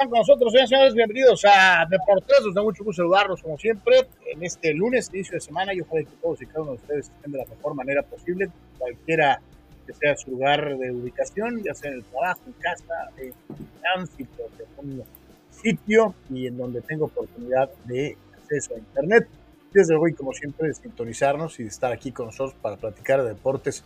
Están con nosotros, señores, bienvenidos a Deportes. Nos da mucho gusto saludarlos, como siempre, en este lunes, inicio de semana. Yo ojalá que todos y cada uno de ustedes estén de la mejor manera posible, cualquiera que sea su lugar de ubicación, ya sea en el trabajo, en casa, en tránsito, en sitio y en donde tengo oportunidad de acceso a Internet. Desde luego, y como siempre, de sintonizarnos y de estar aquí con nosotros para platicar de deportes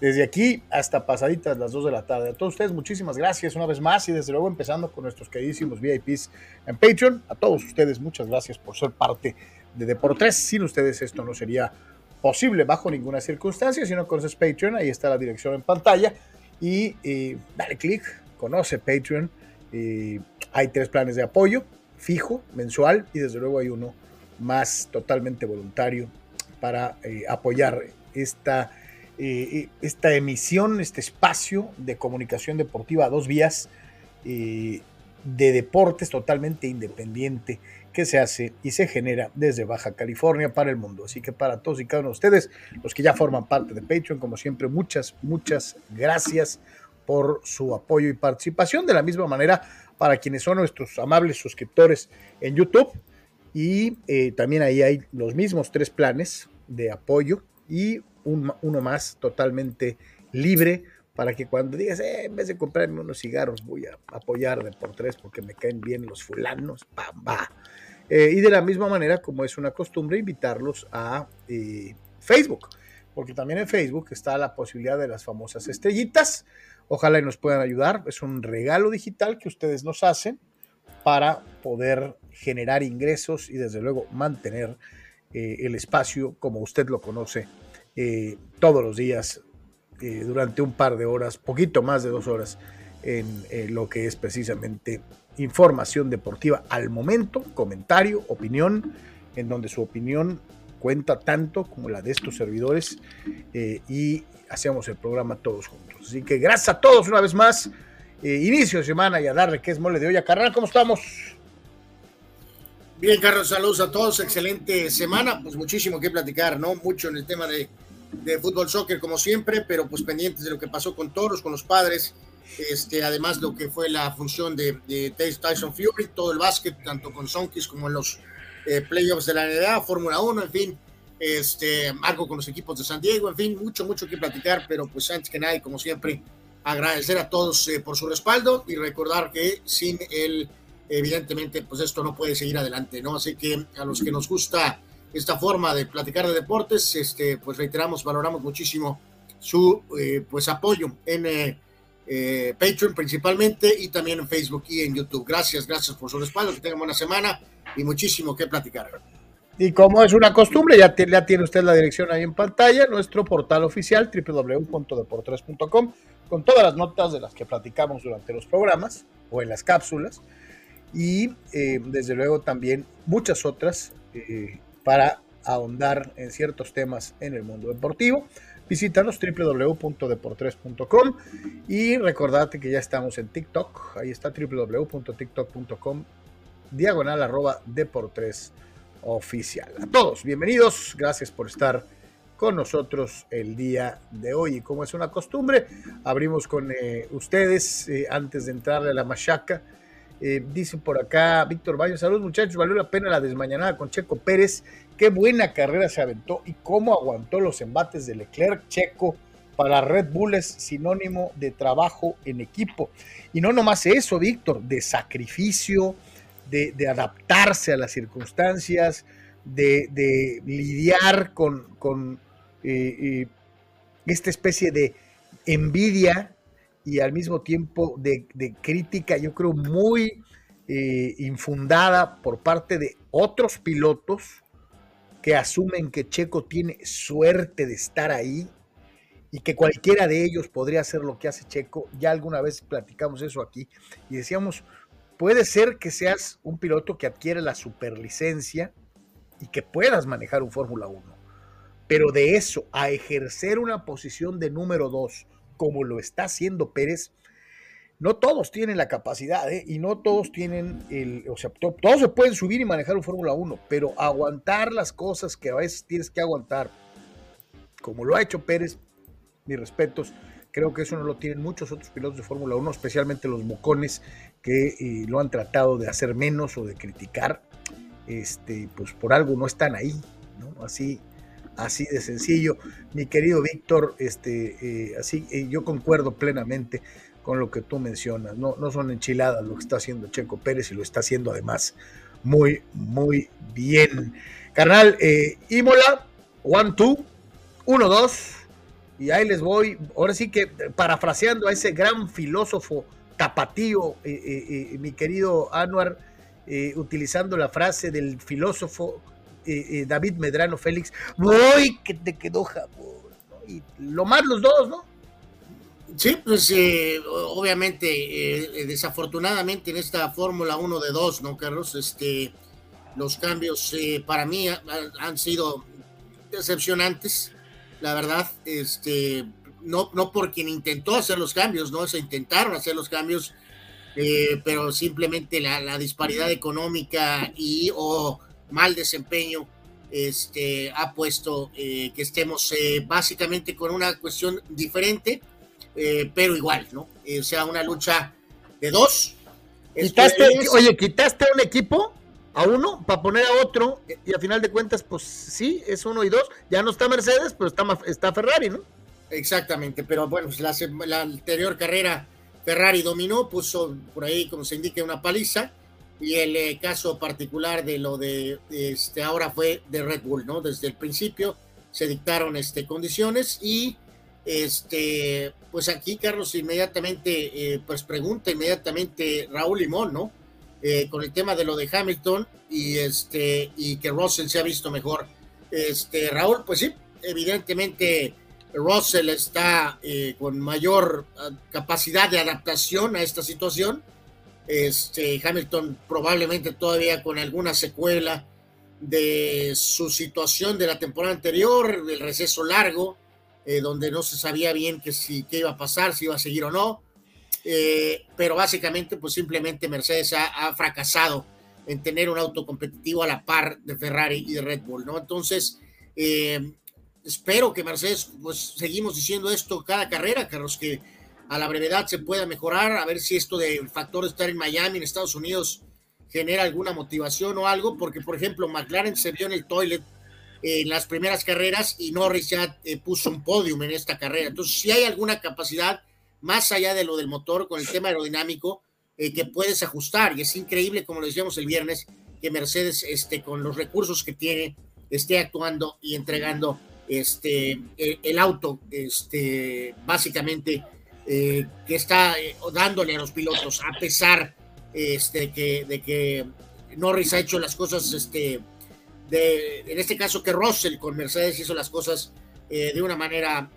desde aquí hasta pasaditas las 2 de la tarde. A todos ustedes, muchísimas gracias una vez más y desde luego empezando con nuestros queridísimos VIPs en Patreon. A todos ustedes, muchas gracias por ser parte de Deportes. Sin ustedes esto no sería posible bajo ninguna circunstancia. Si no conoces Patreon, ahí está la dirección en pantalla y eh, dale clic, conoce Patreon. Eh, hay tres planes de apoyo, fijo, mensual y desde luego hay uno más totalmente voluntario para eh, apoyar esta eh, esta emisión, este espacio de comunicación deportiva a dos vías eh, de deportes totalmente independiente que se hace y se genera desde Baja California para el mundo. Así que para todos y cada uno de ustedes, los que ya forman parte de Patreon, como siempre, muchas, muchas gracias por su apoyo y participación. De la misma manera, para quienes son nuestros amables suscriptores en YouTube. Y eh, también ahí hay los mismos tres planes de apoyo y uno más totalmente libre para que cuando digas, eh, en vez de comprarme unos cigarros, voy a apoyar de por tres porque me caen bien los fulanos. Eh, y de la misma manera, como es una costumbre, invitarlos a eh, Facebook, porque también en Facebook está la posibilidad de las famosas estrellitas. Ojalá y nos puedan ayudar. Es un regalo digital que ustedes nos hacen para poder generar ingresos y desde luego mantener el espacio como usted lo conoce eh, todos los días eh, durante un par de horas, poquito más de dos horas, en eh, lo que es precisamente información deportiva al momento, comentario, opinión, en donde su opinión cuenta tanto como la de estos servidores y hacemos el programa todos juntos. Así que gracias a todos una vez más. inicio de semana y a darle que es mole de olla. Carnal, ¿cómo estamos? Bien, Carlos, saludos a todos. Excelente semana. Pues muchísimo que platicar, ¿no? Mucho en el tema de de fútbol soccer como siempre, pero pues pendientes de lo que pasó con Toros, con los padres, este, además lo que fue la función de, de Tyson Fury, todo el básquet, tanto con Sonkis como en los eh, playoffs de la NBA, Fórmula 1, en fin, este, algo con los equipos de San Diego, en fin, mucho, mucho que platicar, pero pues antes que nada, como siempre, agradecer a todos eh, por su respaldo y recordar que sin él, evidentemente, pues esto no puede seguir adelante, ¿no? Así que a los que nos gusta esta forma de platicar de deportes, este, pues reiteramos, valoramos muchísimo su eh, pues apoyo en eh, eh, Patreon principalmente y también en Facebook y en YouTube. Gracias, gracias por su respaldo, que tengan buena semana y muchísimo que platicar. Y como es una costumbre, ya, tiene usted la dirección ahí en pantalla, nuestro portal oficial www.deportres.com con todas las notas de las que platicamos durante los programas o en las cápsulas y desde luego también muchas otras para ahondar en ciertos temas en el mundo deportivo. Visítanos www.deportres.com y recordate que ya estamos en TikTok. Ahí está www.tiktok.com diagonal arroba deportres oficial. A todos, bienvenidos. Gracias por estar con nosotros el día de hoy. Y como es una costumbre, abrimos con eh, ustedes eh, antes de entrarle a la machaca eh, dice por acá Víctor Baños, saludos muchachos, valió la pena la desmañanada con Checo Pérez, qué buena carrera se aventó y cómo aguantó los embates de Leclerc Checo para Red Bull es sinónimo de trabajo en equipo. Y no nomás eso, Víctor, de sacrificio, de, adaptarse a las circunstancias, de, lidiar con, con eh, eh, esta especie de envidia y al mismo tiempo de, crítica, yo creo, muy eh, infundada por parte de otros pilotos que asumen que Checo tiene suerte de estar ahí y que cualquiera de ellos podría hacer lo que hace Checo. Ya alguna vez platicamos eso aquí y decíamos, puede ser que seas un piloto que adquiere la superlicencia y que puedas manejar un Fórmula 1, pero de eso a ejercer una posición de número 2 como lo está haciendo Pérez, no todos tienen la capacidad ¿eh? y no todos tienen el, o sea, todos se pueden subir y manejar un Fórmula 1, pero aguantar las cosas que a veces tienes que aguantar, como lo ha hecho Pérez, mis respetos, Creo que eso no lo tienen muchos otros pilotos de Fórmula 1, especialmente los bocones que eh, lo han tratado de hacer menos o de criticar. Este, pues por algo no están ahí, ¿no? Así, así de sencillo. Mi querido Víctor, este, eh, así, eh, yo concuerdo plenamente con lo que tú mencionas. No, no son enchiladas lo que está haciendo Checo Pérez y lo está haciendo además muy, muy bien. Carnal, Imola, one, two, uno, dos y ahí les voy, ahora sí que parafraseando a ese gran filósofo tapatío, eh, eh, eh, mi querido Anuar, utilizando la frase del filósofo David Medrano Félix, voy que te quedó jabón. Y lo más los dos, ¿no? Sí, pues obviamente, desafortunadamente en esta Fórmula 1 de 2, ¿no, Carlos? Este, los cambios para mí han sido decepcionantes la verdad, este, no, no por quien intentó hacer los cambios, ¿no? Se intentaron hacer los cambios, eh, pero simplemente la, disparidad económica y o mal desempeño este, ha puesto eh, que estemos eh, básicamente con una cuestión diferente, pero igual, ¿no? o sea, una lucha de dos. oye, quitaste un equipo a uno para poner a otro y a final de cuentas, pues sí, es uno y dos. Ya no está Mercedes, pero está, está Ferrari, ¿no? Exactamente, pero bueno, pues la, anterior carrera Ferrari dominó, puso por ahí, como se indica, una paliza. Y el eh, caso particular de lo de este ahora fue de Red Bull, ¿no? Desde el principio se dictaron este, condiciones y este, pues aquí Carlos inmediatamente, eh, pues pregunta inmediatamente Raúl Limón, ¿no? Eh, con el tema de lo de Hamilton y este y que Russell se ha visto mejor. Este Raúl, pues sí, evidentemente Russell está con mayor ah, capacidad de adaptación a esta situación. Este Hamilton probablemente todavía con alguna secuela de su situación de la temporada anterior, del receso largo, eh, donde no se sabía bien que si qué iba a pasar, si iba a seguir o no. Eh, pero básicamente pues simplemente Mercedes ha, fracasado en tener un auto competitivo a la par de Ferrari y de Red Bull, ¿no? Entonces, eh, espero que Mercedes, pues seguimos diciendo esto cada carrera, Carlos, que a la brevedad se pueda mejorar, a ver si esto del factor de estar en Miami, en Estados Unidos, genera alguna motivación o algo, porque por ejemplo McLaren se vio en el toilet en las primeras carreras y Norris ya eh, puso un podium en esta carrera. Entonces, si hay alguna capacidad más allá de lo del motor con el tema aerodinámico eh, que puedes ajustar. Y es increíble, como lo decíamos el viernes, que Mercedes, este, con los recursos que tiene, esté actuando y entregando este, el, auto, este, básicamente, eh, que está eh, dándole a los pilotos, a pesar este, que, de que Norris ha hecho las cosas, este, de, en este caso que Russell con Mercedes hizo las cosas de una manera,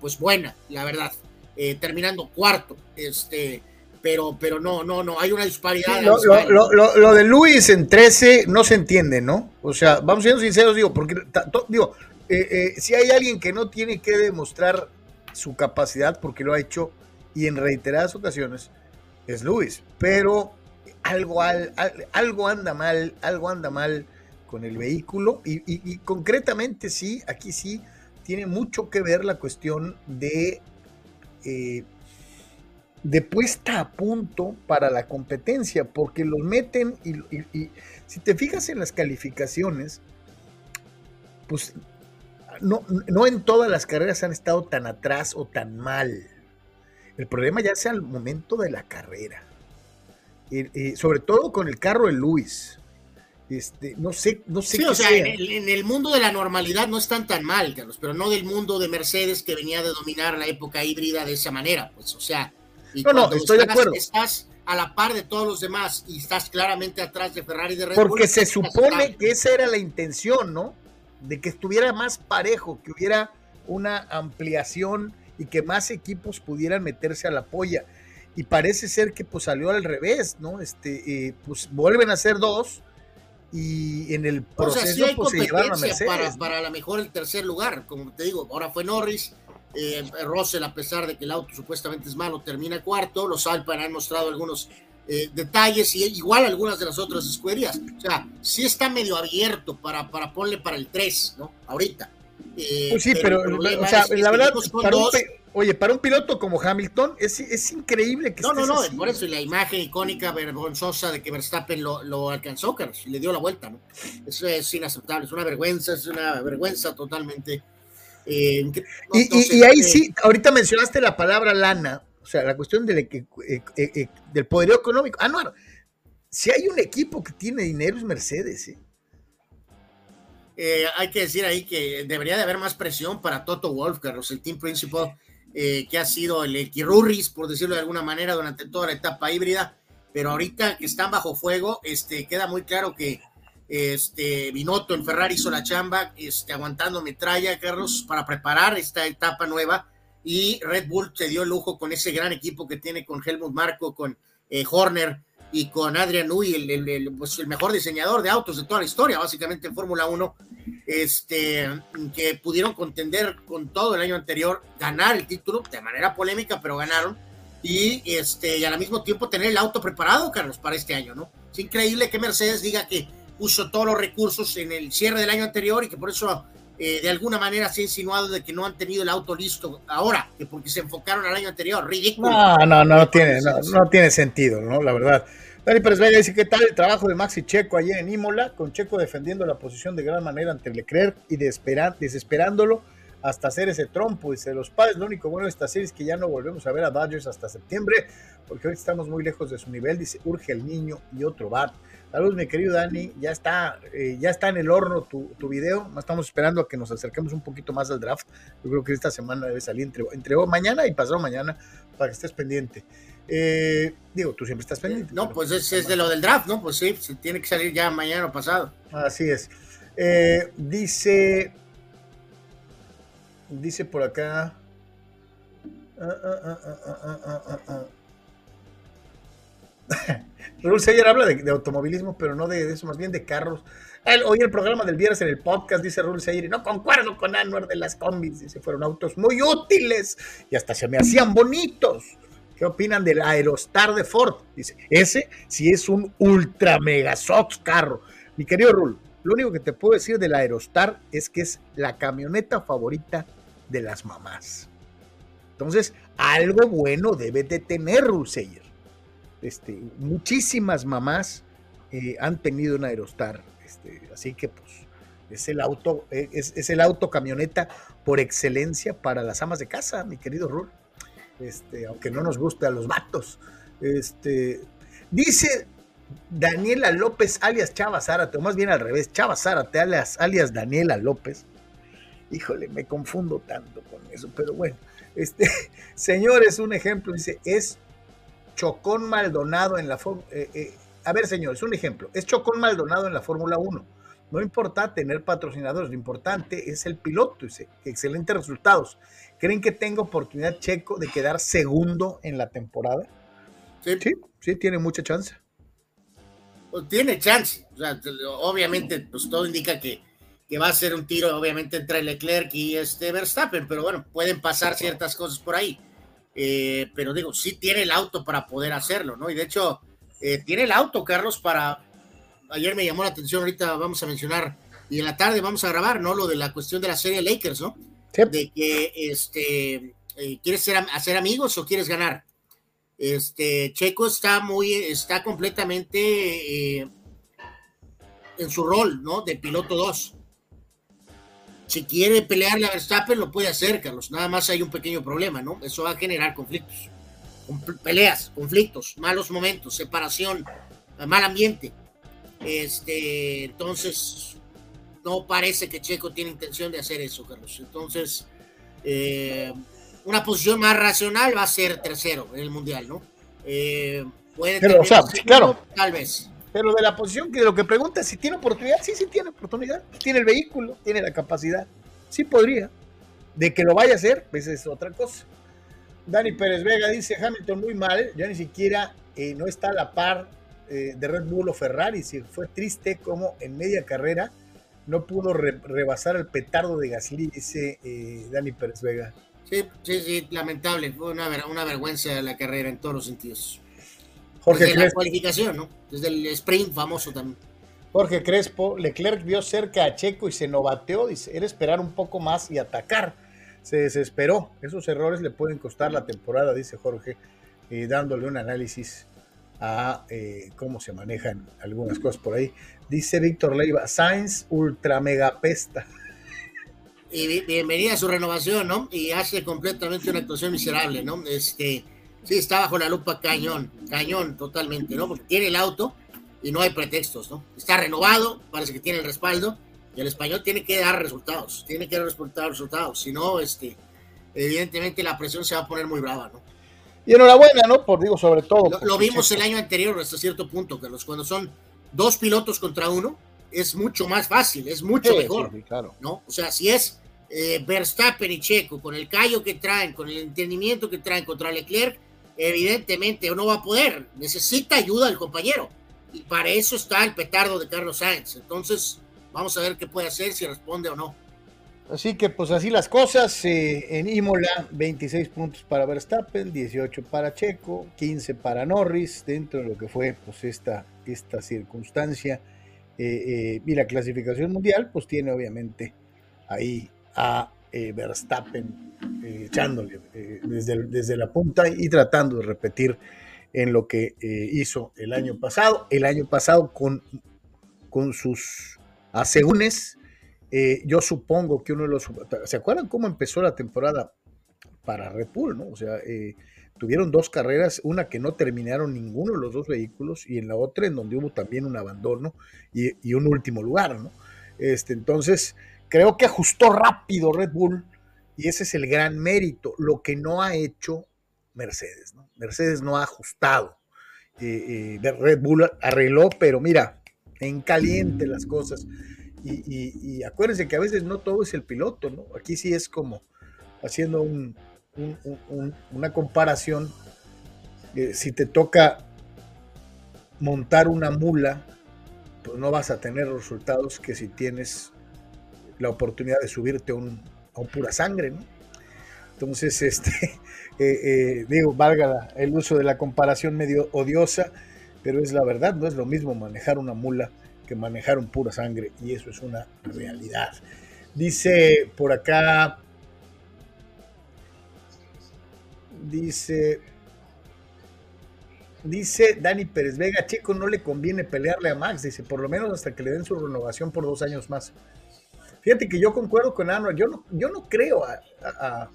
pues buena, la verdad. Eh, terminando cuarto. Este, pero, pero no, no, no, hay una disparidad. lo, de Luis en 13 no se entiende, ¿no? O sea, vamos siendo sinceros, digo, porque, digo, eh, eh, si hay alguien que no tiene que demostrar su capacidad, porque lo ha hecho y en reiteradas ocasiones, es Luis, pero algo, algo anda mal, algo anda mal con el vehículo y, y concretamente sí, aquí sí tiene mucho que ver la cuestión de eh, puesta a punto para la competencia, porque los meten y, si te fijas en las calificaciones, pues no, no en todas las carreras han estado tan atrás o tan mal. El problema ya sea al momento de la carrera. sobre todo con el carro de Luis. Este, no sé, no sé. Sí, o sea, En, el, mundo de la normalidad no están tan mal, Carlos, pero no del mundo de Mercedes que venía de dominar la época híbrida de esa manera, pues, o sea. Y no, no, estoy estás, de acuerdo. Estás a la par de todos los demás y estás claramente atrás de Ferrari y de Red Porque se supone que esa era la intención, ¿no? De que estuviera más parejo, que hubiera una ampliación y que más equipos pudieran meterse a la polla. Y parece ser que pues salió al revés, ¿no? Este, eh, pues vuelven a ser dos y en el proceso pues, se llevaron a Mercedes. Para, para la mejor el tercer lugar, como te digo, ahora fue Norris, eh, Russell, a pesar de que el auto supuestamente es malo, termina cuarto, los Alpine han mostrado algunos eh, detalles y igual algunas de las otras escuderías. O sea, sí está medio abierto para, para ponerle para el 3, ¿no? Ahorita. Eh, pues sí, pero, o sea, la verdad, Oye, para un piloto como Hamilton, es, es increíble que No, no, no, por eso la imagen icónica, vergonzosa de que Verstappen lo, lo alcanzó, Carlos, y le dio la vuelta, ¿no? Eso es inaceptable, es una vergüenza, es una vergüenza totalmente. Eh, y, ahí sí, ahorita mencionaste la palabra lana, o sea, la cuestión del, eh, eh, del poderío económico. Ah, no, si hay un equipo que tiene dinero es Mercedes, ¿eh? hay que decir ahí que debería de haber más presión para Toto Wolf, Carlos, el team principal, que ha sido el equirurris, por decirlo de alguna manera, durante toda la etapa híbrida, pero ahorita que están bajo fuego, este, queda muy claro que este, Binotto en Ferrari hizo la chamba, este, aguantando metralla, Carlos, para preparar esta etapa nueva. Y Red Bull se dio lujo con ese gran equipo que tiene con Helmut Marco, con eh, Horner y con Adrian Nui, el, pues, el, mejor diseñador de autos de toda la historia, básicamente en Fórmula 1, este, que pudieron contender con todo el año anterior, ganar el título de manera polémica, pero ganaron. Y, este, y al mismo tiempo tener el auto preparado, Carlos, para este año, ¿no? Es increíble que Mercedes diga que puso todos los recursos en el cierre del año anterior y que por eso eh, de alguna manera se ha insinuado de que no han tenido el auto listo ahora, que porque se enfocaron al año anterior. Ridículo. No, no, no, tiene, no, tiene sentido, ¿no? La verdad. Dani Pérez Vega dice, ¿qué tal el trabajo de Maxi Checo ayer en Imola? Con Checo defendiendo la posición de gran manera ante Leclerc y desesperándolo hasta hacer ese trompo. Dice, los padres, lo único bueno de esta serie es que ya no volvemos a ver a Dodgers hasta septiembre, porque hoy estamos muy lejos de su nivel. Dice, urge el niño y otro bat. Saludos, mi querido Dani. Ya está, eh, ya está en el horno tu, tu, video. Estamos esperando a que nos acerquemos un poquito más al draft. Yo creo que esta semana debe salir entre, entre mañana y pasado mañana para que estés pendiente. Eh, digo, tú siempre estás pendiente. No, pues es, es, de lo del draft, ¿no? Pues sí, tiene que salir ya mañana o pasado. Así es. Eh, dice, dice por acá. Ah, ah, ah, Raúl Seyer habla de, automovilismo, pero no de, eso, más bien de carros. hoy el programa del viernes en el podcast, dice Raúl y no concuerdo con Anwar de las combis, dice, fueron autos muy útiles y hasta se me hacían bonitos. ¿Qué opinan del Aerostar de Ford? Dice, ese sí es un ultra mega sox carro. Mi querido Raúl, lo único que te puedo decir del Aerostar es que es la camioneta favorita de las mamás. Entonces, algo bueno debe de tener Raúl Seyer. Este, muchísimas mamás eh, han tenido un Aerostar, este, así que pues es el auto, eh, es, el auto camioneta por excelencia para las amas de casa, mi querido Rul. Este, aunque no nos guste a los vatos. Este, dice Daniela López alias Chava Zárate, o más bien al revés, Chava Zárate alias, alias Daniela López. Híjole, me confundo tanto con eso, pero bueno. Este, señores, un ejemplo, dice, es Chocón Maldonado en la Fórmula... Eh, eh, a ver, señores, un ejemplo. Es Chocón Maldonado en la Fórmula 1. No importa tener patrocinadores, lo importante es el piloto, dice, excelentes resultados. ¿Creen que tenga oportunidad Checo de quedar segundo en la temporada? Sí, sí, tiene mucha chance. Pues tiene chance. obviamente, pues todo indica que, que, va a ser un tiro, obviamente, entre Leclerc y este Verstappen, pero bueno, pueden pasar ciertas cosas por ahí. Eh, pero digo, sí tiene el auto para poder hacerlo, ¿no? Y de hecho, eh, tiene el auto, Carlos, para... Ayer me llamó la atención, ahorita vamos a mencionar, y en la tarde vamos a grabar, ¿no? Lo de la cuestión de la serie Lakers, ¿no? De que, este, eh, ¿quieres ser, hacer amigos o quieres ganar? Este, Checo está muy, está completamente en su rol, ¿no? De piloto 2 si quiere pelearle a Verstappen, lo puede hacer, Carlos. Nada más hay un pequeño problema, ¿no? Eso va a generar conflictos. Peleas, conflictos, malos momentos, separación, mal ambiente. Este, entonces, no parece que Checo tiene intención de hacer eso, Carlos. Entonces, eh, una posición más racional va a ser tercero en el Mundial, ¿no? Eh, puede Pero, claro. Tal vez. Pero de la posición que lo que pregunta si tiene oportunidad, sí, sí tiene oportunidad. Tiene el vehículo, tiene la capacidad. Sí podría. De que lo vaya a hacer, pues es otra cosa. Dani Pérez Vega dice Hamilton muy mal, ya ni siquiera eh, no está a la par eh, de Red Bull o Ferrari. Si fue triste como en media carrera no pudo rebasar el petardo de Gasly, dice eh, Dani Pérez Vega. Sí, sí, sí, lamentable. Fue una, una vergüenza la carrera en todos los sentidos. Jorge Desde la cualificación, ¿no? Desde el sprint famoso también. Jorge Crespo, Leclerc vio cerca a Checo y se novateó, dice, era esperar un poco más y atacar. se desesperó. Esos errores le pueden costar la temporada, dice Jorge, eh, dándole un análisis a eh, cómo se manejan algunas cosas por ahí. Dice Víctor Leiva, Sainz ultra mega pesta. Y bienvenida a su renovación, ¿no? Y hace completamente una actuación miserable, ¿no? Este, sí, está bajo la lupa cañón, cañón totalmente, ¿no? Porque tiene el auto y no hay pretextos, ¿no? Está renovado, parece que tiene el respaldo y el español tiene que dar resultados, tiene que dar resultados, si no, este, evidentemente la presión se va a poner muy brava, ¿no? Y enhorabuena, ¿no? Por digo, sobre todo. Lo, vimos el año anterior hasta cierto punto, que cuando son dos pilotos contra uno, es mucho más fácil, es mucho mejor. claro. ¿no? O sea, si es eh, Verstappen y Checo, con el callo que traen, con el entendimiento que traen contra Leclerc, evidentemente no va a poder. Necesita ayuda del compañero. Y para eso está el petardo de Carlos Sainz. Entonces, vamos a ver qué puede hacer, si responde o no. Así que pues así las cosas. Eh, en Imola, 26 puntos para Verstappen, 18 para Checo, 15 para Norris, dentro de lo que fue pues esta, esta circunstancia. Eh, eh, y la clasificación mundial, pues tiene obviamente ahí a Verstappen echándole desde, desde la punta y tratando de repetir en lo que hizo el año pasado. El año pasado con, con sus asegúnes eh, yo supongo que uno de los... ¿Se acuerdan cómo empezó la temporada para Red Bull? ¿no? O sea, eh, tuvieron dos carreras, una que no terminaron ninguno de los dos vehículos y en la otra en donde hubo también un abandono y, un último lugar. ¿no? Este, entonces, creo que ajustó rápido Red Bull y ese es el gran mérito, lo que no ha hecho Mercedes. Mercedes no ha ajustado. Eh, Red Bull arregló, pero mira, en caliente las cosas. Y, acuérdense que a veces no todo es el piloto, ¿no? Aquí sí es como haciendo una comparación. Eh, si te toca montar una mula, pues no vas a tener resultados que si tienes la oportunidad de subirte a un, pura sangre, ¿no? Entonces, este, eh, eh, digo, valga el uso de la comparación medio odiosa, pero es la verdad, no es lo mismo manejar una mula que manejaron pura sangre y eso es una realidad. Dice por acá, dice, dice Dani Pérez Vega, Chico no le conviene pelearle a Max, dice, por lo menos hasta que le den su renovación por dos años más. Fíjate que yo concuerdo con Ana, yo no, yo no creo a,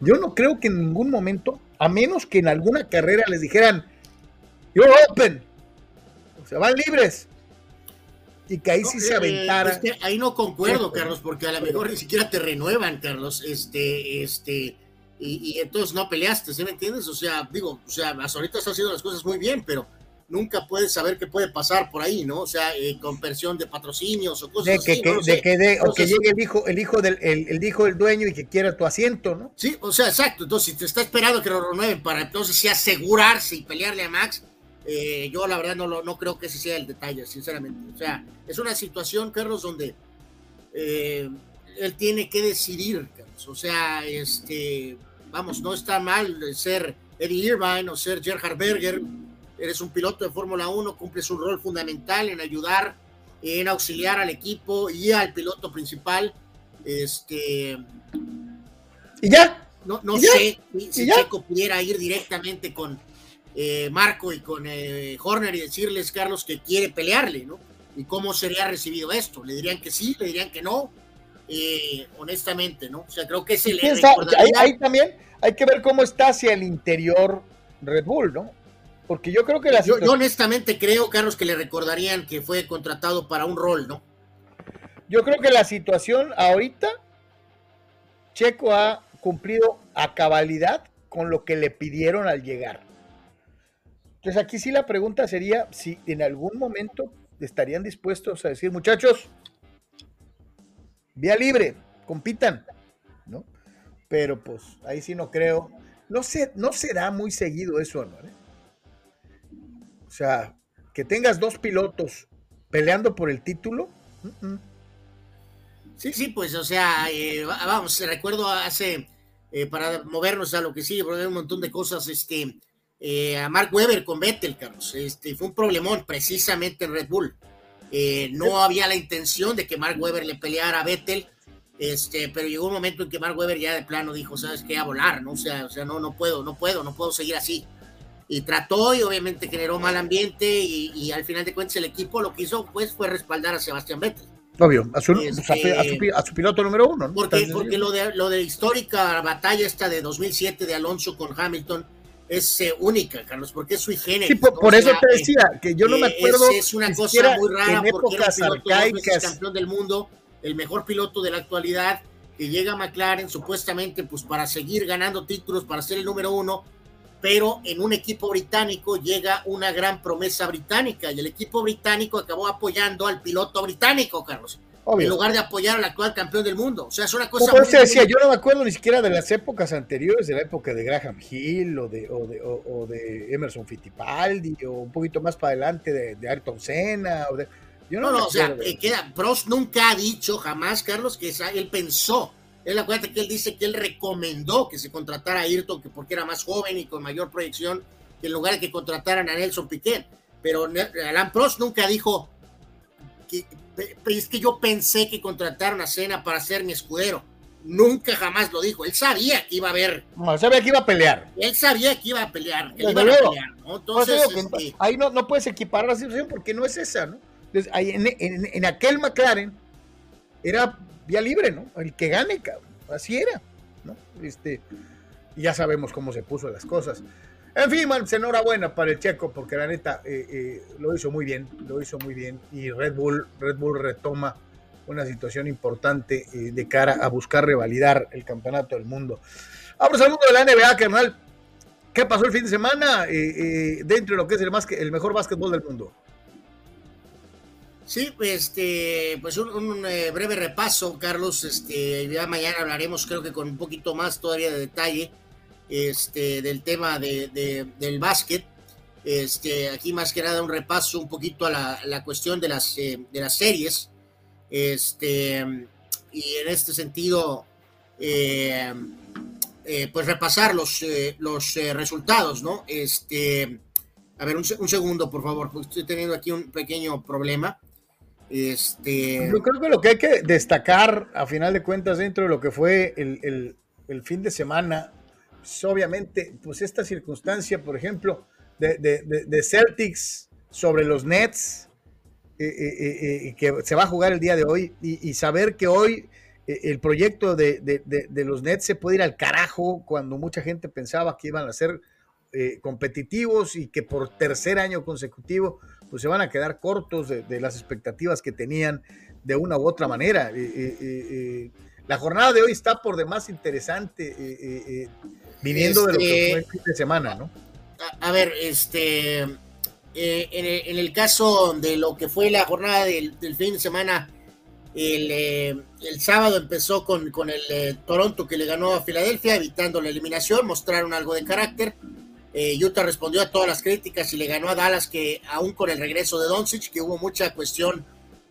yo no creo que en ningún momento, a menos que en alguna carrera les dijeran, you're open, o sea, van libres, y que ahí sí se eh, aventara. ahí no concuerdo, Carlos, porque a lo mejor ni siquiera te renuevan, Carlos, este, este, y, entonces no peleaste, ¿sí me entiendes? O sea, digo, o sea, hasta ahorita estás haciendo las cosas muy bien, pero nunca puedes saber qué puede pasar por ahí, ¿no? O sea, eh, con pensión de patrocinios o cosas de que, así. De que o que llegue el hijo, el hijo del el, hijo del dueño y que quiera tu asiento, ¿no? Sí, o sea, exacto. Entonces, si te está esperando que lo renueven para entonces sí asegurarse y pelearle a Max, eh, yo la verdad no, lo, no creo que ese sea el detalle, sinceramente. O sea, es una situación, Carlos, donde eh, él tiene que decidir, Carlos. O sea, este, vamos, no está mal ser Eddie Irvine o ser Gerhard Berger. Eres un piloto de Fórmula 1, cumples un rol fundamental en ayudar, en auxiliar al equipo y al piloto principal. Este. ¿Y ya? No, no sé si, Checo pudiera ir directamente con, eh, Marco y con eh, Horner y decirles, Carlos, que quiere pelearle, ¿no? ¿Y cómo sería recibido esto? ¿Le dirían que sí? ¿Le dirían que no? Eh, honestamente, ¿no? O sea, creo que se le ahí, también hay que ver cómo está hacia el interior Red Bull, ¿no? Porque yo creo que la yo, yo honestamente creo, Carlos, que le recordarían que fue contratado para un rol, ¿no? Yo creo que la situación ahorita, Checo ha cumplido a cabalidad con lo que le pidieron al llegar. Entonces aquí sí la pregunta sería si en algún momento estarían dispuestos a decir, muchachos, vía libre, compitan, ¿no? Pero pues ahí sí no creo. No, se, no será muy seguido eso, ¿no? O sea, que tengas dos pilotos peleando por el título. Sí, sí, pues, o sea, eh, vamos, recuerdo hace, eh, para movernos a lo que sigue, porque hay un montón de cosas, este, eh, a Mark Webber con Vettel, Carlos. Este, fue un problemón precisamente en Red Bull. Eh, no había la intención de que Mark Webber le peleara a Vettel. Este, pero llegó un momento en que Mark Webber ya de plano dijo, sabes qué, a volar, ¿no? O sea, o sea, no, no puedo, no puedo, no puedo seguir así. Y trató y obviamente generó mal ambiente y, al final de cuentas el equipo lo que hizo pues fue respaldar a Sebastián Vettel. Obvio, a su, este, a, su, piloto número uno. ¿no? Porque, porque lo, de, lo de histórica batalla esta de 2007 de Alonso con Hamilton es eh, única, Carlos, porque es su generis. Sí, por, eso te decía que yo no me acuerdo. Es, una cosa muy rara porque era un piloto campeón del mundo el mejor piloto de la actualidad, que llega a McLaren supuestamente pues para seguir ganando títulos, para ser el número uno, pero en un equipo británico llega una gran promesa británica y el equipo británico acabó apoyando al piloto británico, Carlos. En lugar de apoyar al actual campeón del mundo. O sea, es una cosa. Como muy, decía, yo no me acuerdo ni siquiera de las épocas anteriores, de la época de Graham Hill o de, o de, Emerson Fittipaldi o un poquito más para adelante de, de Ayrton Senna. O de, no, no, o sea, eh, queda, Prost nunca ha dicho jamás, Carlos, que él pensó. Él acuérdate que él dice que él recomendó que se contratara a Ayrton que porque era más joven y con mayor proyección, que en lugar de que contrataran a Nelson Piquet. Pero Alan Prost nunca dijo que es que yo pensé que contrataron a Cena para ser mi escudero. Nunca jamás lo dijo. Él sabía que iba a haber. No, sabía que iba a pelear. Él sabía que iba a pelear. Que iba a pelear Entonces, este ahí no, no puedes equiparar la situación porque no es esa, ¿no? Entonces, ahí en, aquel McLaren era vía libre, ¿no? El que gane, cabrón. Así era, ¿no? Este, ya sabemos cómo se puso las cosas. En fin, man, pues, enhorabuena para el checo, porque la neta eh, eh, lo hizo muy bien, lo hizo muy bien. Y Red Bull, Red Bull retoma una situación importante eh, de cara a buscar revalidar el campeonato del mundo. Vamos al mundo de la NBA, carnal. ¿Qué pasó el fin de semana dentro de lo que es el, más, el mejor básquetbol del mundo? Sí, este, pues un, eh, breve repaso, Carlos. Este, ya mañana hablaremos, creo que con un poquito más todavía de detalle, este, del tema de, del básquet. Este, aquí más que nada un repaso un poquito a la, cuestión de las, eh, de las series. Este, y en este sentido, eh, pues repasar los, los resultados, ¿no? Este, a ver, un, un segundo, por favor, porque estoy teniendo aquí un pequeño problema. Este... Yo creo que lo que hay que destacar, a final de cuentas, dentro de lo que fue el, fin de semana, pues, obviamente, pues esta circunstancia, por ejemplo, de, Celtics sobre los Nets, eh, eh, eh, que se va a jugar el día de hoy, y, saber que hoy el proyecto de, los Nets se puede ir al carajo cuando mucha gente pensaba que iban a ser competitivos y que por tercer año consecutivo pues se van a quedar cortos de, las expectativas que tenían de una u otra manera. la jornada de hoy está por demás interesante, viniendo de lo que fue el fin de semana, ¿no? A, ver, este, eh, en, el, caso de lo que fue la jornada del, fin de semana, el, eh, sábado empezó con, con el eh, Toronto que le ganó a Filadelfia, evitando la eliminación, mostraron algo de carácter. Eh, Utah respondió a todas las críticas y le ganó a Dallas, que aún con el regreso de Doncic, que hubo mucha cuestión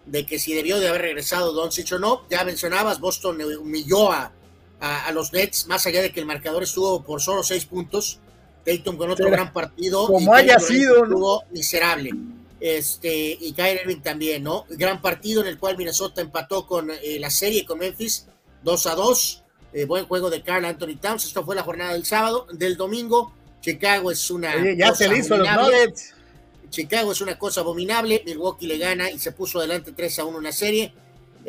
de que si debió de haber regresado Doncic o no. Ya mencionabas, Boston humilló a, a, los Nets, más allá de que el marcador estuvo por solo seis puntos. Dayton con otro gran partido. Como haya sido, Estuvo miserable. Este, y Kyrie Irving también, ¿no? Gran partido en el cual Minnesota empató con eh, la serie con Memphis, 2 a 2. Eh, buen juego de Carl Anthony Towns. Esto fue la jornada del sábado. Del domingo, Chicago es una. ya se hizo los Chicago es una cosa abominable. Milwaukee le gana y se puso adelante 3 a 1 en la serie,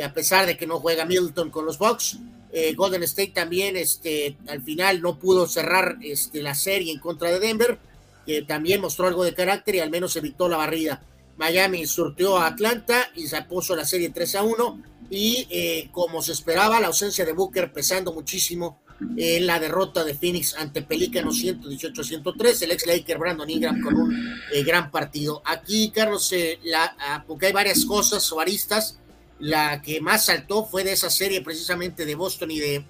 a pesar de que no juega Milton con los Bucks. Eh, Golden State también este, al final no pudo cerrar este, la serie en contra de Denver, que también mostró algo de carácter y al menos evitó la barrida. Miami surtió a Atlanta y se puso la serie 3 a 1. Y eh, como se esperaba, la ausencia de Booker pesando muchísimo en la derrota de Phoenix ante Pelícanos 118 103, el ex Laker Brandon Ingram con un eh, gran partido. Aquí, Carlos, eh, la, ah, porque hay varias cosas o aristas, la que más saltó fue de esa serie precisamente de Boston y de,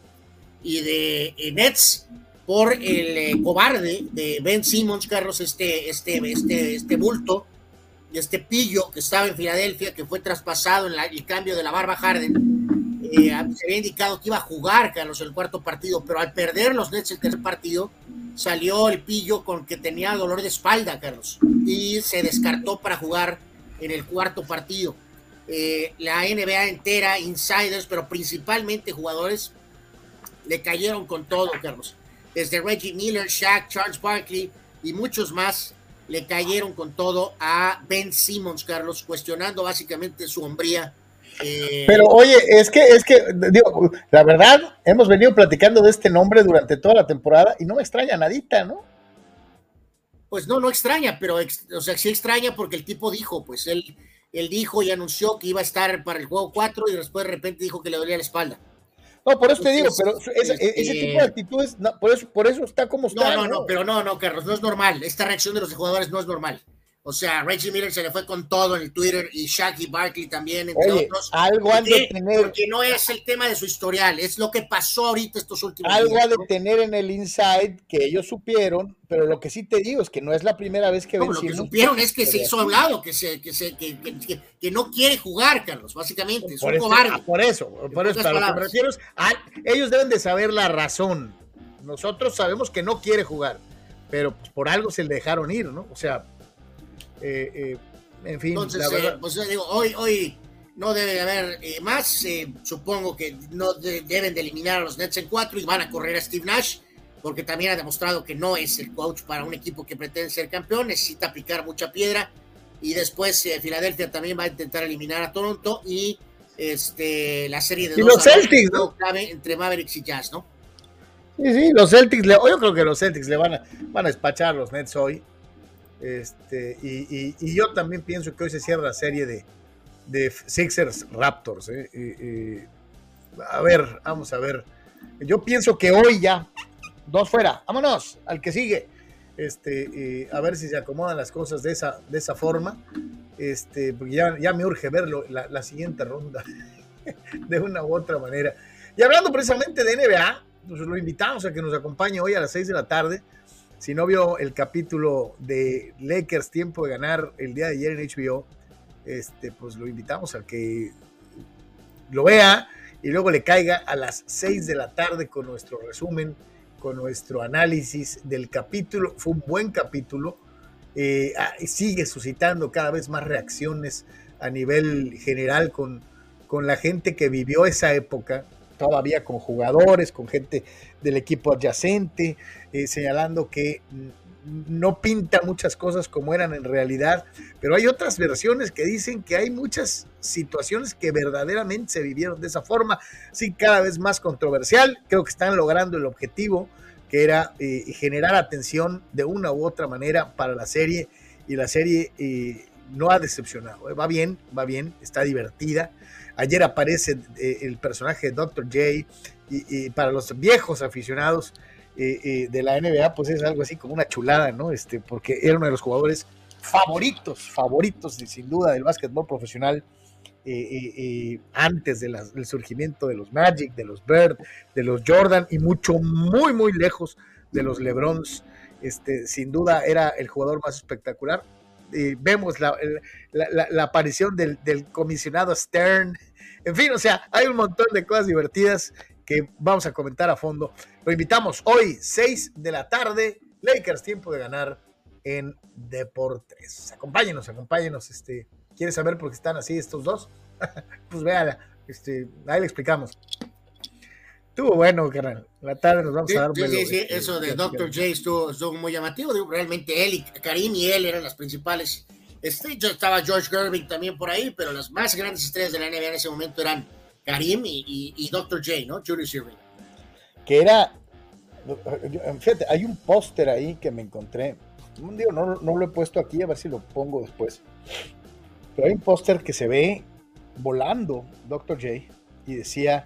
y de eh, Nets por el cobarde de Ben Simmons, Carlos, este, este, este, este bulto, este pillo que estaba en Filadelfia, que fue traspasado en el cambio de la barba Harden eh, se había indicado que iba a jugar Carlos el cuarto partido, pero al perder los Nets el tercer partido, salió el pillo con que tenía dolor de espalda, Carlos, y se descartó para jugar en el cuarto partido. eh, la NBA entera, insiders, pero principalmente jugadores, le cayeron con todo, Carlos. Desde Reggie Miller, Shaq, Charles Barkley y muchos más le cayeron con todo a Ben Simmons, Carlos, cuestionando básicamente su hombría. Eh, pero oye, es que, es que, digo, la verdad, hemos venido platicando de este nombre durante toda la temporada y no me extraña nadita, ¿no? Pues no, no extraña, pero, o sea, sí extraña porque el tipo dijo, pues él, él dijo y anunció que iba a estar para el juego 4 y después de repente dijo que le dolía la espalda. No, por eso te digo, pero ese, este tipo de actitudes, por, eso, por eso está como está. No, no, no, pero no, no, Carlos, no es normal. Esta reacción de los jugadores no es normal. O sea, Reggie Miller se le fue con todo en el Twitter y Shaq y Barkley también, entre otros. Algo han de tener. Porque no es el tema de su historial, es lo que pasó ahorita estos últimos Algo ha de tener en el inside que ellos supieron, pero lo que sí te digo es que no es la primera vez que ven. Lo que supieron es que se hizo hablado, que, se, que, se, que, que, no quiere jugar, Carlos, básicamente. Es un cobarde. Ah, por eso, por eso, a lo que me refiero ellos deben de saber la razón. Nosotros sabemos que no quiere jugar, pero por algo se le dejaron ir, ¿no? O sea eh, eh, en fin, Entonces, eh, pues, digo, hoy, hoy no debe haber más. supongo que no deben de eliminar a los Nets en cuatro y van a correr a Steve Nash, porque también ha demostrado que no es el coach para un equipo que pretende ser campeón, necesita picar mucha piedra. Y después Filadelfia también va a intentar eliminar a Toronto y este la serie de y los Celtics, ¿no? entre Mavericks y Jazz, ¿no? Sí, sí, los Celtics, yo creo que los Celtics le van a, van a despachar a los Nets hoy. Este, y, yo también pienso que hoy se cierra la serie de, de Sixers Raptors. ¿eh? a ver, vamos a ver. Yo pienso que hoy ya, dos fuera, vámonos, al que sigue. Este, a ver si se acomodan las cosas de esa, de esa forma. Este, porque ya, ya me urge la, la siguiente ronda de una u otra manera. Y hablando precisamente de NBA, pues lo invitamos a que nos acompañe hoy a las 6 de la tarde si no vio el capítulo de Lakers Tiempo de Ganar el día de ayer en HBO, este, pues lo invitamos a que lo vea y luego le caiga a las 6 de la tarde con nuestro resumen, con nuestro análisis del capítulo. Fue un buen capítulo. Eh, ah, sigue suscitando cada vez más reacciones a nivel general con, con la gente que vivió esa época, todavía con jugadores, con gente del equipo adyacente, eh, señalando que no pinta muchas cosas como eran en realidad, pero hay otras versiones que dicen que hay muchas situaciones que verdaderamente se vivieron de esa forma, sí, cada vez más controversial, creo que están logrando el objetivo, que era eh, generar atención de una u otra manera para la serie, y la serie eh, no ha decepcionado, va bien, va bien, está divertida. Ayer aparece el personaje de Dr. J, y para los viejos aficionados, eh, eh, de la NBA, pues es algo así como una chulada, ¿no? Este, porque era uno de los jugadores favoritos, favoritos, sin duda, del básquetbol profesional. Eh, antes del surgimiento de los Magic, de los Bird, de los Jordan y mucho, muy, muy lejos de los LeBrons. Este, sin duda era el jugador más espectacular. vemos la, aparición del, comisionado Stern. En fin, o sea, hay un montón de cosas divertidas que vamos a comentar a fondo. Lo invitamos hoy, 6 de la tarde, Lakers, tiempo de ganar en Deportes. Acompáñenos, acompáñenos. Este, ¿Quieres saber por qué están así estos dos? pues véala, este, ahí le explicamos. Estuvo bueno, carnal. La tarde nos vamos a dar Sí, sí, sí, eso de Dr. J estuvo, muy llamativo. realmente él y Karim y él eran las principales. Este, yo estaba George Gerving también por ahí, pero las más grandes estrellas de la NBA en ese momento eran Karim y, Dr. J, ¿no? Julius Irving. Que era, fíjate, hay un póster ahí que me encontré. No, no lo he puesto aquí, a ver si lo pongo después. Pero hay un póster que se ve volando Dr. J y decía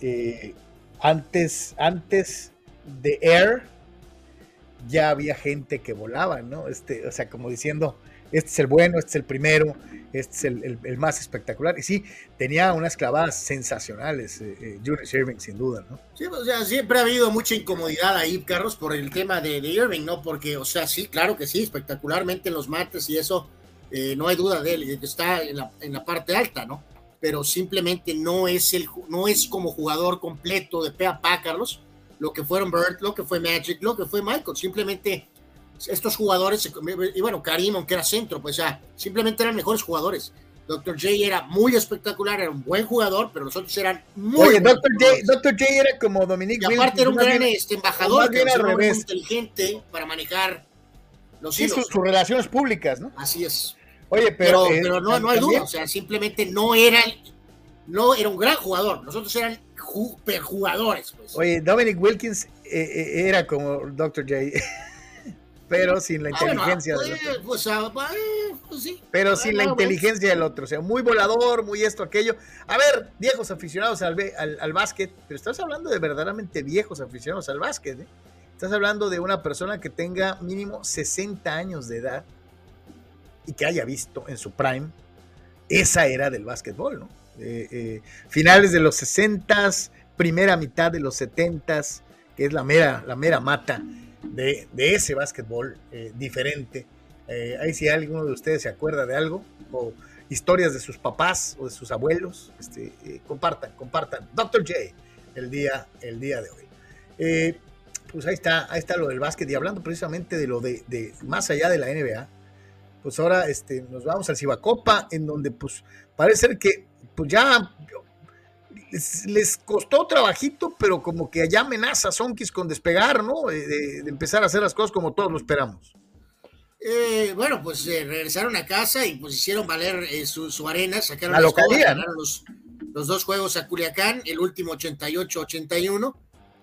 eh, antes, antes de Air ya había gente que volaba, ¿no? Este, o sea, como diciendo, este es el bueno, este es el primero, este es el, más espectacular. Y sí, tenía unas clavadas sensacionales, eh, eh Irving, sin duda, ¿no? Sí, o sea, siempre ha habido mucha incomodidad ahí, Carlos, por el tema de, Irving, ¿no? Porque, o sea, sí, claro que sí, espectacularmente en los mates y eso, eh, no hay duda de él, está en la, en la parte alta, ¿no? Pero simplemente no es, el, no es como jugador completo de pe a pa, Carlos, lo que fueron Bert, lo que fue Magic, lo que fue Michael, simplemente estos jugadores, y bueno, Karim, aunque era centro, pues ya, simplemente eran mejores jugadores. Dr. J era muy espectacular, era un buen jugador, pero los otros eran muy Oye, Dr. J, Dr. J era como Dominique Y aparte era un gran este, embajador, que era muy inteligente para manejar los sí, sus, relaciones públicas, ¿no? Así es. Oye, pero, pero, no, no hay duda, o sea, simplemente no era, no era un gran jugador, los otros eran jugadores. Pues. Oye, Dominic Wilkins eh, eh, era como Dr. J. pero sin la ah, inteligencia del otro. Pues, ah, pues pero sin la inteligencia del otro, o sea, muy volador, muy esto, aquello. A ver, viejos aficionados al, al, básquet, pero estás hablando de verdaderamente viejos aficionados al básquet, ¿eh? Estás hablando de una persona que tenga mínimo 60 años de edad y que haya visto en su prime esa era del básquetbol, ¿no? Eh, eh, finales de los 60, primera mitad de los 70, que es la mera, la mera mata de, ese básquetbol eh, diferente. ahí si alguno de ustedes se acuerda de algo, o historias de sus papás o de sus abuelos, este, compartan, compartan. Dr. J, el día, el día de hoy. pues ahí está, ahí está lo del básquet. Y hablando precisamente de lo de, de más allá de la NBA, pues ahora este, nos vamos al Cibacopa, en donde pues parece ser que pues ya les, costó trabajito, pero como que allá amenaza Sonkis con despegar, ¿no? De, empezar a hacer las cosas como todos lo esperamos. Eh, bueno, pues eh, regresaron a casa y pues hicieron valer eh, su, arena, sacaron la localidad, los, los, dos juegos a Culiacán, el último 88-81,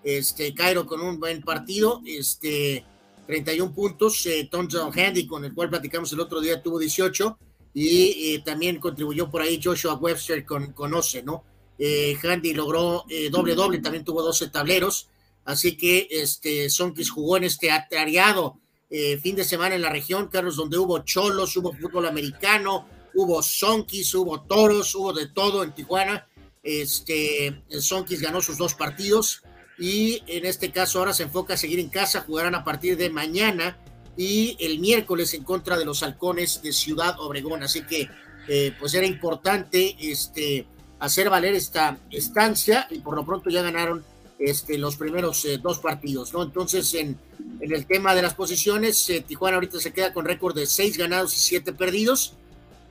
este, Cairo con un buen partido, este, 31 puntos, Thompson Handy, con el cual platicamos el otro día, tuvo 18, y también contribuyó por ahí Joshua Webster con, con ¿no? Eh, Handy logró eh, doble doble, también tuvo 12 tableros, así que este Sonkis jugó en este atariado eh, fin de semana en la región, Carlos, donde hubo cholos, hubo fútbol americano, hubo Sonkis, hubo toros, hubo de todo en Tijuana. Este, Sonkis ganó sus dos partidos y en este caso ahora se enfoca a seguir en casa, jugarán a partir de mañana y el miércoles en contra de los halcones de Ciudad Obregón. Así que eh, pues era importante este, hacer valer esta estancia y por lo pronto ya ganaron este, los primeros eh, dos partidos, ¿no? Entonces, en, en, el tema de las posiciones, eh, Tijuana ahorita se queda con récord de seis ganados y siete perdidos.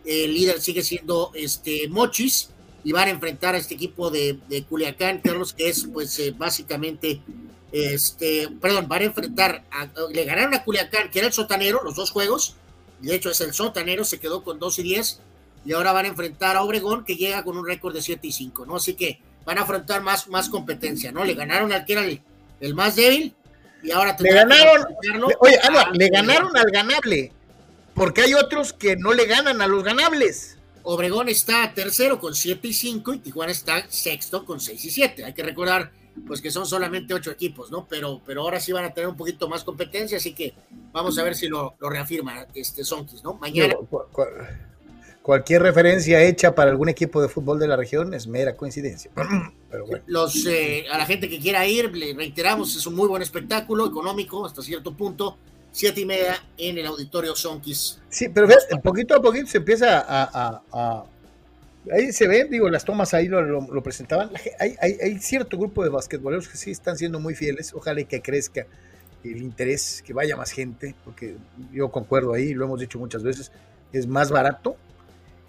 El líder sigue siendo este, Mochis y van a enfrentar a este equipo de, de Culiacán, Carlos, que es pues básicamente este, perdón, van a enfrentar, le ganaron a Culiacán, que era el sotanero, los dos juegos, de hecho es el sotanero, se quedó con 2 y 10, y ahora van a enfrentar a Obregón, que llega con un récord de 7 y 5, ¿no? Así que van a afrontar más, más competencia, ¿no? Le ganaron al que era el, más débil, y ahora le ganaron, oye, le ganaron al ganable, porque hay otros que no le ganan a los ganables. Obregón está tercero con 7 y 5 y Tijuana está sexto con 6 y 7. Hay que recordar pues que son solamente ocho equipos, ¿no? Pero, pero ahora sí van a tener un poquito más competencia, así que vamos a ver si lo, lo reafirma este Sonkis, ¿no? Mañana. Cualquier referencia hecha para algún equipo de fútbol de la región es mera coincidencia. Pero bueno. Los, eh, a la gente que quiera ir, le reiteramos, es un muy buen espectáculo económico hasta cierto punto. Siete y media en el auditorio Sonkis. Sí, pero poquito a poquito se empieza a Ahí se ven, digo, las tomas ahí lo, presentaban. Hay, cierto grupo de basquetboleros que sí están siendo muy fieles. Ojalá que crezca el interés, que vaya más gente, porque yo concuerdo ahí, lo hemos dicho muchas veces, es más barato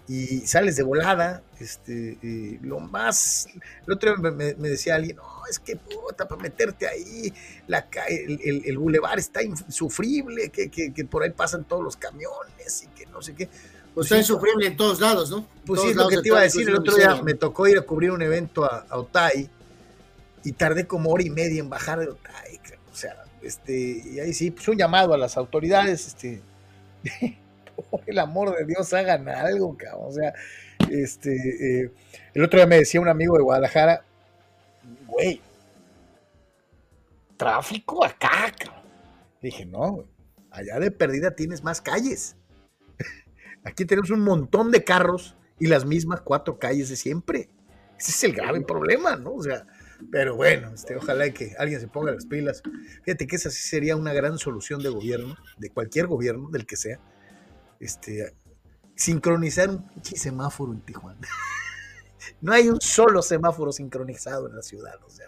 y sales de volada. Este, lo más. El otro día me, decía alguien, no, es que puta, para meterte ahí, la, el, el, el bulevar está insufrible, que, que, que por ahí pasan todos los camiones y que no sé qué pues está insufrible en todos lados, ¿no? Pues sí, es lo que te iba a decir. El otro día me tocó ir a cubrir un evento a, Otay y tardé como hora y media en bajar de Otay. O sea, este, y ahí sí, pues un llamado a las autoridades, este, por el amor de Dios, hagan algo, cabrón. O sea, este, eh, el otro día me decía un amigo de Guadalajara, güey, tráfico acá, cabrón. Dije, no, allá de perdida tienes más calles. Aquí tenemos un montón de carros y las mismas cuatro calles de siempre. Ese es el grave problema, ¿no? O sea, pero bueno, este, ojalá que alguien se ponga las pilas. Fíjate que esa sí sería una gran solución de gobierno, de cualquier gobierno, del que sea. Este, sincronizar un semáforo en Tijuana. no hay un solo semáforo sincronizado en la ciudad, o sea,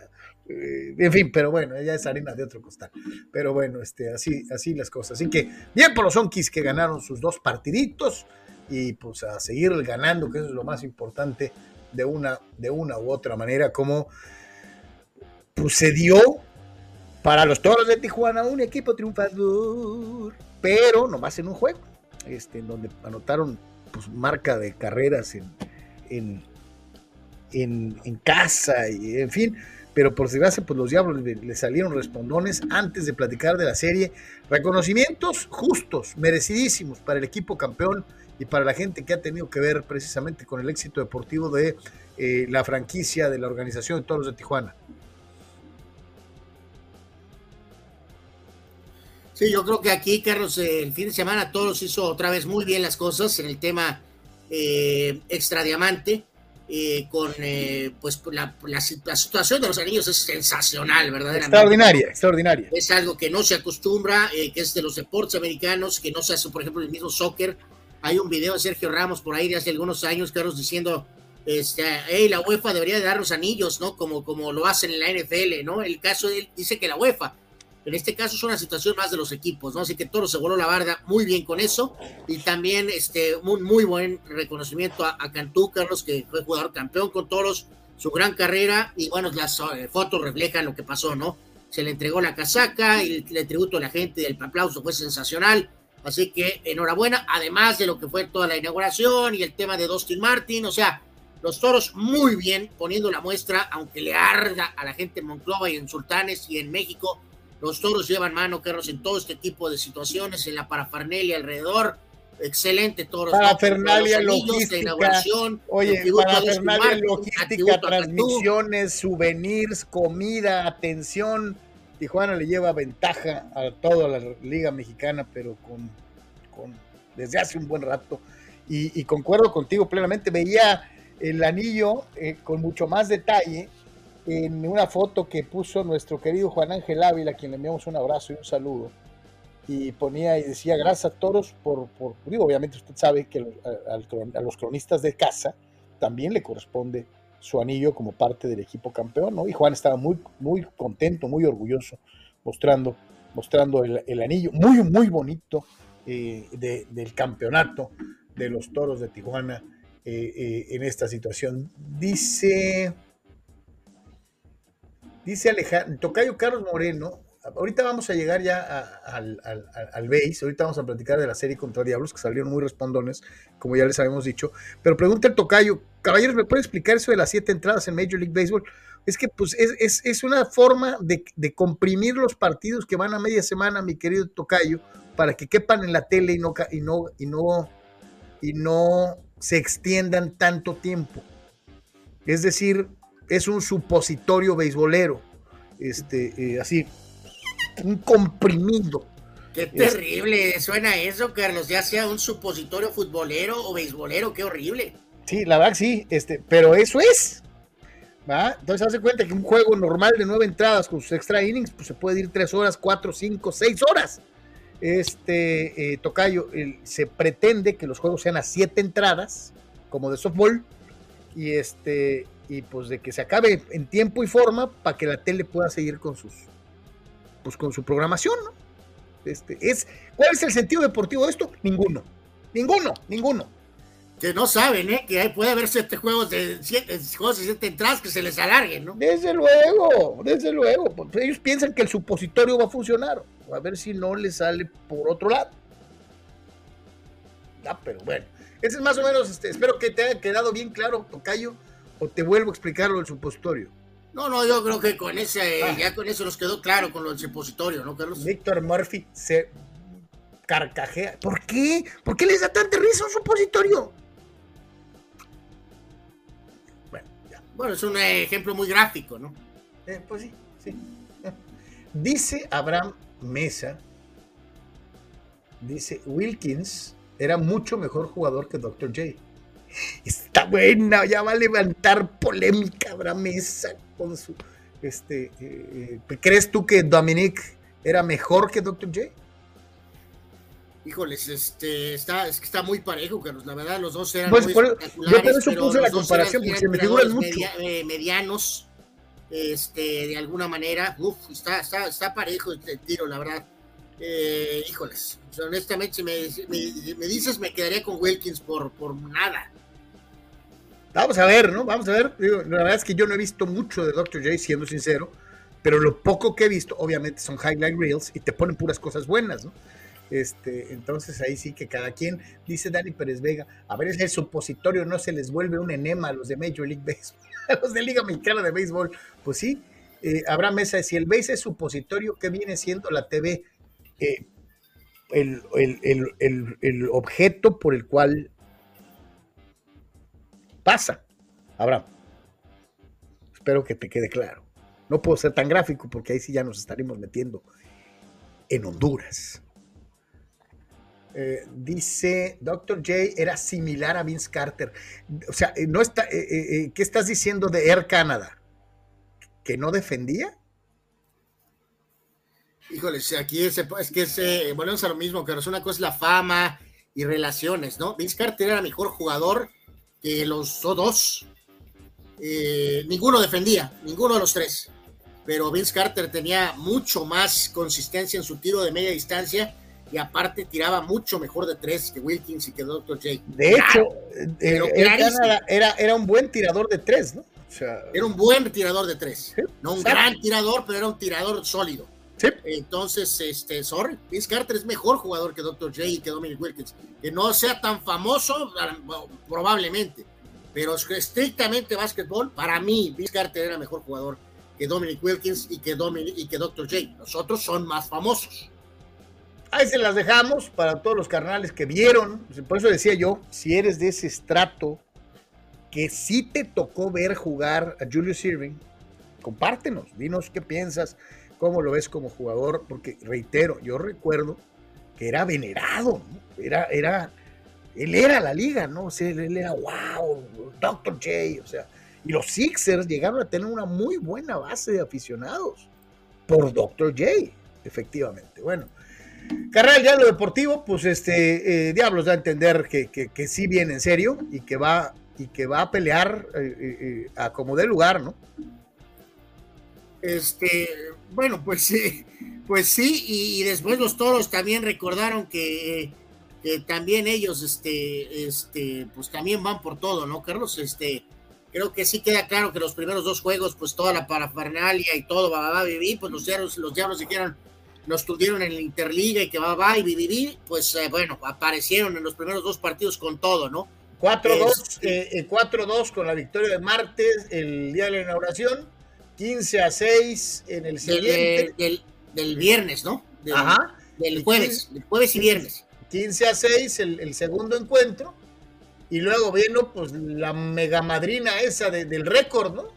eh, en fin, pero bueno, ella es harina de otro costal. Pero bueno, este, así, así las cosas. Así que bien por los Onkis que ganaron sus dos partiditos. y pues a seguir ganando, que eso es lo más importante de una, de una u otra manera, como pues, se dio para los Toros de Tijuana un equipo triunfador, pero nomás en un juego, este, en donde anotaron pues, marca de carreras en, en, en, casa y en fin pero por desgracia, pues los diablos le, salieron respondones antes de platicar de la serie. Reconocimientos justos, merecidísimos para el equipo campeón y para la gente que ha tenido que ver precisamente con el éxito deportivo de eh, la franquicia de la organización de Toros de Tijuana. Sí, yo creo que aquí, Carlos, el fin de semana Toros hizo otra vez muy bien las cosas en el tema eh, extradiamante. Eh, con eh, pues la, la, situación de los anillos es sensacional, verdaderamente. Extraordinaria, extraordinaria. Es algo que no se acostumbra, eh, que es de los deportes americanos, que no se hace, por ejemplo, el mismo soccer. Hay un video de Sergio Ramos por ahí de hace algunos años, Carlos, diciendo, este, hey, la UEFA debería de dar los anillos, ¿no? Como, como lo hacen en la NFL, ¿no? El caso de él dice que la UEFA en este caso es una situación más de los equipos, ¿no? Así que Toro se voló la barda muy bien con eso. Y también este, un muy buen reconocimiento a, Cantú, Carlos, que fue jugador campeón con Toros, su gran carrera. Y bueno, las eh, fotos reflejan lo que pasó, ¿no? Se le entregó la casaca y el, tributo a la gente del aplauso fue sensacional. Así que enhorabuena, además de lo que fue toda la inauguración y el tema de Dustin Martin, o sea, los toros muy bien poniendo la muestra, aunque le arda a la gente en Monclova y en Sultanes y en México los toros llevan mano, Carlos, en todo este tipo de situaciones, en la parafernalia alrededor. Excelente toros. Parafernalia, logística. Oye, parafernalia, logística, transmisiones, souvenirs, comida, atención. Tijuana le lleva ventaja a toda la Liga Mexicana, pero con, con desde hace un buen rato. Y, concuerdo contigo plenamente. Veía el anillo eh, con mucho más detalle en una foto que puso nuestro querido Juan Ángel Ávila, a quien le enviamos un abrazo y un saludo, y ponía y decía, gracias a todos por, por digo, obviamente usted sabe que a, los cronistas de casa también le corresponde su anillo como parte del equipo campeón, ¿no? Y Juan estaba muy, muy contento, muy orgulloso, mostrando, mostrando el, anillo, muy, muy bonito eh, del campeonato de los toros de Tijuana eh, eh, en esta situación. Dice... Dice Alejandro, Tocayo Carlos Moreno, ahorita vamos a llegar ya al, al, base, ahorita vamos a platicar de la serie contra Diablos, que salieron muy respondones, como ya les habíamos dicho, pero pregunta el Tocayo, caballeros, ¿me puede explicar eso de las siete entradas en Major League Baseball? Es que pues es, una forma de, comprimir los partidos que van a media semana, mi querido Tocayo, para que quepan en la tele y no, y no, y no, y no se extiendan tanto tiempo. Es decir, es un supositorio beisbolero, este, eh, así, un comprimido. Qué terrible suena eso, Carlos, ya sea un supositorio futbolero o beisbolero, qué horrible. Sí, la verdad sí, este, pero eso es. ¿va? Entonces hace cuenta que un juego normal de nueve entradas con sus extra innings, pues se puede ir tres horas, cuatro, cinco, seis horas. Este eh, Tocayo, se pretende que los juegos sean a siete entradas, como de softball, y este y pues de que se acabe en tiempo y forma para que la tele pueda seguir con sus pues con su programación, ¿no? Este, es, ¿Cuál es el sentido deportivo de esto? Ninguno. Ninguno, ninguno. Que no saben, ¿eh? Que puede haber siete juegos de siete, juegos de siete entradas que se les alarguen, ¿no? Desde luego, desde luego. Pues, ellos piensan que el supositorio va a funcionar. A ver si no le sale por otro lado. Ah, pero bueno. Ese es más o menos, este, espero que te haya quedado bien claro, Tocayo, o te vuelvo a explicar lo del supositorio. No, no, yo creo que con ese, ah. ya con eso nos quedó claro con lo del supositorio, ¿no, Carlos? Víctor Murphy se carcajea. ¿Por qué? ¿Por qué les da tanta risa un supositorio? Bueno, ya. Bueno, es un ejemplo muy gráfico, ¿no? Eh, pues sí, sí. Dice Abraham Mesa, dice Wilkins era mucho mejor jugador que Dr. J. Está buena, ya va a levantar polémica Abraham Mesa con su. Este, eh, eh, ¿Crees tú que Dominic era mejor que Dr. J? Híjoles, este, está, es que está muy parejo, Carlos. La verdad, los dos eran pues, muy por, Yo por eso puse la comparación, porque se me figuran mucho. Eh, medianos, este, de alguna manera. Uf, está, está, está parejo el tiro, la verdad. Eh, híjoles, honestamente, si me, dices, me quedaría con Wilkins por, por nada. Vamos a ver, ¿no? Vamos a ver. la verdad es que yo no he visto mucho de Dr. J, siendo sincero, pero lo poco que he visto, obviamente, son highlight reels y te ponen puras cosas buenas, ¿no? Este, entonces ahí sí que cada quien, dice Dani Pérez Vega, a ver el supositorio no se les vuelve un enema a los de Major League Baseball, a los de Liga Mexicana de Béisbol. Pues sí, eh, habrá mesa, si el base es supositorio, ¿qué viene siendo la TV? Eh, el, el, objeto por el cual pasa. Abraham. Espero que te quede claro. No puedo ser tan gráfico porque ahí sí ya nos estaremos metiendo en Honduras. Eh, dice Dr. J era similar a Vince Carter. O sea, eh, no está, eh, ¿qué estás diciendo de Air Canada? ¿Que no defendía? Híjole, aquí es, es que es, volvemos a lo mismo, que una cosa es la fama y relaciones, ¿no? Vince Carter era mejor jugador que los dos. ninguno defendía, ninguno de los tres. Pero Vince Carter tenía mucho más consistencia en su tiro de media distancia y aparte tiraba mucho mejor de tres que Wilkins y que Dr. J. De hecho, eh, era, era, un buen tirador de tres, ¿no? era un buen tirador de tres. no un gran tirador, pero era un tirador sólido. Entonces, este, sorry, Vince Carter es mejor jugador que Dr. J y que Dominic Wilkins. Que no sea tan famoso, probablemente, pero estrictamente básquetbol, para mí, Vince Carter era mejor jugador que Dominic Wilkins y que, Dominic, y que Dr. J. Los otros son más famosos. Ahí se las dejamos para todos los carnales que vieron. Por eso decía yo, si eres de ese estrato que sí te tocó ver jugar a Julius Irving, compártenos, dinos qué piensas, cómo lo ves como jugador, porque reitero, yo recuerdo que era venerado, era, era, él era la liga, ¿no? O sea, él era, wow, Dr. J, o sea, y los Sixers llegaron a tener una muy buena base de aficionados por Dr. J, efectivamente. Bueno, Carrera ya lo deportivo, pues este, eh, Diablos da a entender que, que, sí viene en serio y que va, y que va a pelear eh, eh, a como dé lugar, ¿no? Este, bueno, pues sí, pues sí, y, después los toros también recordaron que, también ellos, este, este, pues también van por todo, ¿no, Carlos? Este, creo que sí queda claro que los primeros dos juegos, pues toda la parafernalia y todo va, a vivir, pues los diablos, los diablos dijeron, nos tuvieron en la Interliga y que va, va y viví, pues eh, bueno, aparecieron en los primeros dos partidos con todo, ¿no? 4-2 eh, eh, con la victoria de martes, el día de la inauguración, 15 a 6 en el siguiente. Del, viernes, ¿no? Ajá. Del jueves, del jueves y viernes. 15 a 6 el, segundo encuentro, y luego vino pues la mega madrina esa del récord, ¿no?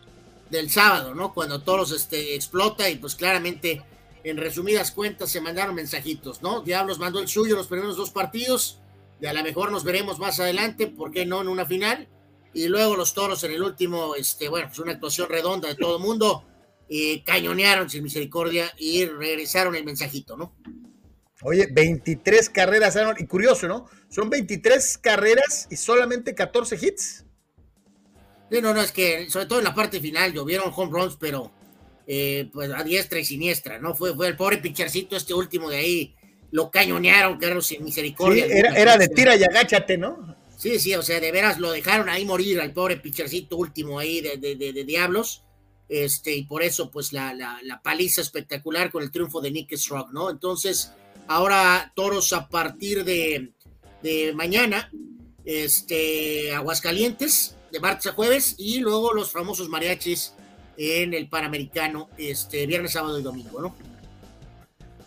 Del sábado, ¿no? Cuando todos este, explota y pues claramente en resumidas cuentas se mandaron mensajitos, ¿no? Diablos mandó el suyo los primeros dos partidos y a lo mejor nos veremos más adelante, ¿por qué no en una final? Y luego los toros en el último, este, bueno, pues una actuación redonda de todo el mundo, y cañonearon sin misericordia y regresaron el mensajito, ¿no? Oye, 23 carreras, y curioso, ¿no? Son 23 carreras y solamente 14 hits. Sí, no, no, es que sobre todo en la parte final llovieron home runs, pero eh, pues a diestra y siniestra, ¿no? Fue, fue el pobre pitchercito este último de ahí, lo cañonearon, Carlos, sin misericordia. era, era de tira y agáchate, ¿no? Sí, sí, o sea, de veras lo dejaron ahí morir al pobre pitchercito último ahí de, de, Diablos. Este, y por eso, pues, la, la, paliza espectacular con el triunfo de Nick Strock, ¿no? Entonces, ahora Toros a partir de, de mañana, este, Aguascalientes, de martes a jueves, y luego los famosos mariachis en el Panamericano este viernes, sábado y domingo, ¿no?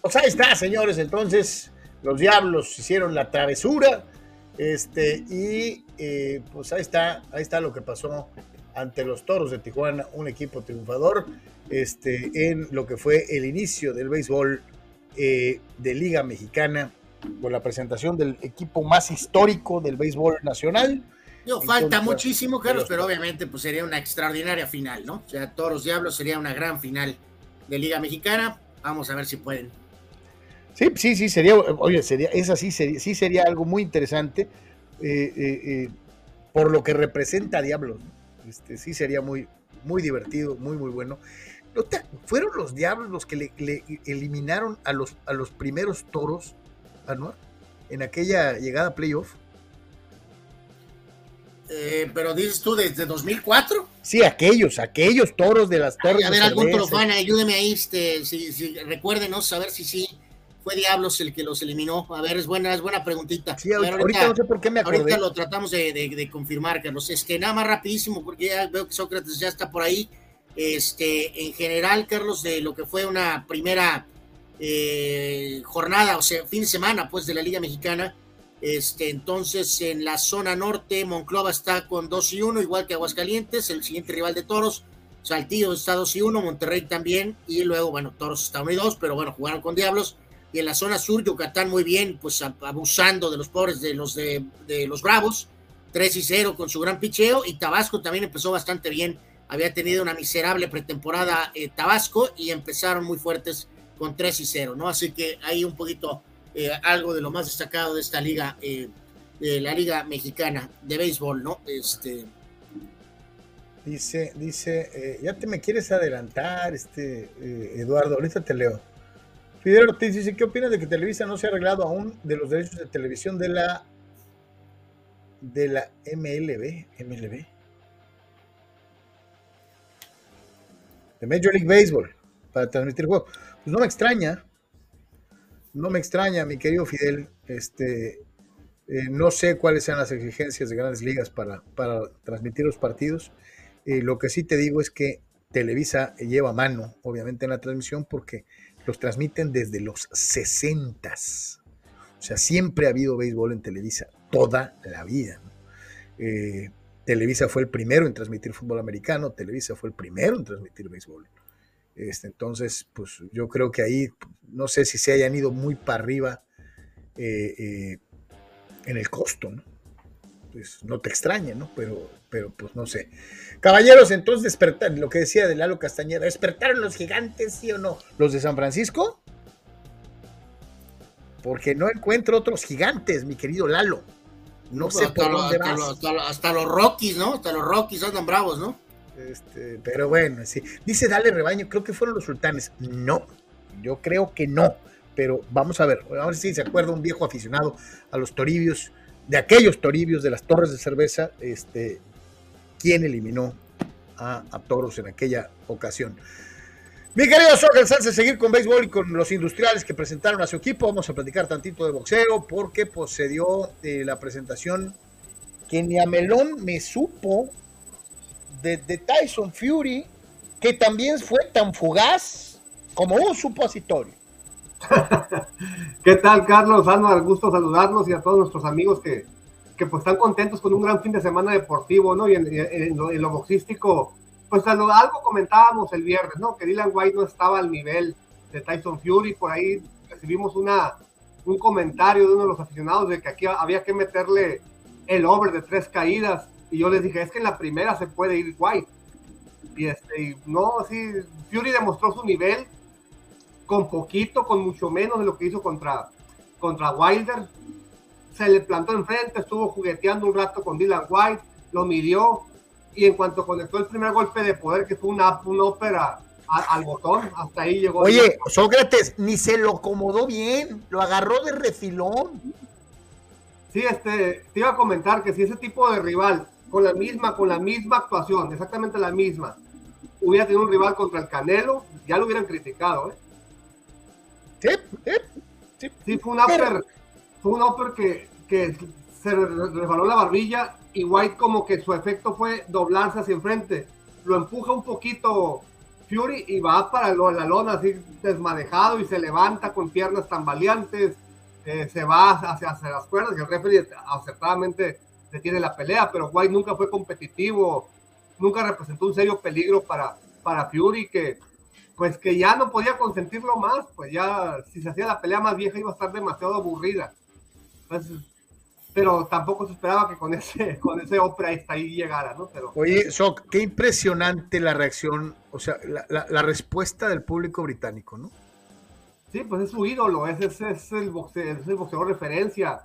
Pues ahí está, señores. Entonces, los diablos hicieron la travesura. Este, y eh, pues ahí está, ahí está lo que pasó ante los toros de Tijuana, un equipo triunfador, este, en lo que fue el inicio del béisbol eh, de Liga Mexicana, con la presentación del equipo más histórico del béisbol nacional falta muchísimo, Carlos, pero obviamente pues sería una extraordinaria final, ¿no? O sea, Toros Diablos sería una gran final de Liga Mexicana. Vamos a ver si pueden. Sí, sí, sí, sería, oye, sería, esa sí sería, sí sería algo muy interesante eh, eh, eh, por lo que representa Diablos. Este, sí sería muy, muy divertido, muy, muy bueno. fueron los diablos los que le, eliminaron a los, a los primeros toros, Anuar, en aquella llegada a playoff. Eh, pero dices tú desde 2004. Sí, aquellos, aquellos toros de las torres. a ver, algún torofán, ayúdeme ahí, este, si, si, recuérdenos, a ver si sí fue Diablos el que los eliminó. A ver, es buena, es buena preguntita. Sí, ahorita, no sé por qué me acordé. Ahorita lo tratamos de, de, confirmar, Carlos. Este, nada más rapidísimo, porque ya veo que Sócrates ya está por ahí. Este, en general, Carlos, de lo que fue una primera eh, jornada, o sea, fin de semana, pues, de la Liga Mexicana. Este, entonces, en la zona norte, Monclova está con 2 y 1, igual que Aguascalientes, el siguiente rival de Toros. Saltillo está 2 y 1, Monterrey también, y luego, bueno, Toros está 1 y 2, pero bueno, jugaron con Diablos y en la zona sur Yucatán muy bien, pues abusando de los pobres de los de, los Bravos, 3 y 0 con su gran picheo y Tabasco también empezó bastante bien, había tenido una miserable pretemporada eh, Tabasco y empezaron muy fuertes con 3 y 0, ¿no? Así que hay un poquito eh, algo de lo más destacado de esta liga, eh, de la liga mexicana de béisbol, ¿no? Este... Dice, dice, ya te me quieres adelantar, este, Eduardo, ahorita te leo. Fidel Ortiz dice, ¿qué opinas de que Televisa no se ha arreglado aún de los derechos de televisión de la de la MLB? MLB. De Major League Baseball para transmitir juegos. Pues no me extraña. No me extraña, mi querido Fidel. Este, eh, no sé cuáles sean las exigencias de grandes ligas para, para transmitir los partidos. Eh, lo que sí te digo es que Televisa lleva mano, obviamente, en la transmisión porque los transmiten desde los 60. O sea, siempre ha habido béisbol en Televisa, toda la vida. Eh, Televisa fue el primero en transmitir fútbol americano, Televisa fue el primero en transmitir béisbol. Este, entonces, pues yo creo que ahí, no sé si se hayan ido muy para arriba eh, eh, en el costo, ¿no? Pues no te extrañe, ¿no? Pero, pero pues no sé. Caballeros, entonces despertar, lo que decía de Lalo Castañeda, ¿despertaron los gigantes, sí o no? ¿Los de San Francisco? Porque no encuentro otros gigantes, mi querido Lalo. No sé por dónde hasta, los Rockies, ¿no? Hasta los Rockies andan bravos, ¿no? Este, pero bueno, sí. Dice Dale Rebaño, creo que fueron los sultanes. No, yo creo que no. Pero vamos a ver, a ver si se acuerda un viejo aficionado a los toribios, de aquellos toribios de las torres de cerveza, este, quién eliminó a, Toros en aquella ocasión. Mi querido Soccer Salce, seguir con béisbol y con los industriales que presentaron a su equipo. Vamos a platicar tantito de boxeo porque pues, se dio eh, la presentación que ni a Melón me supo de, Tyson Fury, que también fue tan fugaz como un supositorio. ¿Qué tal, Carlos? Álvaro, gusto saludarlos y a todos nuestros amigos que, que pues están contentos con un gran fin de semana deportivo, ¿no? Y en, lo, boxístico, pues algo, comentábamos el viernes, ¿no? Que Dylan White no estaba al nivel de Tyson Fury, por ahí recibimos una, un comentario de uno de los aficionados de que aquí había que meterle el over de tres caídas, y yo les dije, es que en la primera se puede ir White. Y este, no, sí, Fury demostró su nivel con poquito, con mucho menos de lo que hizo contra, contra Wilder se le plantó enfrente, estuvo jugueteando un rato con Dylan White, lo midió y en cuanto conectó el primer golpe de poder, que fue una, una ópera al botón, hasta ahí llegó. Oye, Sócrates, ni se lo acomodó bien, lo agarró de refilón. Sí, este, te iba a comentar que si ese tipo de rival, con la misma, con la misma actuación, exactamente la misma, hubiera tenido un rival contra el Canelo, ya lo hubieran criticado, ¿eh? Sí, sí, sí. fue una fue un upper que, que se resbaló la barbilla y White como que su efecto fue doblarse hacia enfrente. Lo empuja un poquito Fury y va para la lona así desmadejado y se levanta con piernas tambaleantes, eh, se va hacia, hacia, las cuerdas y el referee acertadamente detiene la pelea, pero White nunca fue competitivo, nunca representó un serio peligro para, para Fury que pues que ya no podía consentirlo más, pues ya si se hacía la pelea más vieja iba a estar demasiado aburrida pero tampoco se esperaba que con ese, con ese Opera ahí llegara, ¿no? Pero, Oye, Sok, qué impresionante la reacción, o sea, la, respuesta del público británico, ¿no? Sí, pues es su ídolo, es, es, es el, boxeador, es el referencia,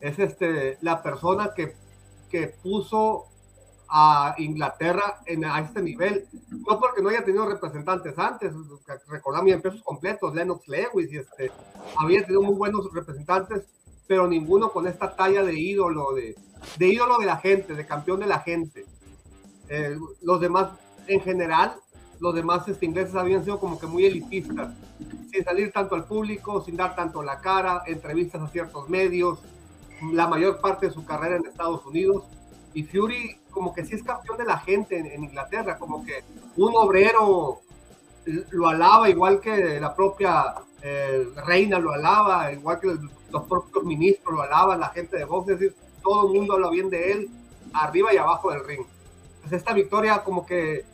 es este, la persona que, que puso a Inglaterra en, a este nivel. No porque no haya tenido representantes antes, recordamos en pesos completos, Lennox Lewis, y este, había tenido muy buenos representantes, pero ninguno con esta talla de ídolo, de, de ídolo de la gente, de campeón de la gente. Eh, los demás, en general, los demás este, ingleses habían sido como que muy elitistas, sin salir tanto al público, sin dar tanto la cara, entrevistas a ciertos medios, la mayor parte de su carrera en Estados Unidos. Y Fury como que sí es campeón de la gente en, Inglaterra, como que un obrero lo alaba igual que la propia eh, reina lo alaba, igual que los propios ministros lo alaban, la gente de Vox, es decir, todo el mundo habla bien de él, arriba y abajo del ring. Pues esta victoria como que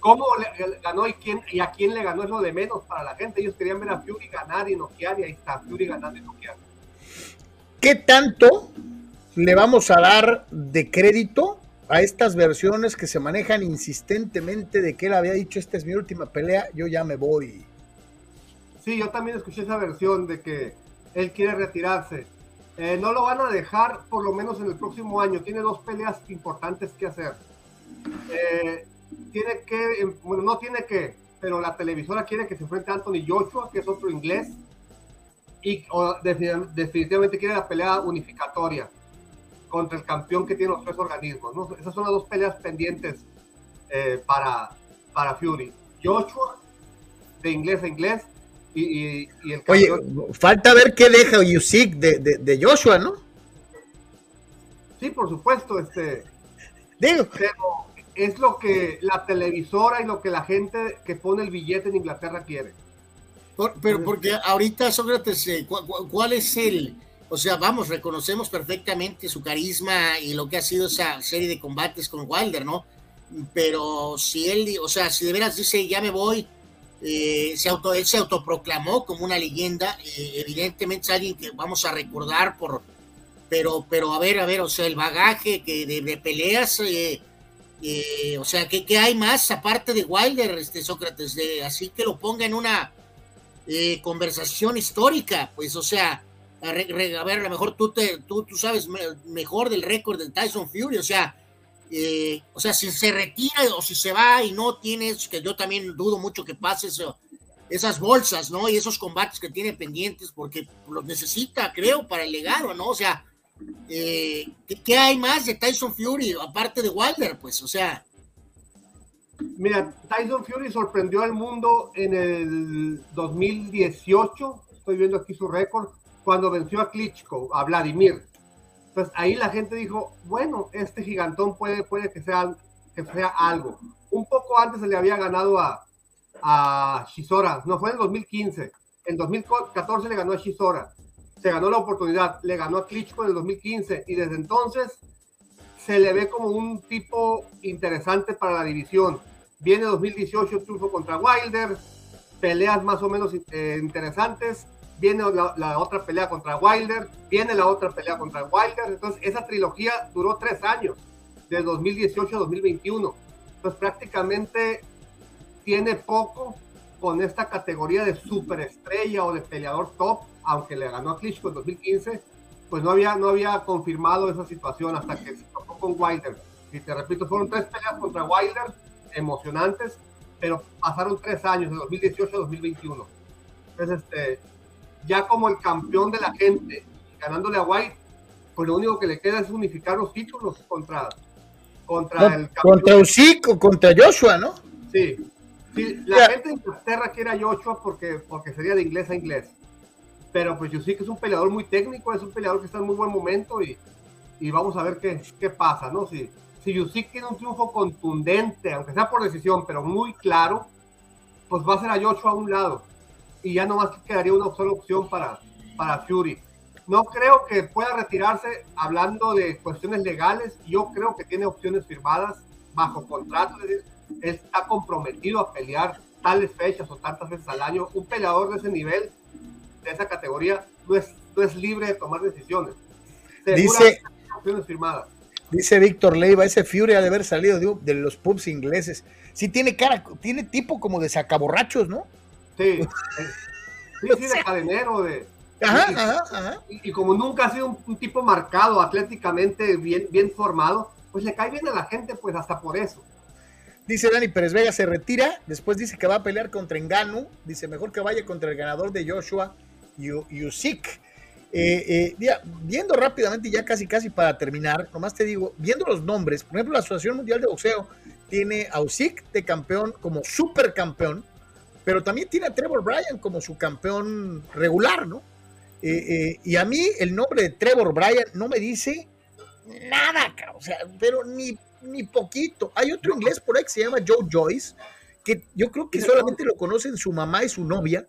cómo le, ganó y quién y a quién le ganó es lo de menos para la gente. Ellos querían ver a Fury ganar y noquear y ahí está Fury ganando y noquear. ¿Qué tanto le vamos a dar de crédito a estas versiones que se manejan insistentemente de que él había dicho esta es mi última pelea, yo ya me voy. Sí, yo también escuché esa versión de que él quiere retirarse. Eh, no lo van a dejar por lo menos en el próximo año. Tiene dos peleas importantes que hacer. Eh, tiene que, bueno, no tiene que, pero la televisora quiere que se enfrente a Anthony Joshua, que es otro inglés, y definitivamente quiere la pelea unificatoria contra el campeón que tiene los tres organismos. Esas son las dos peleas pendientes eh, para, para Fury. Joshua, de inglés a inglés, y, el Oye, falta ver qué deja Usyk de, de, Joshua, ¿no? Sí, por supuesto, este. Digo. Pero es lo que la televisora y lo que la gente que pone el billete en Inglaterra quiere. pero porque ahorita, Sócrates, eh, ¿cuál es el, o sea, vamos, reconocemos perfectamente su carisma y lo que ha sido esa serie de combates con Wilder, ¿no? Pero si él, o sea, si de veras dice, ya me voy, eh, se auto, él se autoproclamó como una leyenda, eh, evidentemente es alguien que vamos a recordar por, pero, pero a ver, a ver, o sea, el bagaje que de, peleas, eh, o sea, ¿qué, ¿qué, hay más aparte de Wilder, este Sócrates? De, así que lo ponga en una conversación histórica, pues, o sea, a, ver, a lo mejor tú, te, tú, tú sabes mejor del récord de Tyson Fury, o sea, eh, o sea, si se retira o si se va y no tienes, que yo también dudo mucho que pase eso, esas bolsas, ¿no? Y esos combates que tiene pendientes, porque los necesita, creo, para el legado, ¿no? O sea, eh, ¿qué, hay más de Tyson Fury aparte de Wilder? Pues, o sea. Mira, Tyson Fury sorprendió al mundo en el 2018, estoy viendo aquí su récord, cuando venció a Klitschko, a Vladimir. Pues ahí la gente dijo, bueno, este gigantón puede, puede que, sea, que sea algo. Un poco antes se le había ganado a, a no fue en el 2015, en 2014 le ganó a Shizora, se ganó la oportunidad, le ganó a Klitschko en el 2015 y desde entonces se le ve como un tipo interesante para la división. Viene 2018 triunfo contra Wilder, peleas más o menos eh, interesantes, viene la, otra pelea contra Wilder, viene la otra pelea contra Wilder. Entonces, esa trilogía duró tres años, de 2018 a 2021. Entonces, prácticamente tiene poco con esta categoría de superestrella o de peleador top, aunque le ganó a Klitschko en 2015, pues no había, no había confirmado esa situación hasta que se tocó con Wilder. Y te repito, fueron tres peleas contra Wilder, emocionantes, pero pasaron tres años, de 2018 a 2021. Entonces, este, ya como el campeón de la gente, ganándole a White, pues lo único que le queda es unificar los títulos contra, contra el campeón. Contra Usyk o contra Joshua, ¿no? Sí. sí la gente de Inglaterra quiere a Joshua porque, porque sería de inglés a inglés. Pero pues Usyk es un peleador muy técnico, es un peleador que está en muy buen momento y, y vamos a ver qué, qué pasa, ¿no? Si, si Usyk tiene un triunfo contundente, aunque sea por decisión, pero muy claro, pues va a ser a Joshua a un lado y ya nomás quedaría una sola opción para, para Fury. No creo que pueda retirarse hablando de cuestiones legales. Yo creo que tiene opciones firmadas bajo contrato. Es decir, él está comprometido a pelear tales fechas o tantas veces al año. Un peleador de ese nivel, de esa categoría, no es, no es libre de tomar decisiones. Dice, opciones firmadas. Dice Víctor Leiva, ese Fury ha de haber salido de, de los pubs ingleses. Sí tiene cara, tiene tipo como de sacaborrachos, ¿no? Sí, sí, sí, de cadenero, de... y, como nunca ha sido un, tipo marcado, atléticamente bien, bien formado, pues le cae bien a la gente, pues hasta por eso. Dice Dani Pérez Vega se retira, después dice que va a pelear contra Enganu, dice mejor que vaya contra el ganador de Joshua Yusik. Eh, eh, viendo rápidamente, ya casi casi para terminar, nomás te digo, viendo los nombres, por ejemplo, la Asociación Mundial de Boxeo tiene a Usyk de campeón como supercampeón, pero también tiene a Trevor Bryan como su campeón regular, ¿no? Eh, y a mí el nombre de Trevor Bryan no me dice nada, o sea, pero ni, ni poquito. Hay otro inglés por ahí que se llama Joe Joyce, que yo creo que solamente lo conocen su mamá y su novia,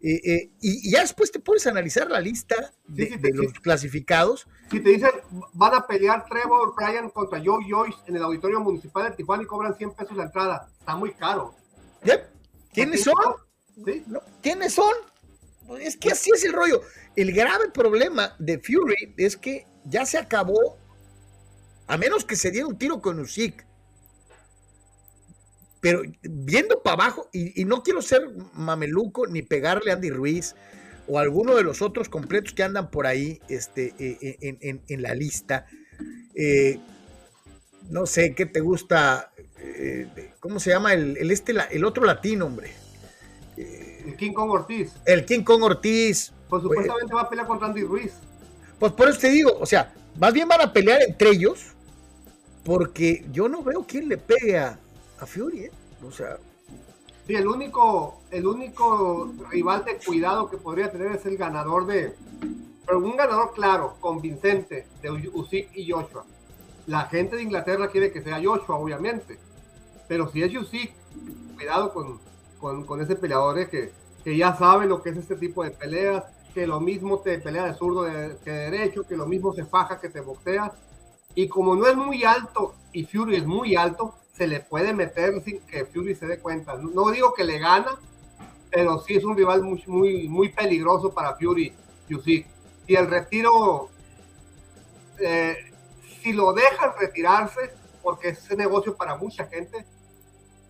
eh, eh, y, ya después te puedes analizar la lista de, los clasificados. Si te dicen, van a pelear Trevor Bryan contra Joe Joyce en el auditorio municipal de Tijuana y cobran 100 pesos la entrada, está muy caro. ¿Quiénes son? ¿Quiénes son? Es que así es el rollo. El grave problema de Fury es que ya se acabó, a menos que se diera un tiro con Usyk pero viendo para abajo, y, no quiero ser mameluco ni pegarle a Andy Ruiz o alguno de los otros completos que andan por ahí este, eh, eh, en, la lista. Eh, no sé, ¿qué te gusta? ¿Cómo se llama el, este, el otro latino, hombre? el King Kong Ortiz. El King Kong Ortiz. Pues supuestamente va a pelear contra Andy Ruiz. Pues por eso te digo, o sea, más bien van a pelear entre ellos, porque yo no veo quién le pegue a, a Fury, ¿eh? O sea. Sí, el único, el único rival de cuidado que podría tener es el ganador de. Pero un ganador claro, convincente, de Usyk y Joshua. La gente de Inglaterra quiere que sea Joshua, obviamente. Pero si es Usyk, cuidado con, con, ese peleador que, que ya sabe lo que es este tipo de peleas, que lo mismo te pelea de zurdo que de derecho, que lo mismo se faja que te boxea. Y como no es muy alto y Fury es muy alto, se le puede meter sin que Fury se dé cuenta. No digo que le gana, pero sí es un rival muy, muy, muy peligroso para Fury. Y el retiro, eh, si lo dejan retirarse, porque es negocio para mucha gente,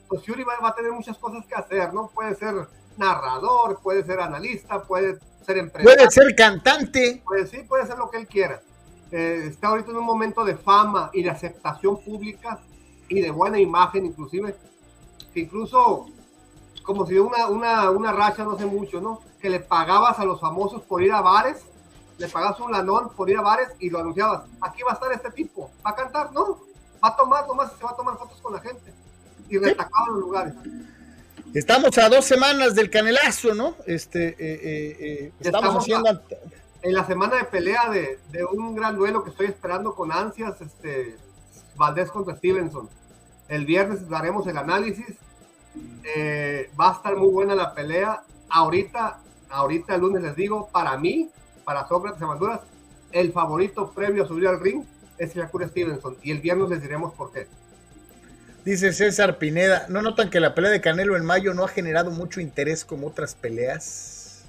pues Fury va, a tener muchas cosas que hacer, ¿no? Puede ser narrador, puede ser analista, puede ser empresario. Puede ser cantante. Pues sí, puede ser lo que él quiera. Eh, está ahorita en un momento de fama y de aceptación pública y de buena imagen inclusive, que incluso como si una, una, una racha no sé mucho, ¿no? Que le pagabas a los famosos por ir a bares, le pagabas un lanón por ir a bares y lo anunciabas, aquí va a estar este tipo, va a cantar, no, va a tomar, nomás se va a tomar fotos con la gente y destacaban los lugares. Estamos a dos semanas del canelazo, ¿no? Este, eh, eh, eh, estamos, haciendo... en la semana de pelea de, de, un gran duelo que estoy esperando con ansias, este, Valdés contra Stevenson. El viernes daremos el análisis. Eh, va a estar muy buena la pelea. Ahorita, ahorita el lunes les digo, para mí, para Sócrates y Maduras, el favorito previo a subir al ring es Shakur Stevenson. Y el viernes les diremos por qué. Dice César Pineda, ¿no notan que la pelea de Canelo en mayo no ha generado mucho interés como otras peleas?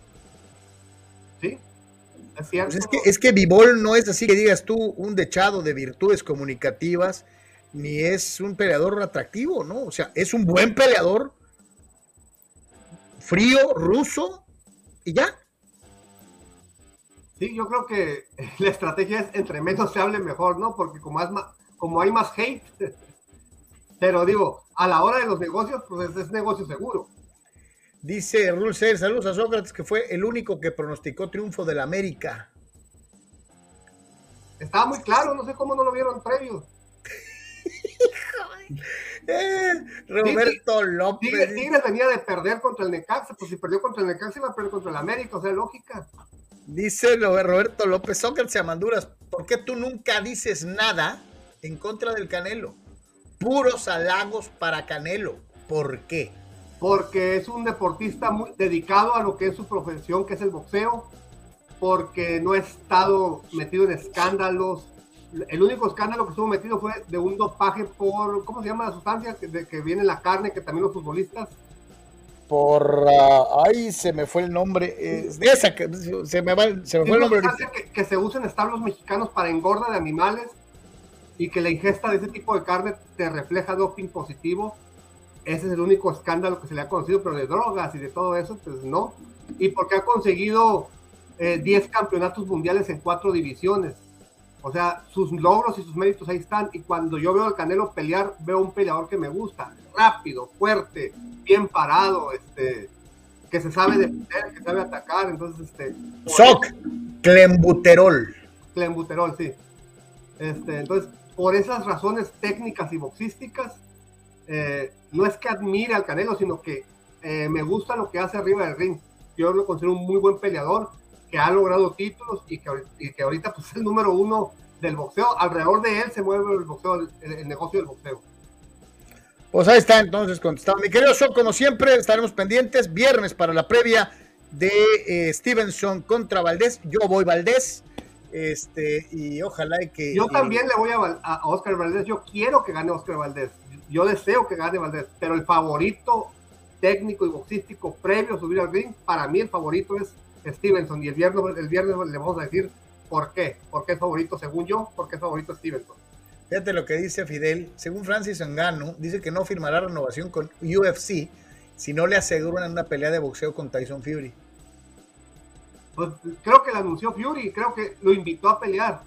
Sí, es cierto. Pues es que, es que Vivol no es así que digas tú un dechado de virtudes comunicativas ni es un peleador atractivo, ¿no? O sea, es un buen peleador, frío, ruso, y ya. Sí, yo creo que la estrategia es entre menos se hable mejor, ¿no? Porque como, como hay más hate, pero digo, a la hora de los negocios, pues es, negocio seguro. Dice Rulser, saludos a Sócrates, que fue el único que pronosticó triunfo del América. Estaba muy claro, no sé cómo no lo vieron previo. Eh, Roberto López. Tigres, venía de perder contra el Necaxa, pues si perdió contra el Necaxa iba a perder contra el América, o sea, lógica. Dice Roberto López, Sócrates Amanduras, ¿por qué tú nunca dices nada en contra del Canelo? Puros halagos para Canelo. ¿Por qué? Porque es un deportista muy dedicado a lo que es su profesión, que es el boxeo, porque no ha estado metido en escándalos, el único escándalo que estuvo metido fue de un dopaje por, ¿cómo se llama la sustancia? De, que viene en la carne, que también los futbolistas. Por, uh, ay, se me fue el nombre, esa, que, se me, va, se me fue el nombre. Que, que, se usa en establos mexicanos para engorda de animales y que la ingesta de ese tipo de carne te refleja doping positivo. Ese es el único escándalo que se le ha conocido, pero de drogas y de todo eso, pues no. Y porque ha conseguido 10 eh, campeonatos mundiales en cuatro divisiones O sea, sus logros y sus méritos ahí están. Y cuando yo veo al Canelo pelear, veo un peleador que me gusta. Rápido, fuerte, bien parado, este, que se sabe defender, que sabe atacar. Entonces, este. Soc, Clembuterol. Clembuterol, sí. Este, entonces, por esas razones técnicas y boxísticas, eh, no es que admire al Canelo, sino que eh, me gusta lo que hace arriba del ring. Yo lo considero un muy buen peleador que ha logrado títulos y que, que ahorita pues, es el número uno del boxeo. Alrededor de él se mueve el boxeo, el, negocio del boxeo. Pues ahí está entonces contestado. Mi querido Show, como siempre, estaremos pendientes. Viernes para la previa de eh, Stevenson contra Valdés. Yo voy Valdés. Este, y ojalá que. Yo también le voy a, a, Oscar Valdés. Yo quiero que gane Oscar Valdés. Yo deseo que gane Valdés. Pero el favorito técnico y boxístico previo a subir al ring, para mí el favorito es Stevenson. Y el viernes, el viernes le vamos a decir por qué. ¿Por qué es favorito según yo? ¿Por qué es favorito Stevenson? Fíjate lo que dice Fidel. Según Francis Engano, dice que no firmará renovación con UFC si no le aseguran una pelea de boxeo con Tyson Fury. Pues creo que la anunció Fury, creo que lo invitó a pelear.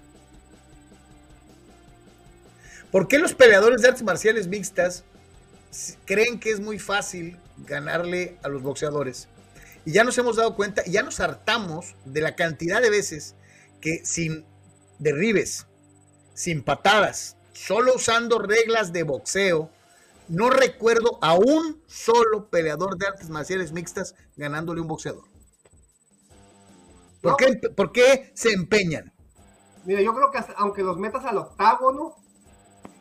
¿Por qué los peleadores de artes marciales mixtas creen que es muy fácil ganarle a los boxeadores? Y ya nos hemos dado cuenta, ya nos hartamos de la cantidad de veces que sin derribes, sin patadas, solo usando reglas de boxeo, no recuerdo a un solo peleador de artes marciales mixtas ganándole a un boxeador. ¿Por, qué, ¿Por, qué, se empeñan? Mira, yo creo que aunque los metas al octágono,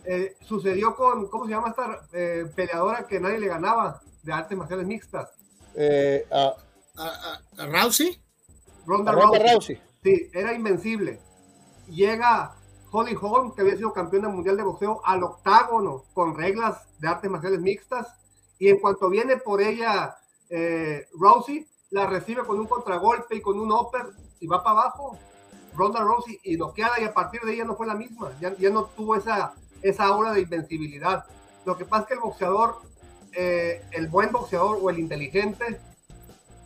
eh, sucedió con, ¿cómo se llama esta eh, peleadora que nadie le ganaba de artes marciales mixtas? Eh, a, a, Rousey. Ronda, Rousey. Sí, era invencible. Llega Holly Holm, que había sido campeona mundial de boxeo, al octágono con reglas de artes marciales mixtas. Y en cuanto viene por ella eh, Rousey, la recibe con un contragolpe y con un upper y va para abajo. Ronda Rousey y queda y a partir de ella no fue la misma. Ya, ya no tuvo esa, esa aura de invencibilidad. Lo que pasa es que el boxeador, eh, el buen boxeador o el inteligente,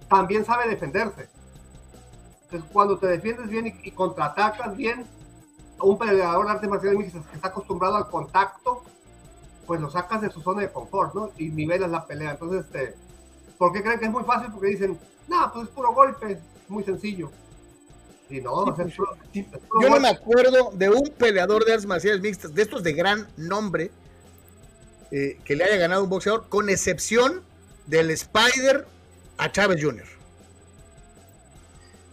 también sabe defenderse. Entonces, cuando te defiendes bien y, contraatacas bien, un peleador de artes marciales que está acostumbrado al contacto, pues lo sacas de su zona de confort, ¿no? Y nivelas la pelea. Entonces, este, ¿por qué creen que es muy fácil? Porque dicen, no, pues es puro golpe, es muy sencillo. Y no, yo no me acuerdo de un peleador de artes marciales mixtas, de estos de gran nombre, eh, que le haya ganado un boxeador, con excepción del Spider a Chávez Jr.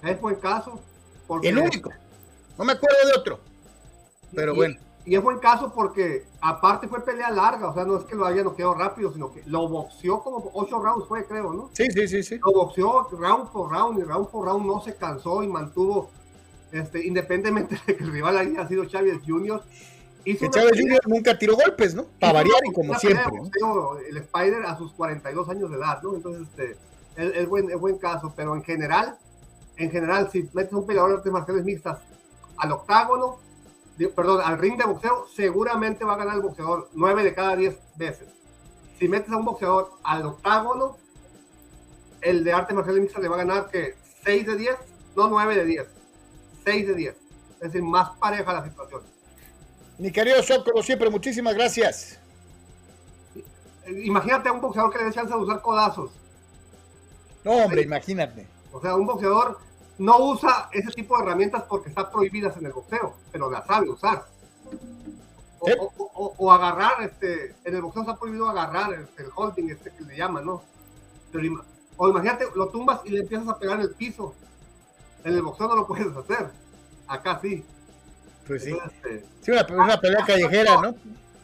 Es buen caso. El único. No me acuerdo de otro. Pero bueno. Y es buen caso porque aparte fue pelea larga, o sea, no es que lo haya noqueado rápido, sino que lo boxeó como ocho rounds fue, creo, ¿no? Sí, sí, sí, sí. Lo boxeó round por round y round por round no se cansó y mantuvo, este, independientemente de que el rival haya sido Chávez Jr., que Chávez Jr. nunca tiró golpes, ¿no? Para variar y como siempre. El Spider a sus 42 años de edad, ¿no? Entonces, este, es, buen, es buen caso, pero en general, en general, si metes un peleador de artes marciales mixtas al octágono, perdón, al ring de boxeo, seguramente va a ganar el boxeador 9 de cada 10 veces. Si metes a un boxeador al octágono, el de artes marciales mixtas le va a ganar que 6 de 10, no 9 de 10, 6 de 10. Es decir, más pareja la situación. Mi querido Shop, como siempre, muchísimas gracias. Imagínate a un boxeador que le dé chance de usar codazos. No, hombre, imagínate. O sea, un boxeador no usa ese tipo de herramientas porque están prohibidas en el boxeo, pero las sabe usar. O, agarrar, este, en el boxeo está prohibido agarrar este, el holding, este que le llaman, ¿no? o imagínate, lo tumbas y le empiezas a pegar en el piso. En el boxeo no lo puedes hacer. Acá sí. Pues sí. Este, sí, una, una pelea callejera, ¿no?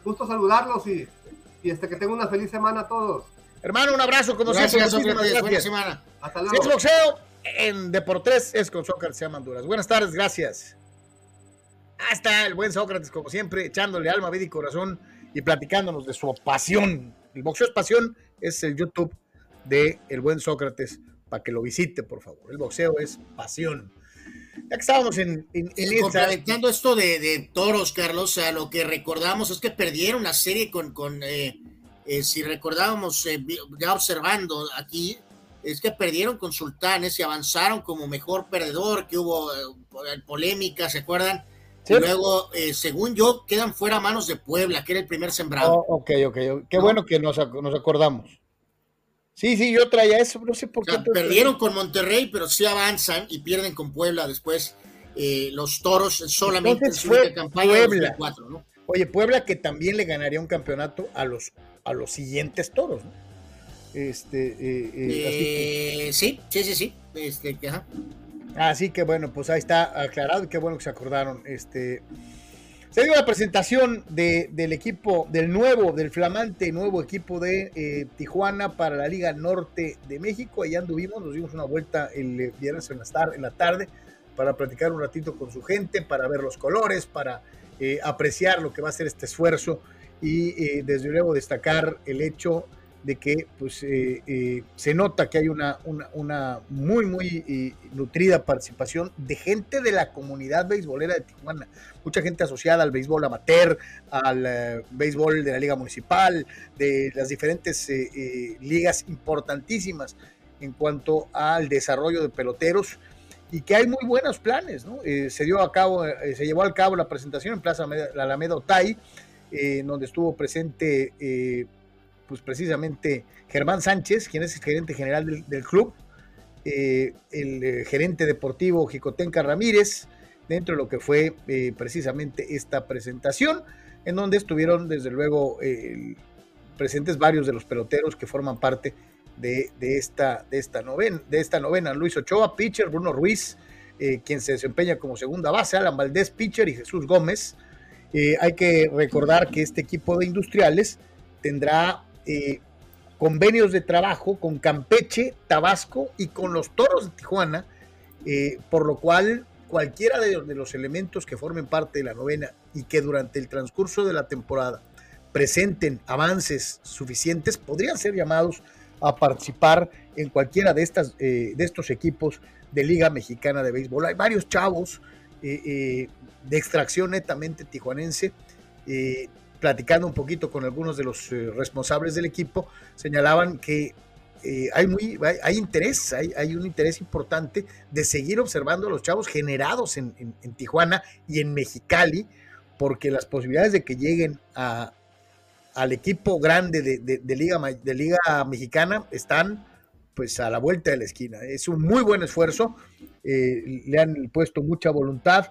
Gusto saludarlos y, y este, que tengan una feliz semana a todos. Hermano, un abrazo, como gracias, siempre. Gracias. Buena semana. Hasta luego. Si es boxeo, en Deportes es con Sócrates se llaman. Buenas tardes, gracias. Hasta el buen Sócrates, como siempre, echándole alma, vida y corazón y platicándonos de su pasión. El boxeo es pasión, es el YouTube de el buen Sócrates, para que lo visite, por favor. El boxeo es pasión. Ya que estábamos en, en, en esto de, toros, Carlos, sea, lo que recordamos es que perdieron la serie con, con eh, eh, si recordábamos, eh, ya observando aquí, es que perdieron con Sultanes y avanzaron como mejor perdedor, que hubo eh, polémica, ¿se acuerdan? Y luego, eh, según yo, quedan fuera manos de Puebla, que era el primer sembrado. Oh, ok, ok, qué bueno que nos, nos, acordamos. Sí, sí, yo traía eso, no sé por qué. perdieron con Monterrey, pero sí avanzan y pierden con Puebla después. Eh, los toros solamente en su campaña Puebla. ¿no? Oye, Puebla que también le ganaría un campeonato a los, a los siguientes toros, ¿no? Este, eh, sí, sí, sí, sí. Este, ajá. Así que bueno, pues ahí está aclarado y qué bueno que se acordaron. Este, se dio la presentación del equipo, del nuevo, del flamante nuevo equipo de eh, Tijuana para la Liga Norte de México. Allá anduvimos, nos dimos una vuelta el viernes en la, tarde para platicar un ratito con su gente, para ver los colores, para eh, apreciar lo que va a ser este esfuerzo y eh, desde luego destacar el hecho de que pues, eh, eh, se nota que hay una, una, muy, muy eh, nutrida participación de gente de la comunidad beisbolera de Tijuana. Mucha gente asociada al béisbol amateur, al béisbol de la Liga Municipal, de las diferentes ligas importantísimas en cuanto al desarrollo de peloteros y que hay muy buenos planes. ¿no? se, dio a cabo, se llevó a cabo la presentación en Plaza la Alameda Otay, donde estuvo presente pues precisamente Germán Sánchez, quien es el gerente general del, club, eh, el eh, gerente deportivo Jicotenca Ramírez, dentro de lo que fue eh, precisamente esta presentación, en donde estuvieron desde luego presentes varios de los peloteros que forman parte de, esta, de, esta novena, de esta novena. Luis Ochoa, pitcher, Bruno Ruiz, quien se desempeña como segunda base, Alan Valdés, pitcher y Jesús Gómez. hay que recordar que este equipo de industriales tendrá eh, convenios de trabajo con Campeche, Tabasco y con los Toros de Tijuana, eh, por lo cual cualquiera de, los elementos que formen parte de la novena y que durante el transcurso de la temporada presenten avances suficientes podrían ser llamados a participar en cualquiera de, estas, eh, de estos equipos de Liga Mexicana de Béisbol. Hay varios chavos de extracción netamente tijuanense platicando un poquito con algunos de los eh, responsables del equipo, señalaban que eh, hay, muy, hay, interés, hay, un interés importante de seguir observando a los chavos generados en, Tijuana y en Mexicali, porque las posibilidades de que lleguen al equipo grande de, Liga, de Liga Mexicana están pues a la vuelta de la esquina. Es un muy buen esfuerzo, eh, le han puesto mucha voluntad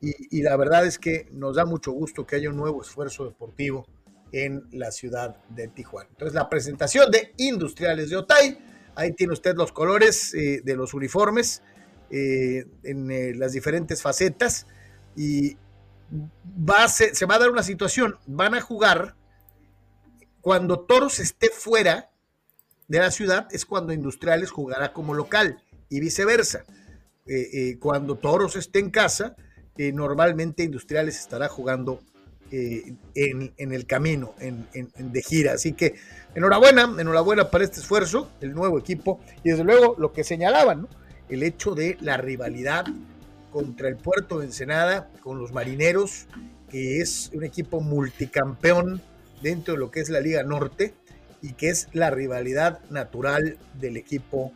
y, la verdad es que nos da mucho gusto que haya un nuevo esfuerzo deportivo en la ciudad de Tijuana. Entonces, la presentación de Industriales de Otay, ahí tiene usted los colores eh, de los uniformes eh, en eh, las diferentes facetas y se va a dar una situación, van a jugar cuando Toros esté fuera de la ciudad, es cuando Industriales jugará como local y viceversa. cuando Toros esté en casa, normalmente Industriales estará jugando eh, en, el camino, en, de gira. Así que enhorabuena, enhorabuena para este esfuerzo, el nuevo equipo y desde luego lo que señalaban, el hecho de la rivalidad contra el puerto de Ensenada, con los marineros, que es un equipo multicampeón dentro de lo que es la Liga Norte y que es la rivalidad natural del equipo,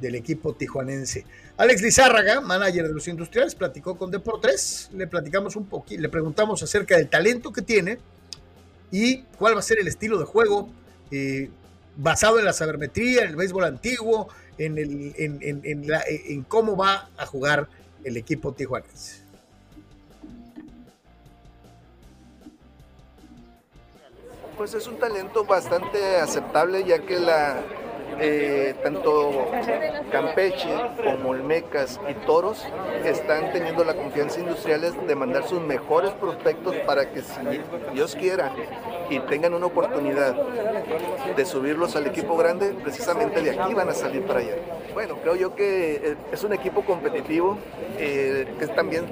del equipo tijuanense. Alex Lizárraga, manager de los industriales, platicó con Deportes, le platicamos un poquito, le preguntamos acerca del talento que tiene y cuál va a ser el estilo de juego eh, basado en la sabermetría, en el béisbol antiguo, en, el, en, cómo va a jugar el equipo tijuanense. Pues es un talento bastante aceptable ya que la, eh, tanto Campeche como Olmecas y Toros están teniendo la confianza industriales de mandar sus mejores prospectos para que si Dios quiera y tengan una oportunidad de subirlos al equipo grande, precisamente de aquí van a salir para allá. Bueno, creo yo que eh, es un equipo competitivo eh, que también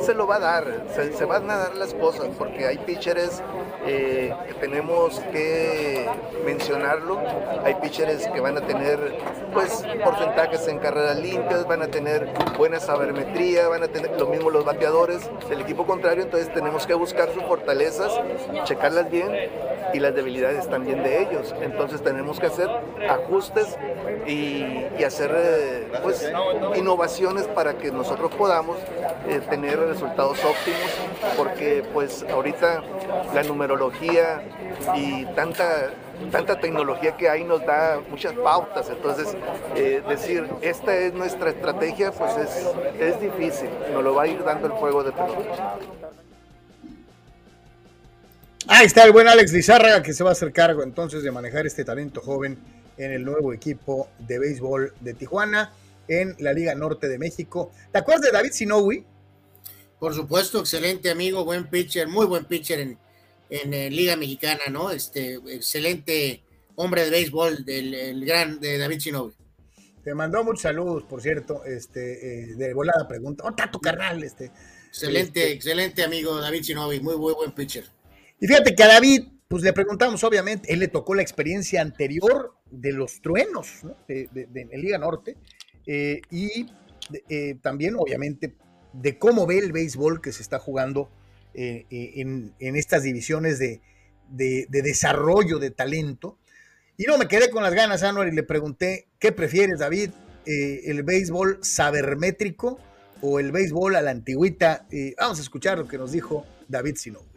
se lo va a dar, se, van a dar las cosas, porque hay pitchers que tenemos que mencionarlo, hay pitchers que van van a tener pues porcentajes en carreras limpias, van a tener buena sabermetría, van a tener lo mismo los bateadores del equipo contrario, entonces tenemos que buscar sus fortalezas, checarlas bien y las debilidades también de ellos. Entonces tenemos que hacer ajustes y, hacer eh, pues, innovaciones para que nosotros podamos eh, tener resultados óptimos, porque pues ahorita la numerología y tanta tanta tecnología que hay nos da muchas pautas, entonces eh, decir esta es nuestra estrategia pues es, es difícil, nos lo va a ir dando el juego de pelota. Ahí está el buen Alex Lizárraga que se va a hacer cargo entonces de manejar este talento joven en el nuevo equipo de béisbol de Tijuana en la Liga Norte de México. ¿Te acuerdas de David Sinowi? Por supuesto, excelente amigo, buen pitcher, muy buen pitcher en, en, Liga Mexicana, ¿no? Este excelente hombre de béisbol del gran de David Sinowi. Te mandó muchos saludos, por cierto, este, eh, de volada pregunta. ¡Oh, tu carnal! Este, excelente, este, excelente amigo David muy, muy buen pitcher. Y fíjate que a David, pues le preguntamos, obviamente, él le tocó la experiencia anterior de los truenos ¿no? de, de, Liga Norte eh, y eh, también, obviamente, de cómo ve el béisbol que se está jugando eh, en, en, estas divisiones de, de, desarrollo de talento. Y no, me quedé con las ganas, Anuar, y le pregunté, ¿qué prefieres, David? ¿El béisbol sabermétrico o el béisbol a la antigüita? vamos a escuchar lo que nos dijo David Sino.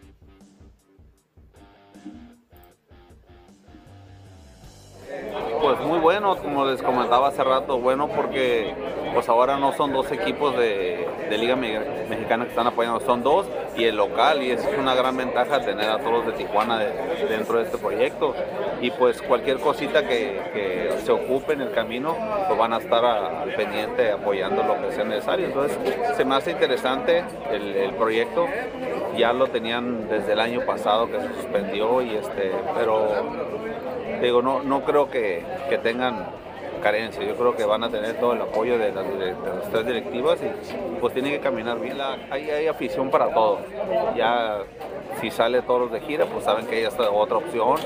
Pues muy bueno, como les comentaba hace rato, bueno porque pues ahora no son dos equipos de, Liga Mexicana que están apoyando, son dos y el local y es una gran ventaja tener a todos de Tijuana dentro de este proyecto y pues cualquier cosita que, se ocupe en el camino pues van a estar al pendiente apoyando lo que sea necesario. Entonces se me hace interesante el, el proyecto, ya lo tenían desde el año pasado que se suspendió y este, pero digo, no, no creo que, que tengan carencia. Yo creo que van a tener todo el apoyo de las, tres directivas y pues tienen que caminar bien. La, hay, afición para todo. Ya si sale todos de gira, pues saben que hay esta otra opción,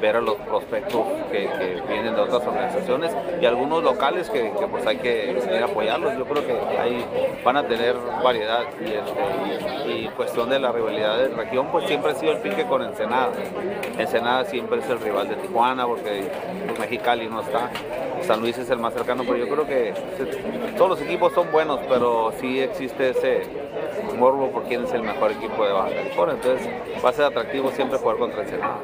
ver a los prospectos que, vienen de otras organizaciones y algunos locales que, pues hay que venir a apoyarlos. Yo creo que ahí van a tener variedad y, este, cuestión de la rivalidad de región, pues siempre ha sido el pique con Ensenada. Ensenada siempre es el rival de Tijuana porque pues, Mexicali no está. San Luis es el más cercano, pero yo creo que todos los equipos son buenos, pero sí existe ese morbo por quién es el mejor equipo de Baja California. Entonces va a ser atractivo siempre jugar contra el Senado.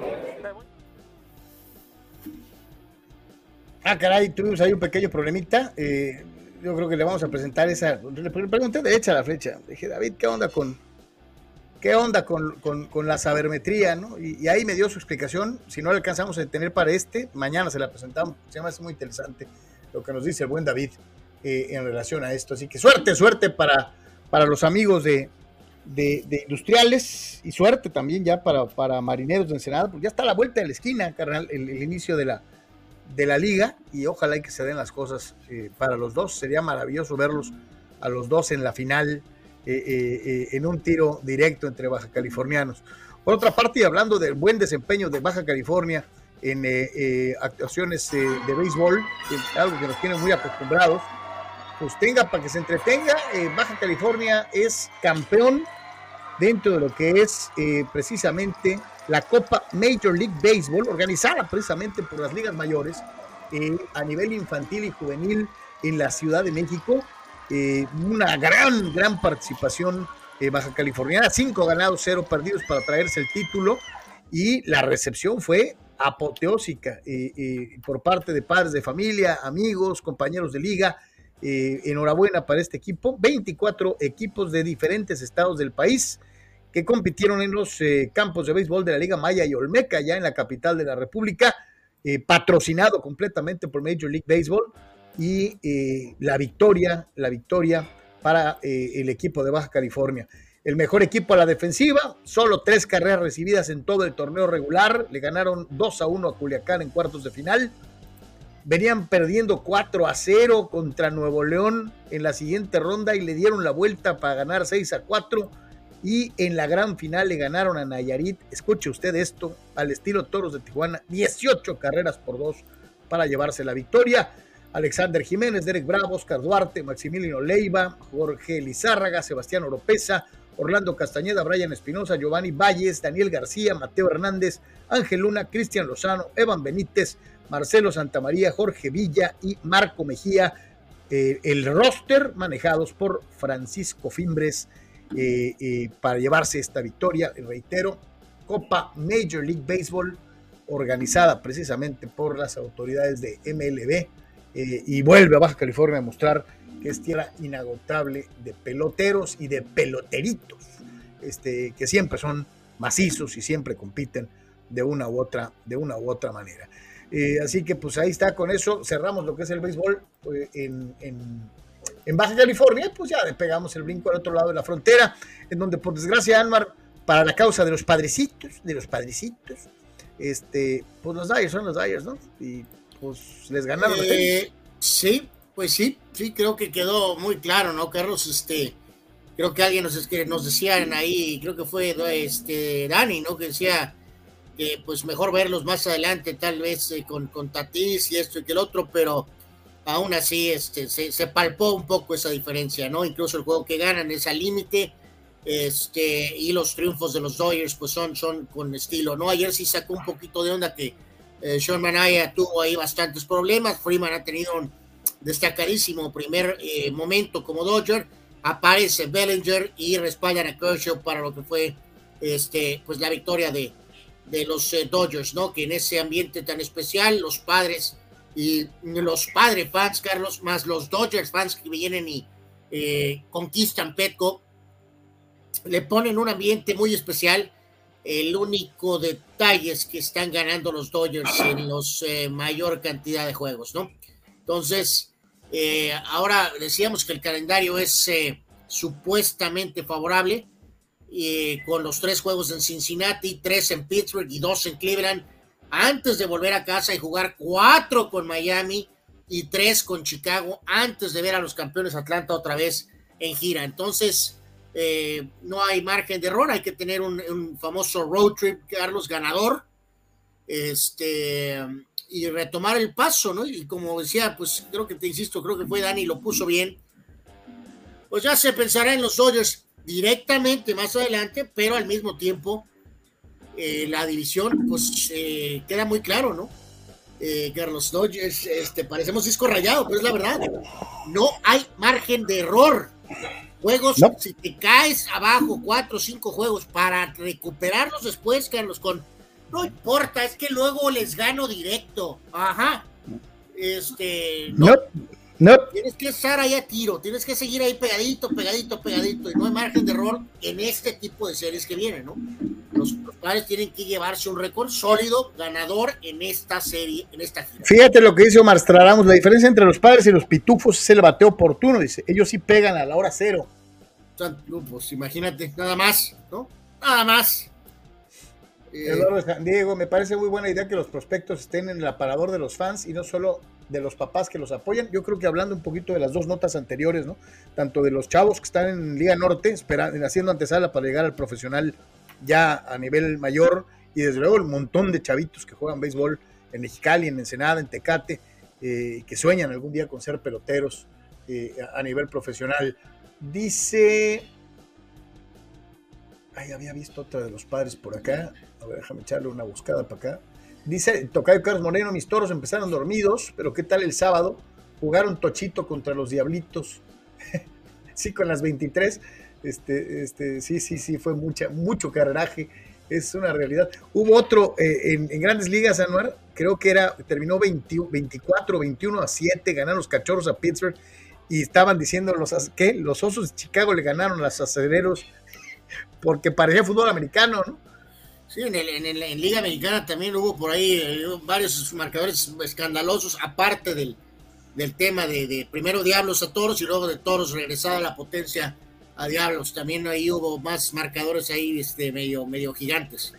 Ah, caray, tuvimos ahí un pequeño problemita. Eh, yo creo que le vamos a presentar esa. Le pregunté derecha la flecha. dije, David, ¿qué onda con, qué onda con, la sabermetría, ¿no? Y, ahí me dio su explicación. Si no la alcanzamos a tener para este, mañana se la presentamos. Se me hace muy interesante lo que nos dice el buen David eh, en relación a esto. Así que suerte, suerte para, para los amigos de, de, industriales y suerte también ya para, para marineros de Ensenada, porque ya está la vuelta de la esquina, carnal, el, inicio de la, de la liga y ojalá y que se den las cosas eh, para los dos. Sería maravilloso verlos a los dos en la final eh, eh, eh, en un tiro directo entre baja californianos. Por otra parte, hablando del buen desempeño de Baja California en actuaciones de béisbol, algo que nos tiene muy acostumbrados, pues tenga para que se entretenga. Baja California es campeón dentro de lo que es precisamente la Copa Major League Baseball, organizada precisamente por las ligas mayores a nivel infantil y juvenil en la Ciudad de México. Eh, una gran, gran participación eh, baja californiana, cinco ganados, cero perdidos para traerse el título. Y la recepción fue apoteósica eh, por parte de padres de familia, amigos, compañeros de liga. enhorabuena para este equipo, 24 equipos de diferentes estados del país que compitieron en los campos de béisbol de la Liga Maya y Olmeca, ya en la capital de la República, patrocinado completamente por Major League Baseball y eh, la victoria, la victoria para eh, el equipo de Baja California. El mejor equipo a la defensiva, solo tres carreras recibidas en todo el torneo regular, le ganaron 2 a 1 a Culiacán en cuartos de final. Venían perdiendo 4 a 0 contra Nuevo León en la siguiente ronda y le dieron la vuelta para ganar 6 a 4 y en la gran final le ganaron a Nayarit, escuche usted esto, al estilo Toros de Tijuana, 18 carreras por 2 para llevarse la victoria. Alexander Jiménez, Derek Bravo, Oscar Duarte, Maximiliano Leiva, Jorge Lizárraga, Sebastián Oropesa, Orlando Castañeda, Brian Espinosa, Giovanni Valles, Daniel García, Mateo Hernández, Ángel Luna, Cristian Lozano, Evan Benítez, Marcelo Santamaría, Jorge Villa y Marco Mejía eh, el roster manejados por Francisco Fimbres para llevarse esta victoria. Reitero, Copa Major League Baseball organizada precisamente por las autoridades de MLB y vuelve a Baja California a mostrar que es tierra inagotable de peloteros y de peloteritos, este, que siempre son macizos y siempre compiten de una u otra, de una u otra manera. Eh, así que pues ahí está, con eso cerramos lo que es el béisbol pues, en, en, Baja California, pues ya pegamos el brinco al otro lado de la frontera, en donde por desgracia Anmar, para la causa de los padrecitos, de los padrecitos, este, pues los Dyers son los Dyers, ¿no? Y pues les ganaron. Eh, sí, pues sí, sí, creo que quedó muy claro, ¿no, Carlos? Este, creo que alguien nos, nos decían ahí, creo que fue este, Dani, ¿no? Que decía que pues mejor verlos más adelante, tal vez eh, con, con Tatis y esto y que el otro, pero aún así este, se, palpó un poco esa diferencia, ¿no? Incluso el juego que ganan es al límite, este, y los triunfos de los Dodgers pues son, son con estilo, ¿no? Ayer sí sacó un poquito de onda que eh, Sean Manaya tuvo ahí bastantes problemas, Freeman ha tenido un destacadísimo primer eh, momento como Dodger, aparece Bellinger y respaldan a Kershaw para lo que fue este, pues la victoria de, de los eh, Dodgers, ¿no? Que en ese ambiente tan especial, los padres y los padres fans, Carlos, más los Dodgers fans que vienen y eh, conquistan Petco, le ponen un ambiente muy especial. El único detalle es que están ganando los Dodgers en los mayor cantidad de juegos, ¿no? Entonces, eh, ahora decíamos que el calendario es eh, supuestamente favorable, eh, con los tres juegos en Cincinnati, tres en Pittsburgh y dos en Cleveland, antes de volver a casa y jugar cuatro con Miami y tres con Chicago, antes de ver a los campeones Atlanta otra vez en gira. Entonces, no hay margen de error, hay que tener un, famoso road trip, Carlos, ganador. Este, y retomar el paso, ¿no? Y como decía, pues creo que te insisto, creo que fue Dani, lo puso bien. Pues ya se pensará en los Dodgers directamente más adelante, pero al mismo tiempo eh, la división, pues eh, queda muy claro, ¿no? Eh, que los Dodgers, este, parecemos disco rayado, pero es la verdad. No hay margen de error. Juegos, si te caes abajo, cuatro o cinco juegos para recuperarlos después, Carlos, con no importa, es que luego les gano directo. Ajá. Este. No. No. Tienes que estar ahí a tiro, tienes que seguir ahí pegadito, pegadito, pegadito, y no hay margen de error en este tipo de series que vienen, ¿no? Los, padres tienen que llevarse un récord sólido, ganador en esta serie, en esta gira. Fíjate lo que dice Omar Stradamus, la diferencia entre los padres y los pitufos es el bateo oportuno, dice, ellos sí pegan a la hora cero. Pues imagínate, nada más, ¿no? Nada más. Eduardo San Diego, me parece muy buena idea que los prospectos estén en el aparador de los fans y no solo de los papás que los apoyan. Yo creo que hablando un poquito de las dos notas anteriores, ¿no? Tanto de los chavos que están en Liga Norte, esperando, haciendo antesala para llegar al profesional ya a nivel mayor, y desde luego el montón de chavitos que juegan béisbol en Mexicali, en Ensenada, en Tecate, eh, que sueñan algún día con ser peloteros eh, a nivel profesional. Dice Ay, había visto otra de los padres por acá. A ver, déjame echarle una buscada para acá. Dice Tocayo Carlos Moreno, mis toros empezaron dormidos, pero ¿qué tal el sábado? Jugaron Tochito contra los Diablitos. sí, con las 23. Este, este, sí, sí, sí, fue mucha, mucho carreraje. Es una realidad. Hubo otro eh, en, grandes ligas, Anuar, creo que era, terminó 24, 21 a 7, ganaron los cachorros a Pittsburgh y estaban diciendo los que los osos de Chicago le ganaron a los aceleros porque parecía fútbol americano, ¿no? Sí, en, el, en, Liga Mexicana también hubo por ahí eh, varios marcadores escandalosos, aparte del, del tema de, primero Diablos a Toros y luego de Toros regresada la potencia a Diablos. También ahí hubo más marcadores ahí este, medio, medio gigantes.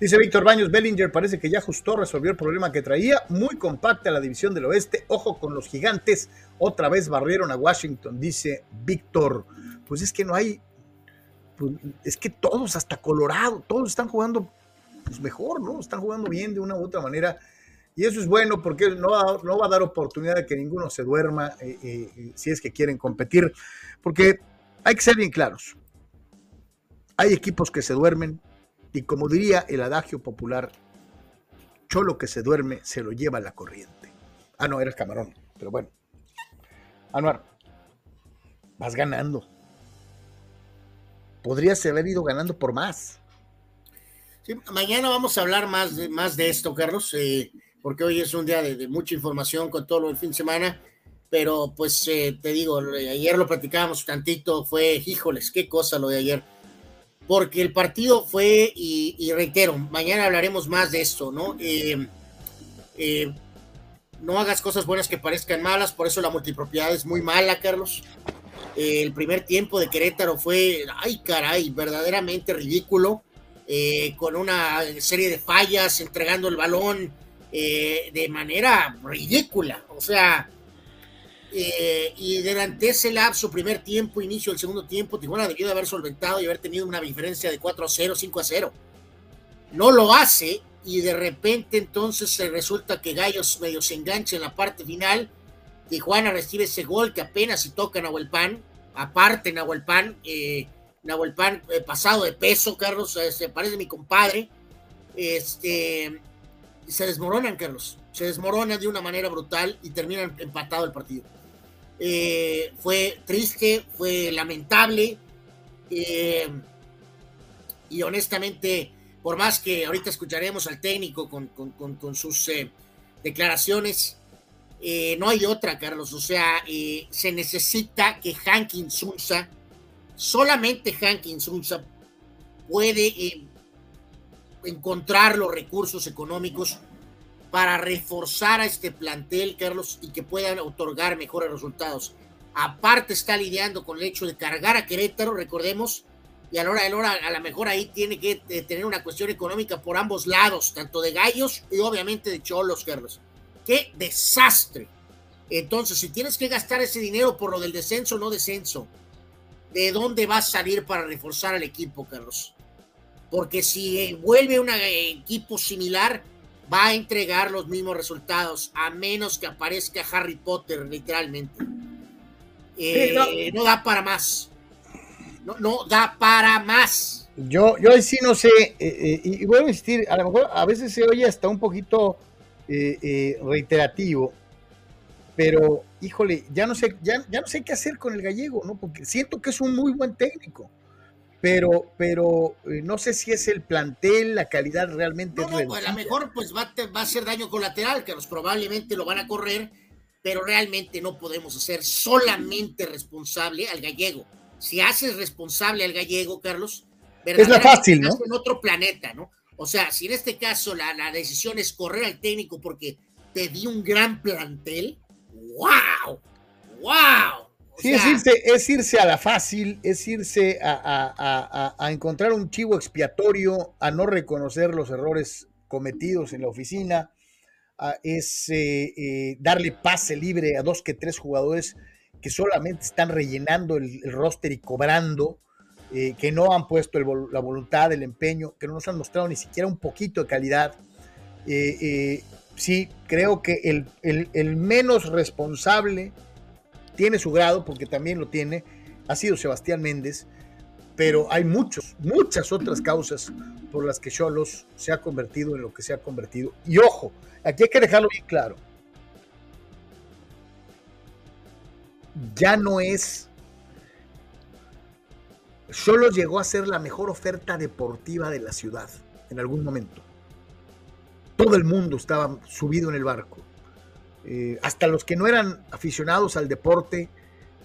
Dice Víctor Baños, Bellinger parece que ya ajustó, resolvió el problema que traía. Muy compacta la división del oeste. Ojo con los gigantes. Otra vez barrieron a Washington, dice Víctor. Pues es que no hay, pues, es que todos, hasta Colorado, todos están jugando pues, mejor, ¿no? Están jugando bien de una u otra manera. Y eso es bueno porque no va, no va a dar oportunidad de que ninguno se duerma eh, eh, eh, si es que quieren competir. Porque hay que ser bien claros. Hay equipos que se duermen y como diría el adagio popular, cholo que se duerme se lo lleva la corriente. Ah, no, era el camarón, pero bueno. Anuar, vas ganando. Podrías haber ido ganando por más. Mañana vamos a hablar más de, más de esto, Carlos, eh, porque hoy es un día de, mucha información con todo del fin de semana. Pero pues eh, te digo, ayer lo platicábamos tantito, fue, híjoles, qué cosa lo de ayer. Porque el partido fue, y, reitero, mañana hablaremos más de esto, ¿no? Eh, no hagas cosas buenas que parezcan malas, por eso la multipropiedad es muy mala, Carlos. Eh, el primer tiempo de Querétaro fue, ay caray, verdaderamente ridículo, eh, con una serie de fallas, entregando el balón eh, de manera ridícula. O sea, y durante ese lapso, primer tiempo, inicio del segundo tiempo, Tijuana debió de haber solventado y haber tenido una diferencia de 4 a 0, 5 a 0. No lo hace y de repente entonces se resulta que Gallos medio se engancha en la parte final. Tijuana recibe ese gol que apenas si toca Nahuelpan. Aparte, Nahuelpan, eh, Nahuelpan eh, pasado de peso, Carlos, eh, se parece mi compadre. Este, se desmoronan, Carlos. Se desmoronan de una manera brutal y terminan empatado el partido. Eh, fue triste, fue lamentable. y honestamente, por más que ahorita escucharemos al técnico con, sus eh, declaraciones, eh, no hay otra, Carlos. O sea, eh, se necesita que Hankin Sunza, solamente Hankin Sunza puede encontrar los recursos económicos para reforzar a este plantel, Carlos, y que puedan otorgar mejores resultados. Aparte está lidiando con el hecho de cargar a Querétaro, recordemos, y a la hora de hora a lo mejor ahí tiene que eh, tener una cuestión económica por ambos lados, tanto de Gallos y obviamente de Cholos, Carlos. ¡Qué desastre! Entonces, si tienes que gastar ese dinero por lo del descenso no descenso, ¿de dónde va a salir para reforzar al equipo, Carlos? Porque si eh, vuelve un eh, equipo similar, va a entregar los mismos resultados, a menos que aparezca Harry Potter, literalmente. no da para más no, da para más. Yo, yo sí no sé, eh, eh, y voy a insistir, a lo mejor a veces se oye hasta un poquito eh, reiterativo, pero híjole, ya no sé, ya, ya, no sé qué hacer con el gallego, ¿no? Porque siento que es un muy buen técnico, pero, pero no sé si es el plantel, la calidad realmente. No, no, pues a lo mejor pues va, va a hacer daño colateral, que los probablemente lo van a correr, pero realmente no podemos hacer solamente responsable al gallego si haces responsable al gallego, Carlos, es la fácil, ¿no? En otro planeta, ¿no? O sea, si en este caso la, la decisión es correr al técnico porque te di un gran plantel, ¡wow! ¡Wow! sí, es, irse, es irse a la fácil, es irse a, a, encontrar un chivo expiatorio, a no reconocer los errores cometidos en la oficina, es eh, eh, darle pase libre a dos que tres jugadores que solamente están rellenando el, roster y cobrando, eh, que no han puesto la voluntad, el empeño, que no nos han mostrado ni siquiera un poquito de calidad. Sí, creo que el, menos responsable tiene su grado, porque también lo tiene, ha sido Sebastián Méndez, pero hay muchos, muchas otras causas por las que Cholos se ha convertido en lo que se ha convertido. Y ojo, aquí hay que dejarlo bien claro. ya no es. Solo llegó a ser la mejor oferta deportiva de la ciudad en algún momento. Todo el mundo estaba subido en el barco. Eh, hasta los que no eran aficionados al deporte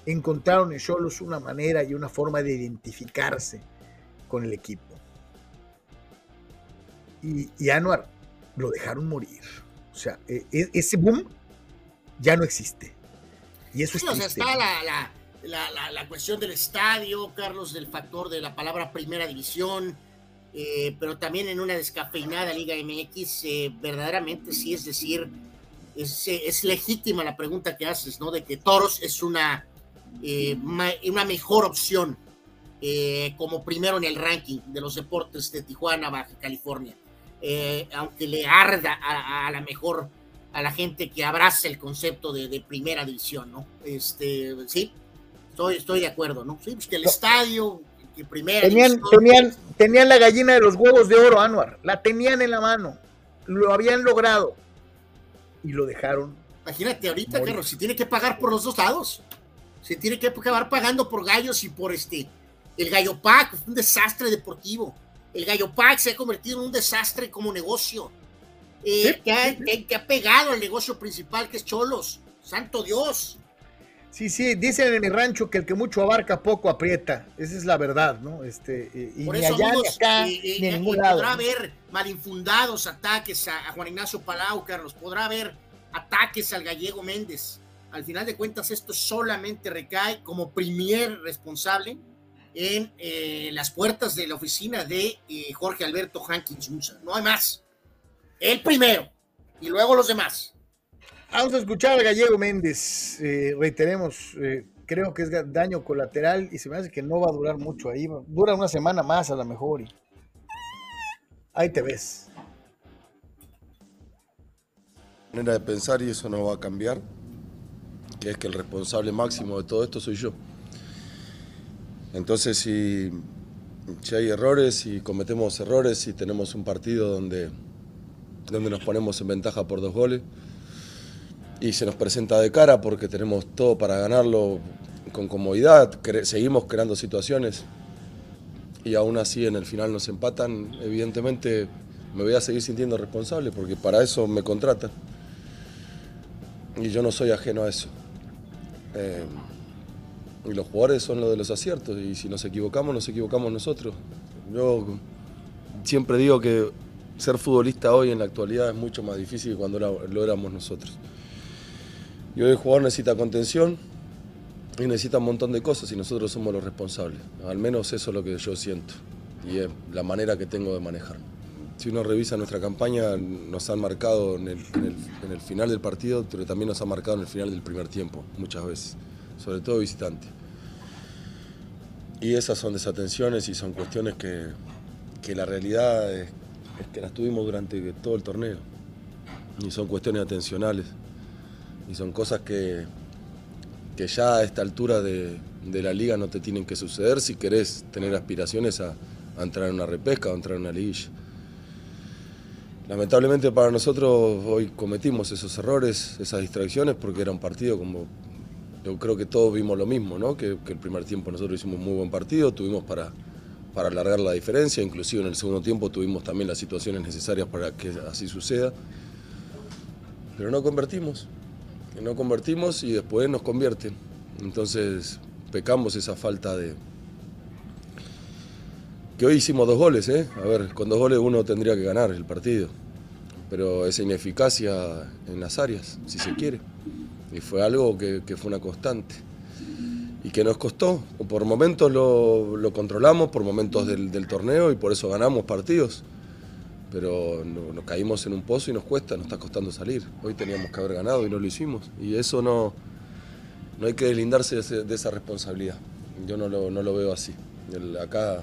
encontraron en Cholos una manera y una forma de identificarse con el equipo. Y, y Anuar lo dejaron morir. O sea, e, e, ese boom ya no existe. Y eso es está la, la, cuestión del estadio, Carlos, del factor de la palabra primera división, eh, pero también en una descafeinada Liga MX, eh, verdaderamente sí es decir, es, es, legítima la pregunta que haces, ¿no? De que Toros es una, eh, una mejor opción como primero en el ranking de los deportes de Tijuana, Baja California. aunque le arda a, a la mejor a la gente que abraza el concepto de, primera división, ¿no? Este, sí, estoy, estoy de acuerdo, ¿no? Sí, pues que el estadio, que primera tenían, tenían, tenían la gallina de los huevos de oro, Anuar, la tenían en la mano, lo habían logrado y lo dejaron. Imagínate ahorita, Carlos, si tiene que pagar por los dos lados. Se tiene que acabar pagando por gallos y por este. El Gallo Pack, un desastre deportivo. El Gallo Pack se ha convertido en un desastre como negocio. Eh, que, ha, que, ha, pegado al negocio principal que es Cholos. Santo Dios. Sí, sí, dicen en mi rancho que el que mucho abarca poco aprieta. Esa es la verdad, ¿no? Este, y Por eso, allá, acá, ni en ningún lado. Podrá haber malinfundados ataques a, a, Juan Ignacio Palau, Carlos. Podrá haber ataques al gallego Méndez. Al final de cuentas, esto solamente recae como primer responsable en eh, las puertas de la oficina de eh, Jorge Alberto Hankins Musa. No hay más. El primero y luego los demás. Vamos a escuchar a Gallego Méndez. Eh, reiteremos, eh, creo que es daño colateral y se me hace que no va a durar mucho ahí. Dura una semana más a lo mejor. Y... Ahí te ves. Manera de pensar y eso no va a cambiar, que es que el responsable máximo de todo esto soy yo. Entonces, si, si hay errores, y cometemos errores, y tenemos un partido donde, donde nos ponemos en ventaja por dos goles, y se nos presenta de cara porque tenemos todo para ganarlo con comodidad, seguimos creando situaciones y aún así en el final nos empatan, evidentemente me voy a seguir sintiendo responsable porque para eso me contratan y yo no soy ajeno a eso. Eh, y los jugadores son los de los aciertos y si nos equivocamos, nos equivocamos nosotros. Yo siempre digo que ser futbolista hoy en la actualidad es mucho más difícil que cuando lo éramos nosotros. Y hoy el jugador necesita contención y necesita un montón de cosas y nosotros somos los responsables. Al menos eso es lo que yo siento y es la manera que tengo de manejar. Si uno revisa nuestra campaña, nos han marcado en el, en el, final del partido, pero también nos ha marcado en el final del primer tiempo, muchas veces, sobre todo visitante. Y esas son desatenciones y son cuestiones que, que la realidad es, es que las tuvimos durante todo el torneo. Y son cuestiones atencionales y son cosas que, que ya a esta altura de, la liga no te tienen que suceder si querés tener aspiraciones a, entrar en una repesca o entrar en una liguilla. Lamentablemente para nosotros hoy cometimos esos errores, esas distracciones, porque era un partido como yo creo que todos vimos lo mismo, ¿no? que, el primer tiempo nosotros hicimos un muy buen partido, tuvimos para, para alargar la diferencia, inclusive en el segundo tiempo tuvimos también las situaciones necesarias para que así suceda, pero no convertimos que no convertimos y después nos convierten. Entonces pecamos esa falta de... Que hoy hicimos dos goles, ¿eh? A ver, con dos goles uno tendría que ganar el partido. Pero esa ineficacia en las áreas, si se quiere. Y fue algo que, fue una constante. Y que nos costó. Por momentos lo, controlamos, por momentos del, del torneo y por eso ganamos partidos pero nos caímos en un pozo y nos cuesta, nos está costando salir. Hoy teníamos que haber ganado y no lo hicimos. Y eso no, no hay que deslindarse de, esa responsabilidad. Yo no lo, no lo veo así. acá eh,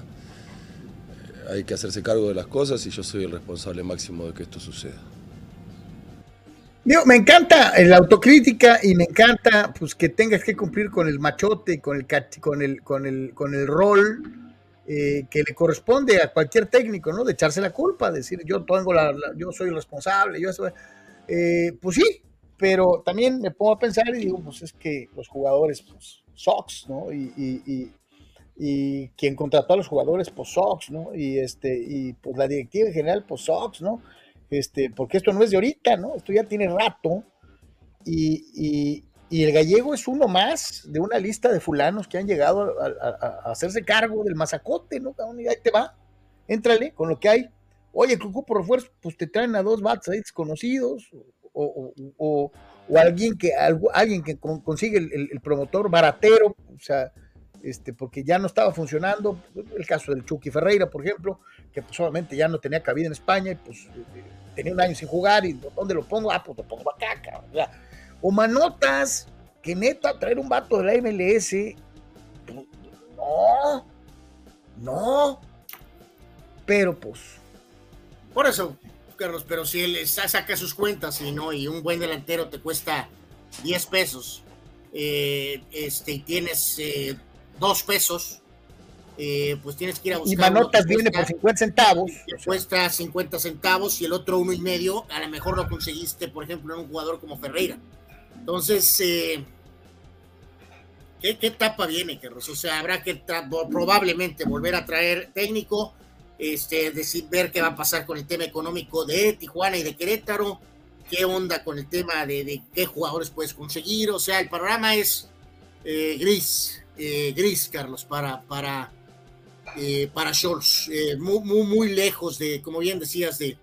hay que hacerse cargo de las cosas y yo soy el responsable máximo de que esto suceda. me encanta la autocrítica y me encanta pues, que tengas que cumplir con el machote, con el, con el, con el, con el rol eh, que le corresponde a cualquier técnico, ¿no? De echarse la culpa, decir yo tengo la, yo soy responsable, yo eso, eh, pues sí, pero también me pongo a pensar y digo, pues es que los jugadores, pues, Sox, ¿no? Y, y, y, quien contrató a los jugadores, pues Sox, ¿no? Y este, y pues la directiva en general, pues Sox, ¿no? Este, porque esto no es de ahorita, ¿no? Esto ya tiene rato. Y, y el gallego es uno más de una lista de fulanos que han llegado a, hacerse cargo del mazacote, ¿no? Y ahí te va, éntrale con lo que hay. Oye, que ocupo refuerzo, pues te traen a dos bats ahí desconocidos, o, o, alguien que alguien que consigue el, promotor baratero, o sea, este, porque ya no estaba funcionando. El caso del Chucky Ferreira, por ejemplo, que pues obviamente ya no tenía cabida en España y pues eh, tenía un año sin jugar y ¿dónde lo pongo? Ah, pues lo pongo acá, cabrón. O manotas, que neta, traer un vato de la MLS, pues, no, no, pero pues. Por eso, Carlos, pero si él saca sus cuentas y no, y un buen delantero te cuesta 10 pesos, eh, este, y tienes eh, 2 pesos, eh, pues tienes que ir a buscar. Y Manotas viene por 50 centavos. Cuesta 50 centavos y el otro uno y medio, a lo mejor lo conseguiste, por ejemplo, en un jugador como Ferreira. Entonces, eh, ¿Qué, etapa viene, Carlos? O sea, habrá que probablemente volver a traer técnico, este, decir, ver qué va a pasar con el tema económico de Tijuana y de Querétaro, qué onda con el tema de, qué jugadores puedes conseguir. O sea, el panorama es eh, gris, eh, gris, Carlos, para, para, eh, para Scholz. muy, muy, muy lejos de, como bien decías, de,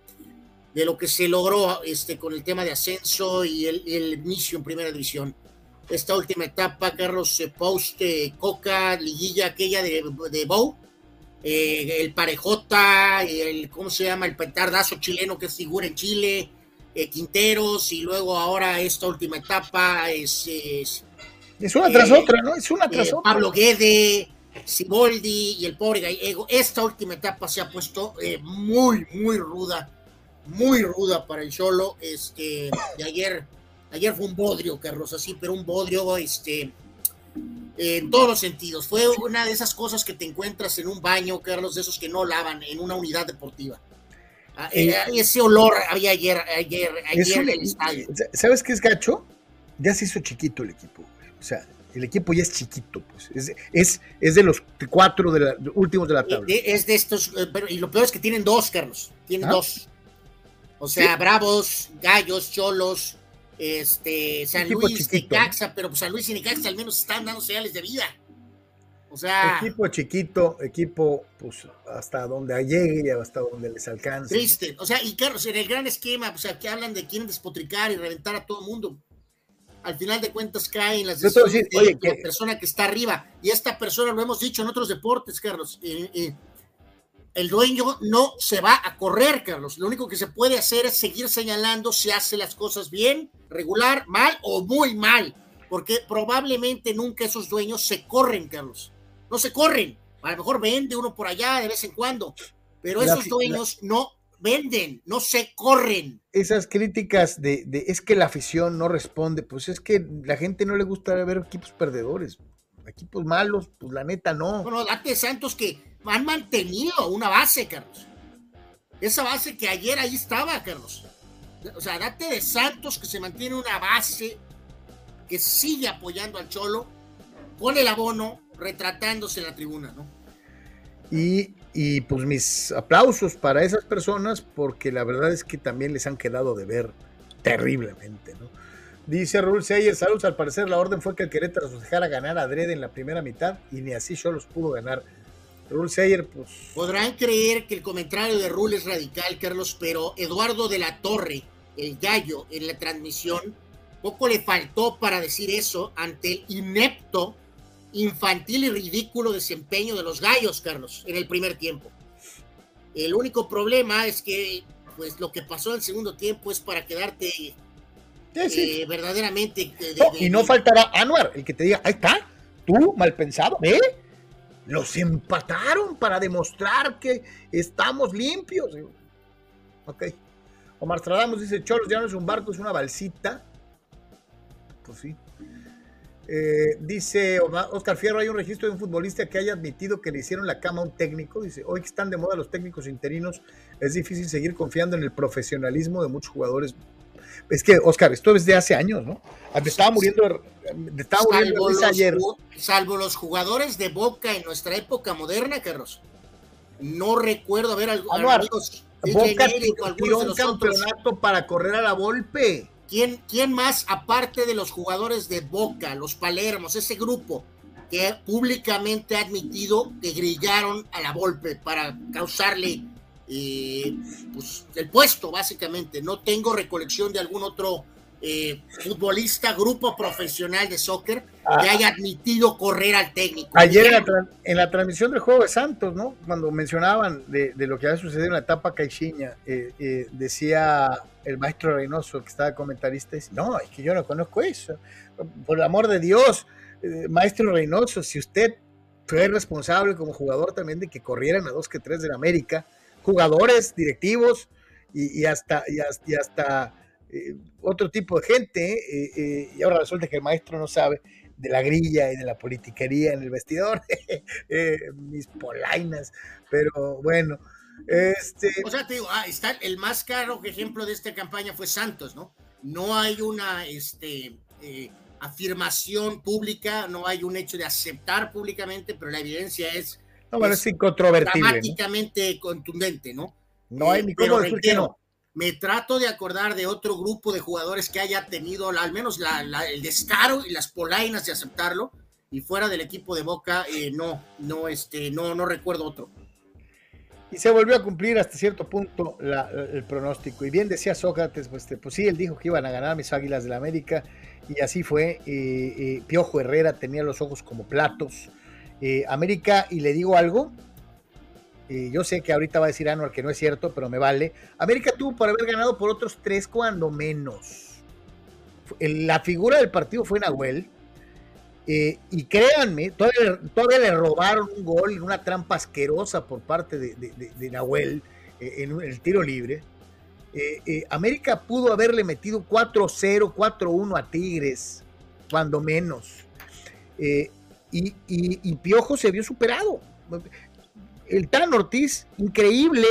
de lo que se logró este, con el tema de ascenso y el, el inicio en primera división esta última etapa, Carlos Post, Coca, liguilla aquella de, de Bow, eh, el Parejota, el, ¿cómo se llama? El petardazo chileno que figura en Chile, eh, Quinteros, y luego ahora esta última etapa es... Es, una tras eh, otra, ¿no? Es una tras otra. Pablo Guede, Siboldi y el pobre Gallego. Esta última etapa se ha puesto muy, muy ruda, muy ruda para el Cholo. Este, de ayer Ayer fue un bodrio, Carlos, así, pero un bodrio, este, en todos los sentidos. Fue una de esas cosas que te encuentras en un baño, Carlos, de esos que no lavan en una unidad deportiva. Ah, eh, ese olor había ayer, ayer, ayer en el estadio. ¿Sabes qué es gacho? Ya se hizo chiquito el equipo. O sea, el equipo ya es chiquito, pues. Es, es, de los cuatro de la, últimos de la tabla. Es de estos, eh, pero, y lo peor es que tienen dos, Carlos. Tienen ¿Ah? dos. O sea, Bravos, Gallos, Cholos, este, San Luis, Necaxa, pero pues San Luis y Necaxa al menos están dando señales de vida. O sea. Equipo chiquito, equipo, pues hasta donde llegue y hasta donde les alcance. Triste. O sea, y Carlos, en el gran esquema, o sea, que hablan de quieren despotricar y reventar a todo el mundo. Al final de cuentas caen las decisiones de, la persona que está arriba. Y esta persona lo hemos dicho en otros deportes, Carlos. El dueño no se va a correr, Carlos. Lo único que se puede hacer es seguir señalando si hace las cosas bien regular, mal o muy mal, porque probablemente nunca esos dueños se corren, Carlos. No se corren. A lo mejor vende uno por allá de vez en cuando, pero esos dueños no venden, no se corren. Esas críticas de, de, es que la afición no responde, pues es que la gente no le gusta ver equipos perdedores. Equipos malos, pues la neta no. Bueno, date Santos que han mantenido una base, Carlos. Esa base que ayer ahí estaba, Carlos o sea, date de Santos que se mantiene una base que sigue apoyando al Cholo, pone el abono retratándose en la tribuna, ¿no? Y, y, pues mis aplausos para esas personas porque la verdad es que también les han quedado de ver terriblemente, ¿no? Dice Raúl Seyer, saludos, al parecer la orden fue que el Querétaro se dejara ganar a Dredd en la primera mitad y ni así Cholos pudo ganar. Raúl Seyer, pues... Podrán creer que el comentario de Raúl es radical, Carlos, pero Eduardo de la Torre el gallo en la transmisión, poco le faltó para decir eso ante el inepto, infantil y ridículo desempeño de los gallos, Carlos, en el primer tiempo. El único problema es que, pues, lo que pasó en el segundo tiempo es para quedarte eh, verdaderamente. y no faltará Anuar, el que te diga, ahí está, tú, mal pensado, ¿eh? Los empataron para demostrar que estamos limpios. Ok. Omar Stradamos dice, Cholos ya no es un barco, es una balsita. Pues sí. Eh, dice Oscar Fierro, hay un registro de un futbolista que haya admitido que le hicieron la cama a un técnico. Dice, hoy que están de moda los técnicos interinos, es difícil seguir confiando en el profesionalismo de muchos jugadores. Es que, Oscar, esto es de hace años, ¿no? Me estaba muriendo, me estaba muriendo salvo los, ayer. Salvo los jugadores de Boca en nuestra época moderna, Carlos. No recuerdo haber amigos Boca tiró un campeonato para correr a la Volpe. ¿Quién, ¿Quién más, aparte de los jugadores de Boca, los Palermos, ese grupo que públicamente ha admitido que grillaron a la Volpe para causarle eh, pues, el puesto, básicamente? No tengo recolección de algún otro eh, futbolista, grupo profesional de soccer que ah. haya admitido correr al técnico. Ayer en la, transmisión del juego de Santos, ¿no? Cuando mencionaban de, lo que había sucedido en la etapa Caixinha, eh, eh, decía el maestro Reynoso, que estaba comentarista, dice, no, es que yo no conozco eso. Por el amor de Dios, maestro Reynoso, si usted fue responsable como jugador también de que corrieran a dos que tres de la América, jugadores, directivos y, hasta, y hasta eh, otro tipo de gente, eh, eh, y ahora resulta que el maestro no sabe de la grilla y de la politiquería en el vestidor, mis polainas, pero bueno. Este... O sea, te digo, ah, está el más caro ejemplo de esta campaña fue Santos, ¿no? No hay una, este, afirmación pública, no hay un hecho de aceptar públicamente, pero la evidencia es, no, bueno, es, incontrovertible. Dramáticamente contundente, ¿no? No hay ni cómo decir que no. Me trato de acordar de otro grupo de jugadores que haya tenido al menos el descaro y las polainas de aceptarlo, y fuera del equipo de Boca, eh, no, no, este, no, no recuerdo otro. Y se volvió a cumplir hasta cierto punto el pronóstico. Y bien decía Sócrates, pues, este, pues, sí, él dijo que iban a ganar mis Águilas del la América, y así fue. Eh, eh, Piojo Herrera tenía los ojos como platos. América, y le digo algo, yo sé que ahorita va a decir Anual que no es cierto, pero me vale. América tuvo por haber ganado por otros tres cuando menos. La figura del partido fue Nahuel. Eh, y créanme, todavía, le robaron un gol en una trampa asquerosa por parte de, Nahuel eh, en, el tiro libre. Eh, América pudo haberle metido 4-0, 4-1 a Tigres, cuando menos. Y, Piojo se vio superado. El Tan Ortiz, increíble,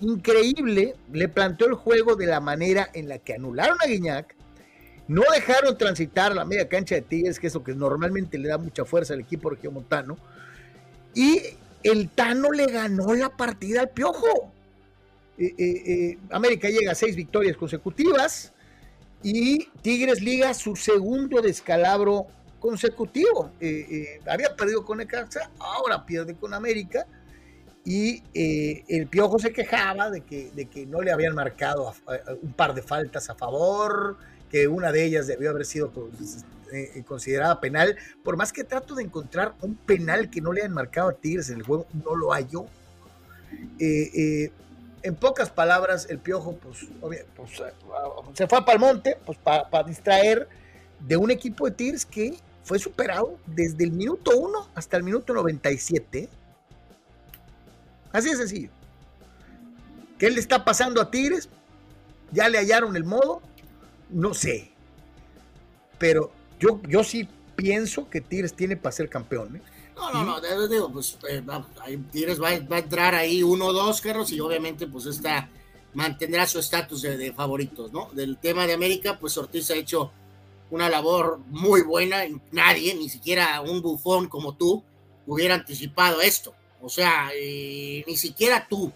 increíble, le planteó el juego de la manera en la que anularon a Guiñac no dejaron transitar la media cancha de Tigres, que es lo que normalmente le da mucha fuerza al equipo regiomontano. Y el Tano le ganó la partida al Piojo. Eh, eh, eh, América llega a seis victorias consecutivas y Tigres liga su segundo descalabro consecutivo. había perdido con Necaxa, ahora pierde con América y el Piojo se quejaba de que, de que no le habían marcado un par de faltas a favor, que una de ellas debió haber sido eh, considerada penal. Por más que trato de encontrar un penal que no le hayan marcado a Tigres en el juego, no lo. Eh, eh, en pocas palabras, el Piojo pues, pues se fue para el monte pues, para distraer de un equipo de Tigres que fue superado desde el minuto 1 hasta el minuto 97. Así de sencillo. ¿Qué le está pasando a Tigres? Ya le hallaron el modo, no sé. Pero yo, yo sí pienso que Tigres tiene para ser campeón. ¿eh? No, no, no, digo, pues eh, Tigres va, a entrar ahí uno o dos carros y obviamente pues está mantendrá su estatus de, favoritos, ¿no? Del tema de América, pues Ortiz ha hecho una labor muy buena, nadie, ni siquiera un bufón como tú, hubiera anticipado esto. O sea, eh, ni siquiera tú,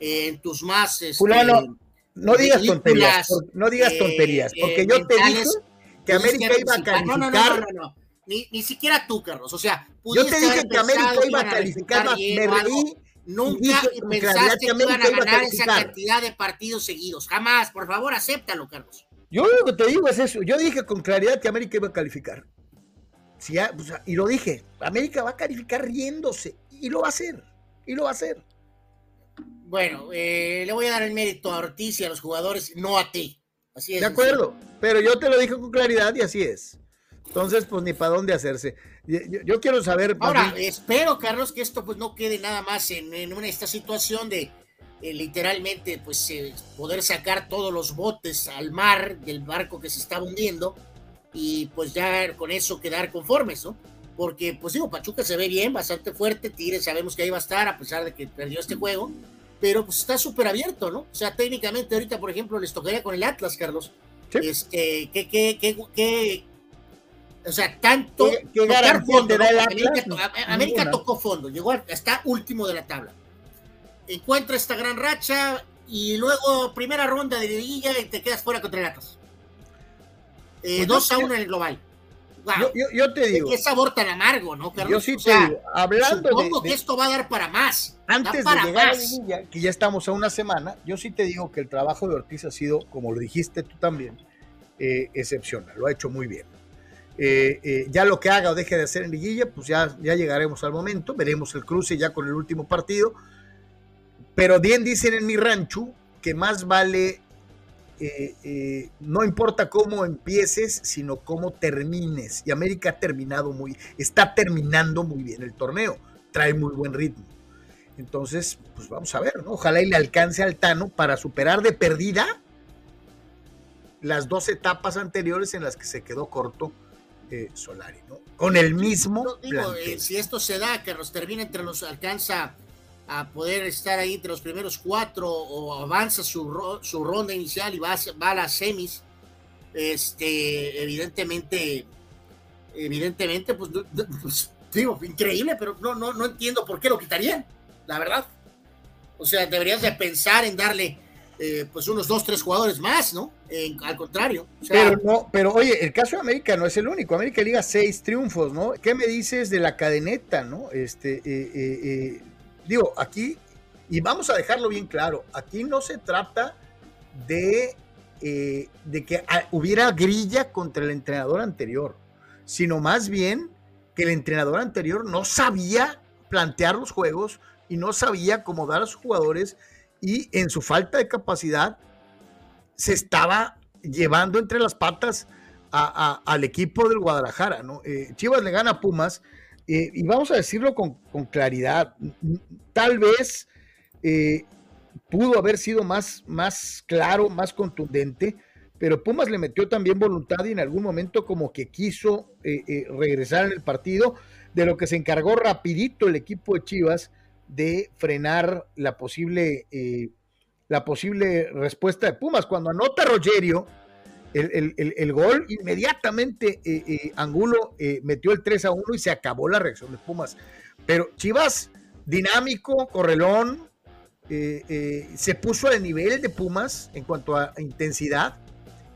en tus más... Este, no digas tonterías, no digas eh, tonterías, porque eh, yo te dije que América iba a calificar. No, no, no, no, Ni, ni, siquiera tú, Carlos. O sea, yo te dije que América iba a calificar, me reí. Nunca pensaste que, iban a ganar esa cantidad de partidos seguidos. Jamás. Por favor, acéptalo, Carlos. Yo lo que te digo es eso. Yo dije con claridad que América iba a calificar. y lo dije. América va a calificar riéndose. Y lo va a hacer. Y lo va a hacer. Bueno, eh, le voy a dar el mérito a Ortiz y a los jugadores, no a ti. Así es. De acuerdo, pero yo te lo dije con claridad y así es. Entonces, pues ni para dónde hacerse. Yo, quiero saber. Ahora, espero, Carlos, que esto pues no quede nada más en, esta situación de eh, literalmente pues eh, poder sacar todos los botes al mar del barco que se está hundiendo y pues ya con eso quedar conformes, ¿no? Porque, pues digo, Pachuca se ve bien, bastante fuerte, Tigres sabemos que ahí va a estar, a pesar de que perdió este juego, pero pues está súper abierto, ¿no? O sea, técnicamente ahorita, por ejemplo, les tocaría con el Atlas, Carlos. Sí. Este, que, que, que, que, o sea, tanto ¿Qué, fondo, América, tocó fondo, llegó hasta último de la tabla. Encuentra esta gran racha y luego primera ronda de liguilla y te quedas fuera contra Atlas. Eh, 2 pues a 1 en el global. Yo, te digo. Qué sabor tan amargo, ¿no, Carlos? Yo sí te digo, hablando supongo de, que esto va a dar para más. Antes de llegar a que ya estamos a una semana, yo sí te digo que el trabajo de Ortiz ha sido, como lo dijiste tú también, eh, excepcional. Lo ha hecho muy bien. Eh, eh, ya lo que haga o deje de hacer en liguilla, pues ya, ya llegaremos al momento. Veremos el cruce ya con el último partido. Pero bien dicen en mi rancho que más vale eh, eh, no importa cómo empieces, sino cómo termines. Y América ha terminado muy, está terminando muy bien el torneo, trae muy buen ritmo. Entonces, pues vamos a ver, ¿no? Ojalá y le alcance al Tano para superar de perdida las dos etapas anteriores en las que se quedó corto eh, Solari, ¿no? Con el mismo. si esto se da, que nos termine entre los alcanza a poder estar ahí entre los primeros cuatro o avanza su, su ronda inicial y va a, va a las semis, este, evidentemente, evidentemente, pues, pues, digo, increíble, pero no, no, no entiendo por qué lo quitarían, la verdad. O sea, deberías de pensar en darle eh, pues unos dos, tres jugadores más, ¿no? al contrario. pero no, pero oye, el caso de América no es el único. América liga seis triunfos, ¿no? ¿Qué me dices de la cadeneta, no? Este, eh, eh, digo, aquí, y vamos a dejarlo bien claro, aquí no se trata de, de que hubiera grilla contra el entrenador anterior, sino más bien que el entrenador anterior no sabía plantear los juegos y no sabía acomodar a sus jugadores y en su falta de capacidad se estaba llevando entre las patas al equipo del Guadalajara. Eh, Chivas le gana a Pumas eh, y vamos a decirlo con, claridad, tal vez eh, pudo haber sido más, más claro, más contundente, pero Pumas le metió también voluntad y en algún momento como que quiso regresar en el partido, de lo que se encargó rapidito el equipo de Chivas de frenar la posible, eh, la posible respuesta de Pumas. Cuando anota Rogerio el, gol, inmediatamente eh, eh, Angulo metió el 3 a 1 y se acabó la reacción de Pumas. Pero Chivas, dinámico, correlón, se puso al nivel de Pumas en cuanto a intensidad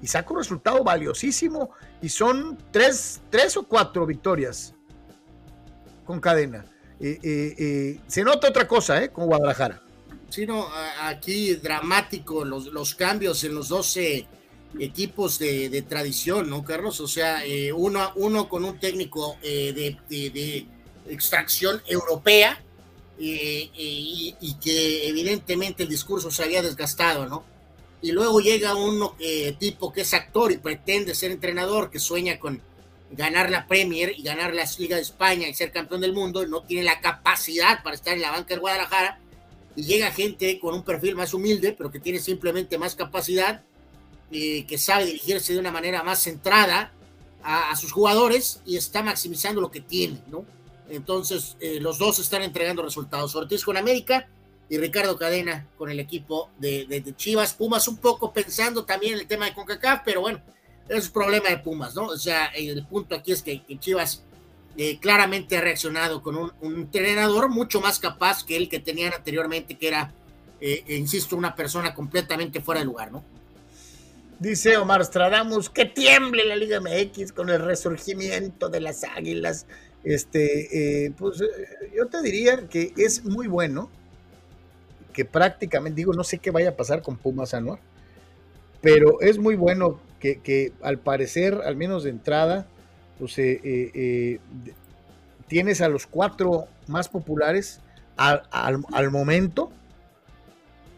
y sacó un resultado valiosísimo y son tres, tres o cuatro victorias con cadena. Eh, eh, eh, se nota otra cosa, ¿eh? Con Guadalajara. Sí, no, aquí dramático los, los cambios en los 12 equipos de, tradición, ¿no, Carlos? O sea, uno, uno con un técnico de, extracción europea y, que evidentemente el discurso se había desgastado, ¿no? Y luego llega uno tipo que es actor y pretende ser entrenador, que sueña con ganar la Premier y ganar la Liga de España y ser campeón del mundo, no tiene la capacidad para estar en la banca del Guadalajara y llega gente con un perfil más humilde, pero que tiene simplemente más capacidad, eh, que sabe dirigirse de una manera más centrada a, sus jugadores y está maximizando lo que tiene, ¿no? Entonces, eh, los dos están entregando resultados. Ortiz con América y Ricardo Cadena con el equipo de, Chivas. Pumas un poco pensando también en el tema de CONCACAF, pero bueno, es problema de Pumas, ¿no? O sea, el punto aquí es que, Chivas eh, claramente ha reaccionado con un, entrenador mucho más capaz que el que tenían anteriormente, que era, eh, insisto, una persona completamente fuera de lugar, ¿no? Dice Omar Stradamus, que tiemble la Liga MX con el resurgimiento de las águilas. Este, pues yo te diría que es muy bueno, que prácticamente, digo, no sé qué vaya a pasar con Pumas Anuar, pero es muy bueno que, al parecer, al menos de entrada, pues eh, eh, eh, tienes a los cuatro más populares al, momento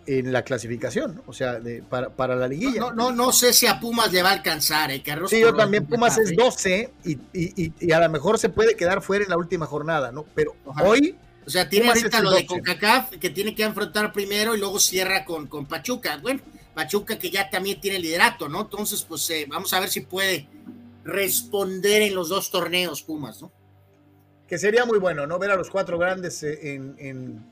en la clasificación, o sea, para, la liguilla. No, no, no sé si a Pumas le va a alcanzar, ¿eh, Carlos? Sí, yo también, Pumas es 12 y, a lo mejor se puede quedar fuera en la última jornada, ¿no? Pero hoy... O sea, tiene ahorita lo de CONCACAF que tiene que enfrentar primero y luego cierra con, con Pachuca. Bueno, Pachuca que ya también tiene liderato, ¿no? Entonces, pues eh, vamos a ver si puede responder en los dos torneos Pumas, ¿no? Que sería muy bueno, ¿no? Ver a los cuatro grandes eh, en,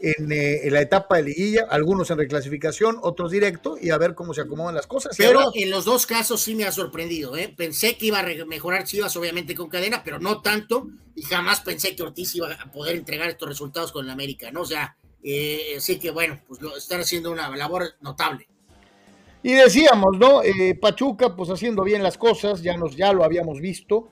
en, eh, en, la etapa de liguilla, algunos en reclasificación, otros directo, y a ver cómo se acomodan las cosas. Pero en los dos casos sí me ha sorprendido, ¿eh? Pensé que iba a mejorar Chivas, obviamente, con cadena, pero no tanto, y jamás pensé que Ortiz iba a poder entregar estos resultados con el América, ¿no? O sea, eh, así que bueno, pues lo, están haciendo una labor notable. Y decíamos, ¿no? Eh, Pachuca, pues haciendo bien las cosas, ya, nos, ya lo habíamos visto,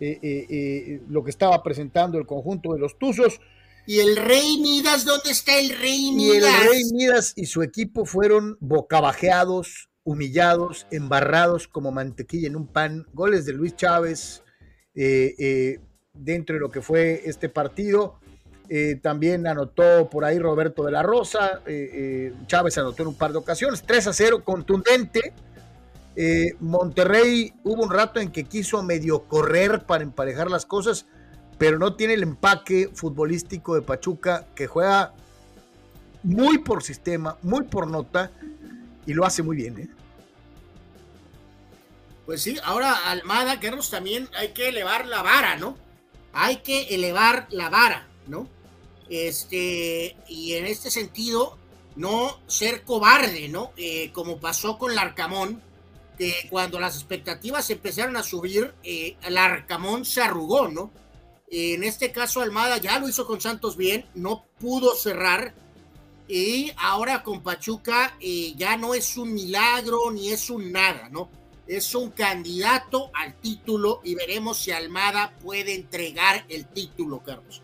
eh, lo que estaba presentando el conjunto de los Tuzos. ¿Y el Rey Midas? ¿Dónde está el Rey Midas? Y el Rey Midas y su equipo fueron bocabajeados, humillados, embarrados como mantequilla en un pan. Goles de Luis Chávez dentro de lo que fue este partido. Eh, también anotó por ahí Roberto de la Rosa, eh, eh, Chávez anotó en un par de ocasiones, 3 a 0, contundente. Monterrey hubo un rato en que quiso medio correr para emparejar las cosas, pero no tiene el empaque futbolístico de Pachuca que juega muy por sistema, muy por nota y lo hace muy bien. Pues sí, ahora Almada, Carlos, también hay que elevar la vara, ¿no? Hay que elevar la vara, ¿no? Este, y en este sentido, no ser cobarde, ¿no? Eh, como pasó con Larcamón, que cuando las expectativas empezaron a subir, eh, el Arcamón se arrugó, ¿no? En este caso, Almada ya lo hizo con Santos bien, no pudo cerrar. Y ahora con Pachuca eh, ya no es un milagro ni es un nada, ¿no? Es un candidato al título y veremos si Almada puede entregar el título, Carlos.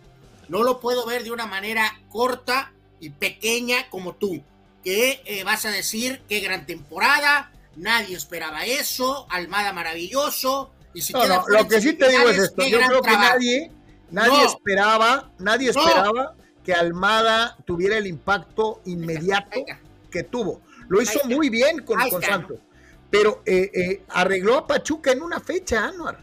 No lo puedo ver de una manera corta y pequeña como tú, que eh, vas a decir qué gran temporada, nadie esperaba eso, Almada maravilloso. Y si no, no, lo que sí te digo es esto, yo creo que nadie, Nadie esperaba, nadie esperaba que Almada tuviera el impacto inmediato que tuvo. Lo hizo muy bien con, con Santos, pero eh, eh, arregló a Pachuca en una fecha, Anuar.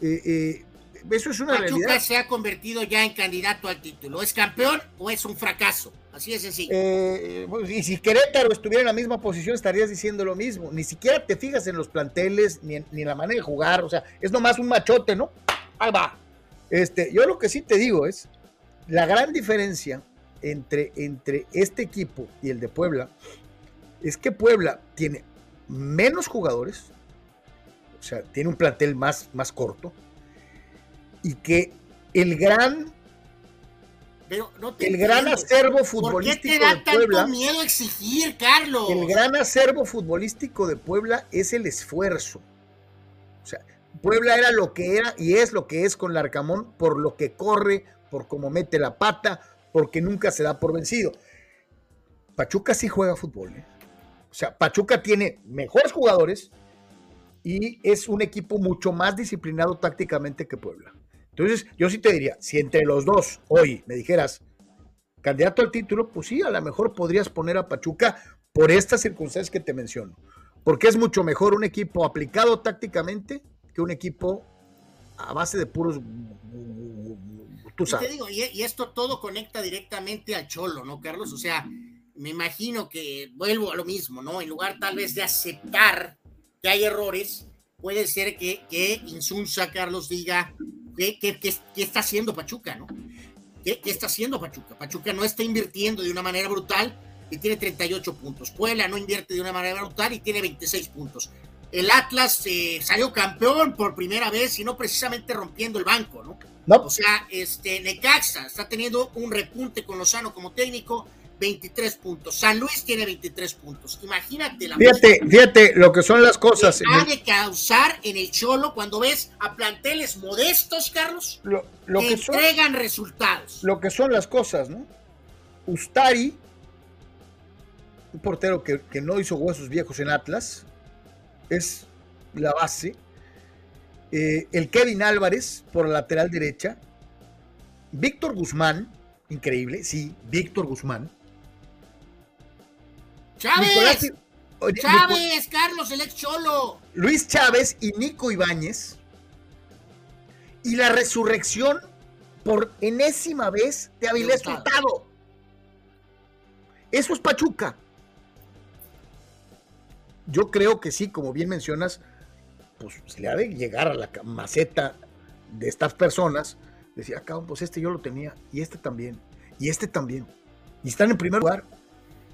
Eh, eso es una Pachuca se ha convertido ya en candidato al título. ¿Es campeón o es un fracaso? Así es sencillo. Pues, y si Querétaro estuviera en la misma posición, estarías diciendo lo mismo. Ni siquiera te fijas en los planteles, ni en, ni en la manera de jugar. O sea, es nomás un machote, ¿no? Ahí va este, yo lo que sí te digo es, la gran diferencia entre, entre este equipo y el de Puebla es que Puebla tiene menos jugadores, o sea, tiene un plantel más, más corto, y que el gran el gran acervo futbolístico ¿Por qué te da de Puebla, tanto miedo exigir, Carlos? El gran acervo futbolístico de Puebla es el esfuerzo. O sea, Puebla era lo que era y es lo que es con Larcamón por lo que corre, por cómo mete la pata, porque nunca se da por vencido. Pachuca sí juega fútbol. ¿eh? O sea, Pachuca tiene mejores jugadores y es un equipo mucho más disciplinado tácticamente que Puebla. Entonces, yo sí te diría, si entre los dos hoy me dijeras candidato al título, pues sí, a lo mejor podrías poner a Pachuca por estas circunstancias que te menciono. Porque es mucho mejor un equipo aplicado tácticamente que un equipo a base de puros. Tú sabes. Y, te digo, y, esto todo conecta directamente al Cholo, ¿no, Carlos? O sea, me imagino que vuelvo a lo mismo, ¿no? En lugar tal vez de aceptar que hay errores, puede ser que, que Insunza Carlos diga qué que, está haciendo Pachuca, ¿no? ¿Qué, ¿Qué está haciendo Pachuca? Pachuca no está invirtiendo de una manera brutal y tiene 38 puntos. Puebla no invierte de una manera brutal y tiene 26 puntos el Atlas eh, salió campeón por primera vez y no precisamente rompiendo el banco, ¿no? O sea, este, Necaxa está teniendo un repunte con Lozano como técnico, 23 puntos. San Luis tiene 23 puntos. Imagínate la Fíjate, fíjate lo que son las cosas. Que de causar en el Cholo cuando ves a planteles modestos, Carlos, lo, que, entregan resultados. Lo que son las cosas, ¿no? Ustari, un portero que, que no hizo huesos viejos en Atlas, es la base. Eh, el Kevin Álvarez por la lateral derecha. Víctor Guzmán, increíble, sí, Víctor Guzmán. Chávez. Chávez, Carlos, el ex Cholo. Luis Chávez y Nico Ibáñez. Y la resurrección por enésima vez de Avilés Hurtado. Eso es Pachuca yo creo que sí, como bien mencionas, pues se le ha de llegar a la maceta de estas personas, decir, acá, ah, pues este yo lo tenía, y este también, y este también, y están en primer lugar.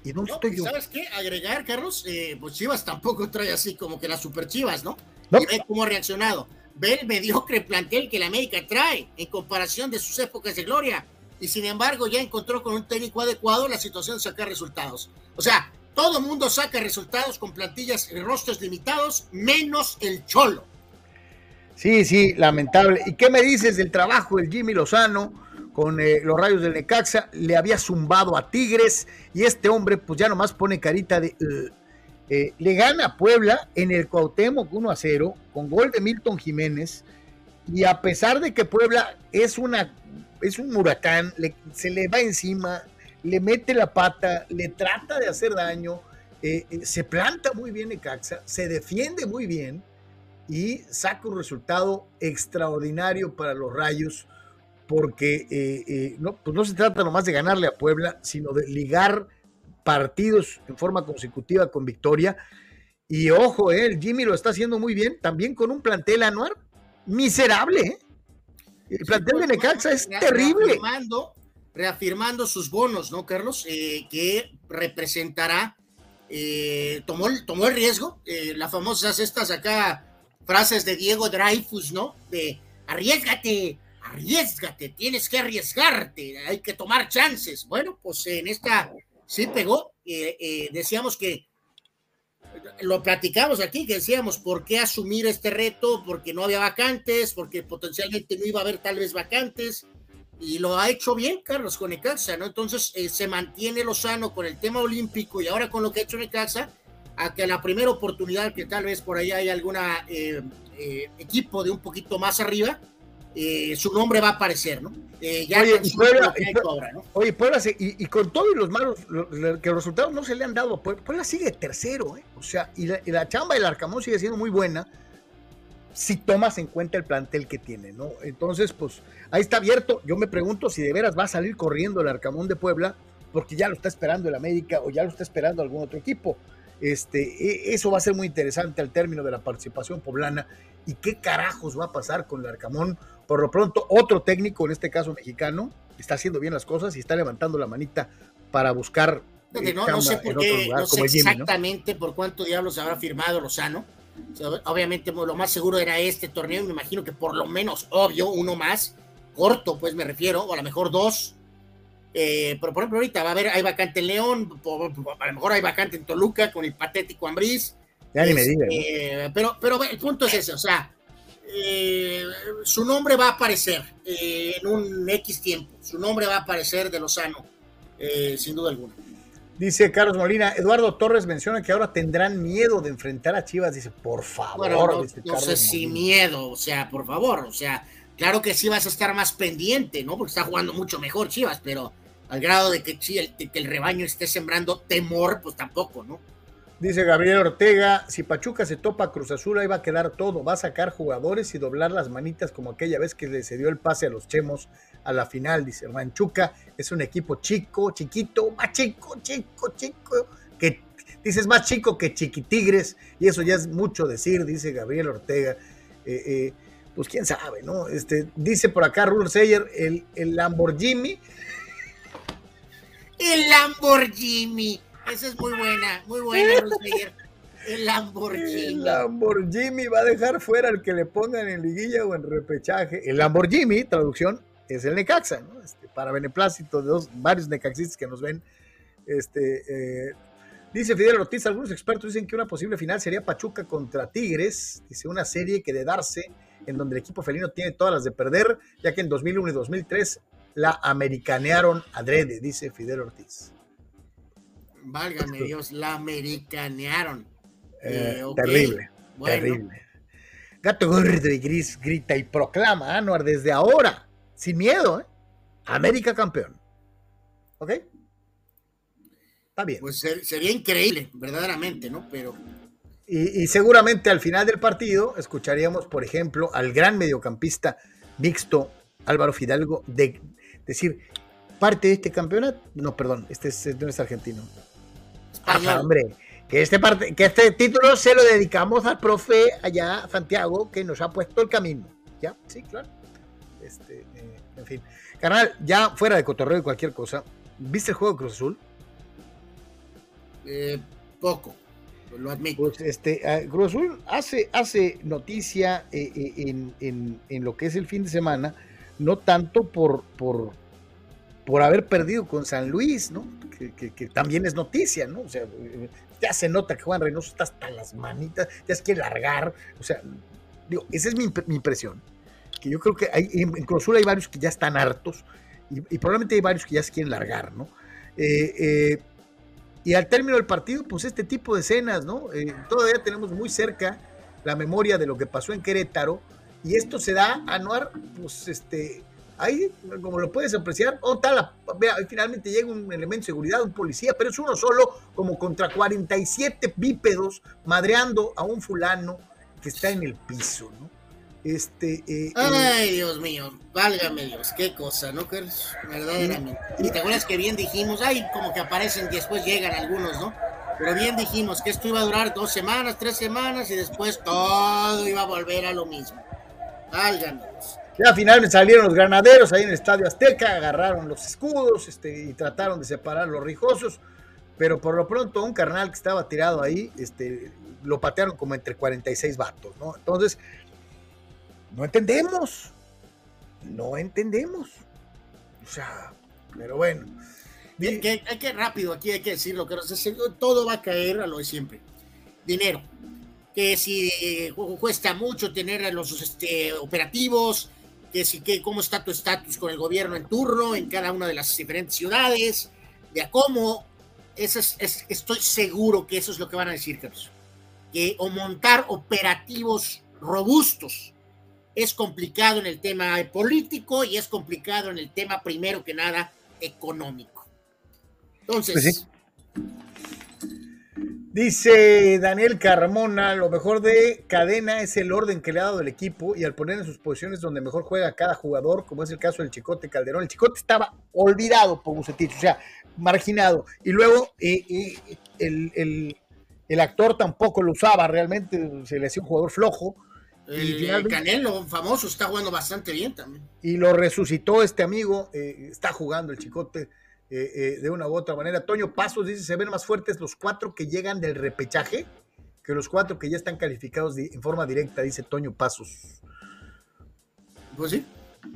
¿Y dónde estoy yo? ¿Sabes qué? Agregar, Carlos, eh, pues Chivas tampoco trae así como que las super Chivas, ¿no? Y ve cómo ha reaccionado. Ve el mediocre plantel que la América trae en comparación de sus épocas de gloria. Y sin embargo, ya encontró con un técnico adecuado la situación de sacar resultados. O sea, todo mundo saca resultados con plantillas y rostros limitados, menos el Cholo. Sí, sí, lamentable. ¿Y qué me dices del trabajo del Jimmy Lozano con eh, los rayos del Necaxa? Le había zumbado a Tigres y este hombre pues ya nomás pone carita de... Eh, le gana a Puebla en el Cuauhtémoc 1 a 0 con gol de Milton Jiménez y a pesar de que Puebla es una es un huracán, se le va encima, le mete la pata, le trata de hacer daño, eh, eh, se planta muy bien Necaxa, se defiende muy bien y saca un resultado extraordinario para los Rayos, porque eh, no, pues no se trata nomás de ganarle a Puebla, sino de ligar partidos en forma consecutiva con victoria. Y ojo, el Jimmy lo está haciendo muy bien, también con un plantel anual miserable. El plantel de Necaxa es terrible reafirmando sus bonos, ¿no, Carlos? Eh, que representará eh, tomó, tomó el riesgo, eh, las famosas estas acá frases de Diego Dreyfus, ¿no? De arriesgate, arriesgate, tienes que arriesgarte, hay que tomar chances. Bueno, pues en esta sí pegó, eh, decíamos que lo platicamos aquí, que decíamos, ¿por qué asumir este reto? Porque no había vacantes, porque potencialmente no iba a haber tal vez vacantes, y lo ha hecho bien Carlos con Necaxa, ¿no? Entonces eh, se mantiene Lozano con el tema olímpico y ahora con lo que ha hecho Necaxa, a que la primera oportunidad que tal vez por ahí hay alguna eh, eh, equipo de un poquito más arriba, su nombre va a aparecer, ¿no? ya oye, y Puebla, ¿no? oye, Puebla, y, con todos los malos, que los resultados no se le han dado, Puebla, sigue tercero, ¿eh? O sea, y la, y la chamba del Arcamón sigue siendo muy buena si tomas en cuenta el plantel que tiene, ¿no? Entonces, pues ahí está abierto. Yo me pregunto si de veras va a salir corriendo el Arcamón de Puebla, porque ya lo está esperando el América o ya lo está esperando algún otro equipo. Este, e, eso va a ser muy interesante al término de la participación poblana. ¿Y qué carajos va a pasar con el Arcamón? Por lo pronto, otro técnico, en este caso mexicano, está haciendo bien las cosas y está levantando la manita para buscar. Eh, no, sé por qué, no sé exactamente por cuánto diablos habrá firmado Lozano obviamente lo más seguro era este torneo, me imagino que por lo menos, obvio, uno más, corto, pues me refiero, o a lo mejor dos. Eh, pero por ejemplo, ahorita va a haber, hay vacante en León, a lo mejor hay vacante en Toluca con el patético Ambriz. Ya ni me diga. Este, pero, pero el punto es ese, o sea, eh, su nombre va a aparecer eh, en un X tiempo, su nombre va a aparecer de Lozano, sin duda alguna. Dice Carlos Molina, Eduardo Torres menciona que ahora tendrán miedo de enfrentar a Chivas. Dice, por favor. no, sé si miedo, o sea, por favor, o sea, claro que sí vas a estar más pendiente, ¿no? Porque está jugando mucho mejor Chivas, pero al grado de que, que el rebaño esté sembrando temor, pues tampoco, ¿no? Dice Gabriel Ortega, si Pachuca se topa Cruz Azul, ahí va a quedar todo, va a sacar jugadores y doblar las manitas como aquella vez que le cedió el pase a los Chemos a la final. Dice, Manchuca es un equipo chico, chiquito, más chico, chico, chico, que dices más chico que Chiquitigres, y eso ya es mucho decir, dice Gabriel Ortega. Eh, eh, pues quién sabe, ¿no? Este, dice por acá Ruler Seyer, el, el Lamborghini. El Lamborghini esa es muy buena, muy buena, El Lamborghini. El Lamborghini va a dejar fuera al que le pongan en liguilla o en repechaje. El Lamborghini, traducción, es el Necaxa, ¿no? Este, para beneplácito de dos, varios necaxistas que nos ven. Este, eh, dice Fidel Ortiz, algunos expertos dicen que una posible final sería Pachuca contra Tigres. Dice una serie que de darse, en donde el equipo felino tiene todas las de perder, ya que en 2001 y 2003 la americanearon adrede, dice Fidel Ortiz. Válgame Dios, la americanearon. Eh, eh, terrible, terrible. Gato gordo y gris grita y proclama, Anuar, desde ahora, sin miedo, ¿eh? América campeón. ¿Ok? Está bien. Pues sería increíble, verdaderamente, ¿no? Pero. Y, y, seguramente al final del partido escucharíamos, por ejemplo, al gran mediocampista mixto Álvaro Fidalgo de decir parte de este campeonato. No, perdón, este es, no es argentino hombre, que este, que este título se lo dedicamos al profe allá, Santiago, que nos ha puesto el camino. ¿Ya? Sí, claro. Este, eh, en fin. Carnal, ya fuera de cotorreo y cualquier cosa, ¿viste el juego de Cruz Azul? Eh, poco, lo admito. Pues este, Azul hace, hace noticia eh, en, en, lo que es el fin de semana, no tanto por, por, por haber perdido con San Luis, ¿no? Que, también es noticia, ¿no? O sea, ya se nota que Juan Reynoso está hasta las manitas, ya es que largar, o sea, digo, esa es mi, impresión, que yo creo que hay, en Cruz hay varios que ya están hartos y, probablemente hay varios que ya se quieren largar, ¿no? Eh, eh, y al término del partido, pues este tipo de escenas, ¿no? Eh, todavía tenemos muy cerca la memoria de lo que pasó en Querétaro y esto se da, a Anuar, pues este Ahí, como lo puedes apreciar, oh, tal, finalmente llega un elemento de seguridad, un policía, pero es uno solo, como contra 47 bípedos, madreando a un fulano que está en el piso, ¿no? Este, eh, Ay, Dios mío, válgame Dios, qué cosa, ¿no? Verdaderamente. Y te acuerdas que bien dijimos, ay, como que aparecen y después llegan algunos, ¿no? Pero bien dijimos que esto iba a durar dos semanas, tres semanas y después todo iba a volver a lo mismo. Válgame Dios. Ya finalmente salieron los granaderos ahí en el Estadio Azteca, agarraron los escudos este, y trataron de separar los rijosos. pero por lo pronto un carnal que estaba tirado ahí, este, lo patearon como entre 46 vatos, ¿no? Entonces, no entendemos, no entendemos. O sea, pero bueno. Bien, que, hay que rápido, aquí hay que decirlo, que todo va a caer a lo de siempre. Dinero. Que si eh, cuesta mucho tener los este, operativos, que si que cómo está tu estatus con el gobierno en turno en cada una de las diferentes ciudades, de a cómo, eso es, estoy seguro que eso es lo que van a decir, Carlos. Que o montar operativos robustos es complicado en el tema político y es complicado en el tema, primero que nada, económico. Entonces. Pues Dice Daniel Carmona, lo mejor de Cadena es el orden que le ha dado el equipo y al poner en sus posiciones donde mejor juega cada jugador, como es el caso del Chicote Calderón. El Chicote estaba olvidado por Bucetich, o sea, marginado. Y luego eh, eh, el, el, actor tampoco lo usaba realmente, se le hacía un jugador flojo. El, Canelo, famoso, está jugando bastante bien también. Y lo resucitó este amigo, eh, está jugando el Chicote eh, de una u otra manera. Toño Pasos dice, se ven más fuertes los cuatro que llegan del repechaje que los cuatro que ya están calificados en forma directa, dice Toño Pasos. Pues sí.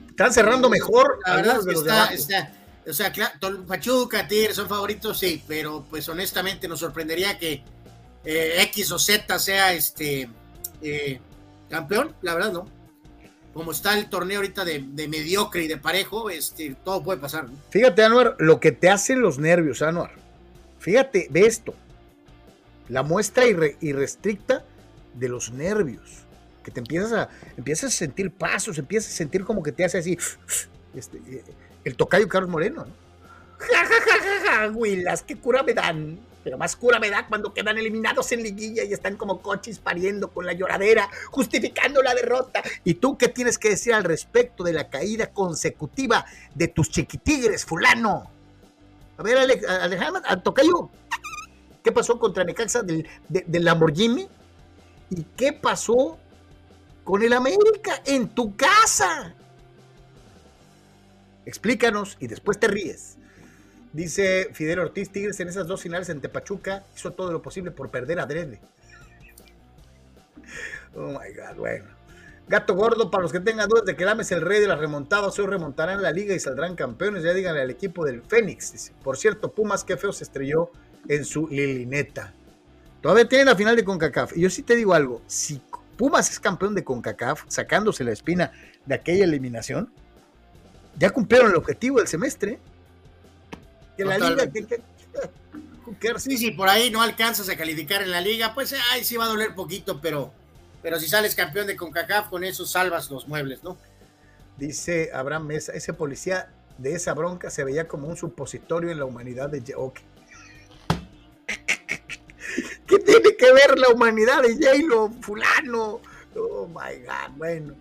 Están cerrando mejor. La verdad es que está, está, o sea, claro, Pachuca, Tigres son favoritos, sí, pero pues honestamente nos sorprendería que eh, X o Z sea este campeón, la verdad no. Como está el torneo ahorita de, mediocre y de parejo, este, todo puede pasar. Fíjate, Anuar, lo que te hacen los nervios, Anuar. Fíjate, ve esto. La muestra irrestricta de los nervios. Que te empiezas a, empiezas a sentir pasos, empiezas a sentir como que te hace así. Este, eh, el tocayo Carlos Moreno. ¿no? Ja, ja, ja, ja, ja, qué cura me dan pero más cura me da cuando quedan eliminados en liguilla y están como coches pariendo con la lloradera, justificando la derrota. ¿Y tú qué tienes que decir al respecto de la caída consecutiva de tus chiquitigres, fulano? A ver, Alejandro, Tocayo, ¿qué pasó contra Necaxa del, del Lamborghini? ¿Y qué pasó con el América en tu casa? Explícanos y después te ríes. Dice Fidel Ortiz, Tigres en esas dos finales en Tepachuca hizo todo lo posible por perder a Drede. Oh my God, bueno. Gato Gordo, para los que tengan dudas de que Lame es el rey de las remontadas, hoy remontarán la liga y saldrán campeones. Ya díganle al equipo del Fénix. Por cierto, Pumas, qué feo se estrelló en su lilineta. Todavía tienen la final de CONCACAF. Y yo sí te digo algo: si Pumas es campeón de CONCACAF, sacándose la espina de aquella eliminación, ya cumplieron el objetivo del semestre la liga. sí, sí, por ahí no alcanzas a calificar en la liga, pues ay, sí va a doler poquito, pero, pero si sales campeón de CONCACAF, con eso salvas los muebles, ¿no? Dice Abraham Mesa, ese policía de esa bronca se veía como un supositorio en la humanidad de Yeoke. ¿Qué tiene que ver la humanidad de J-Lo, fulano? Oh my God, bueno.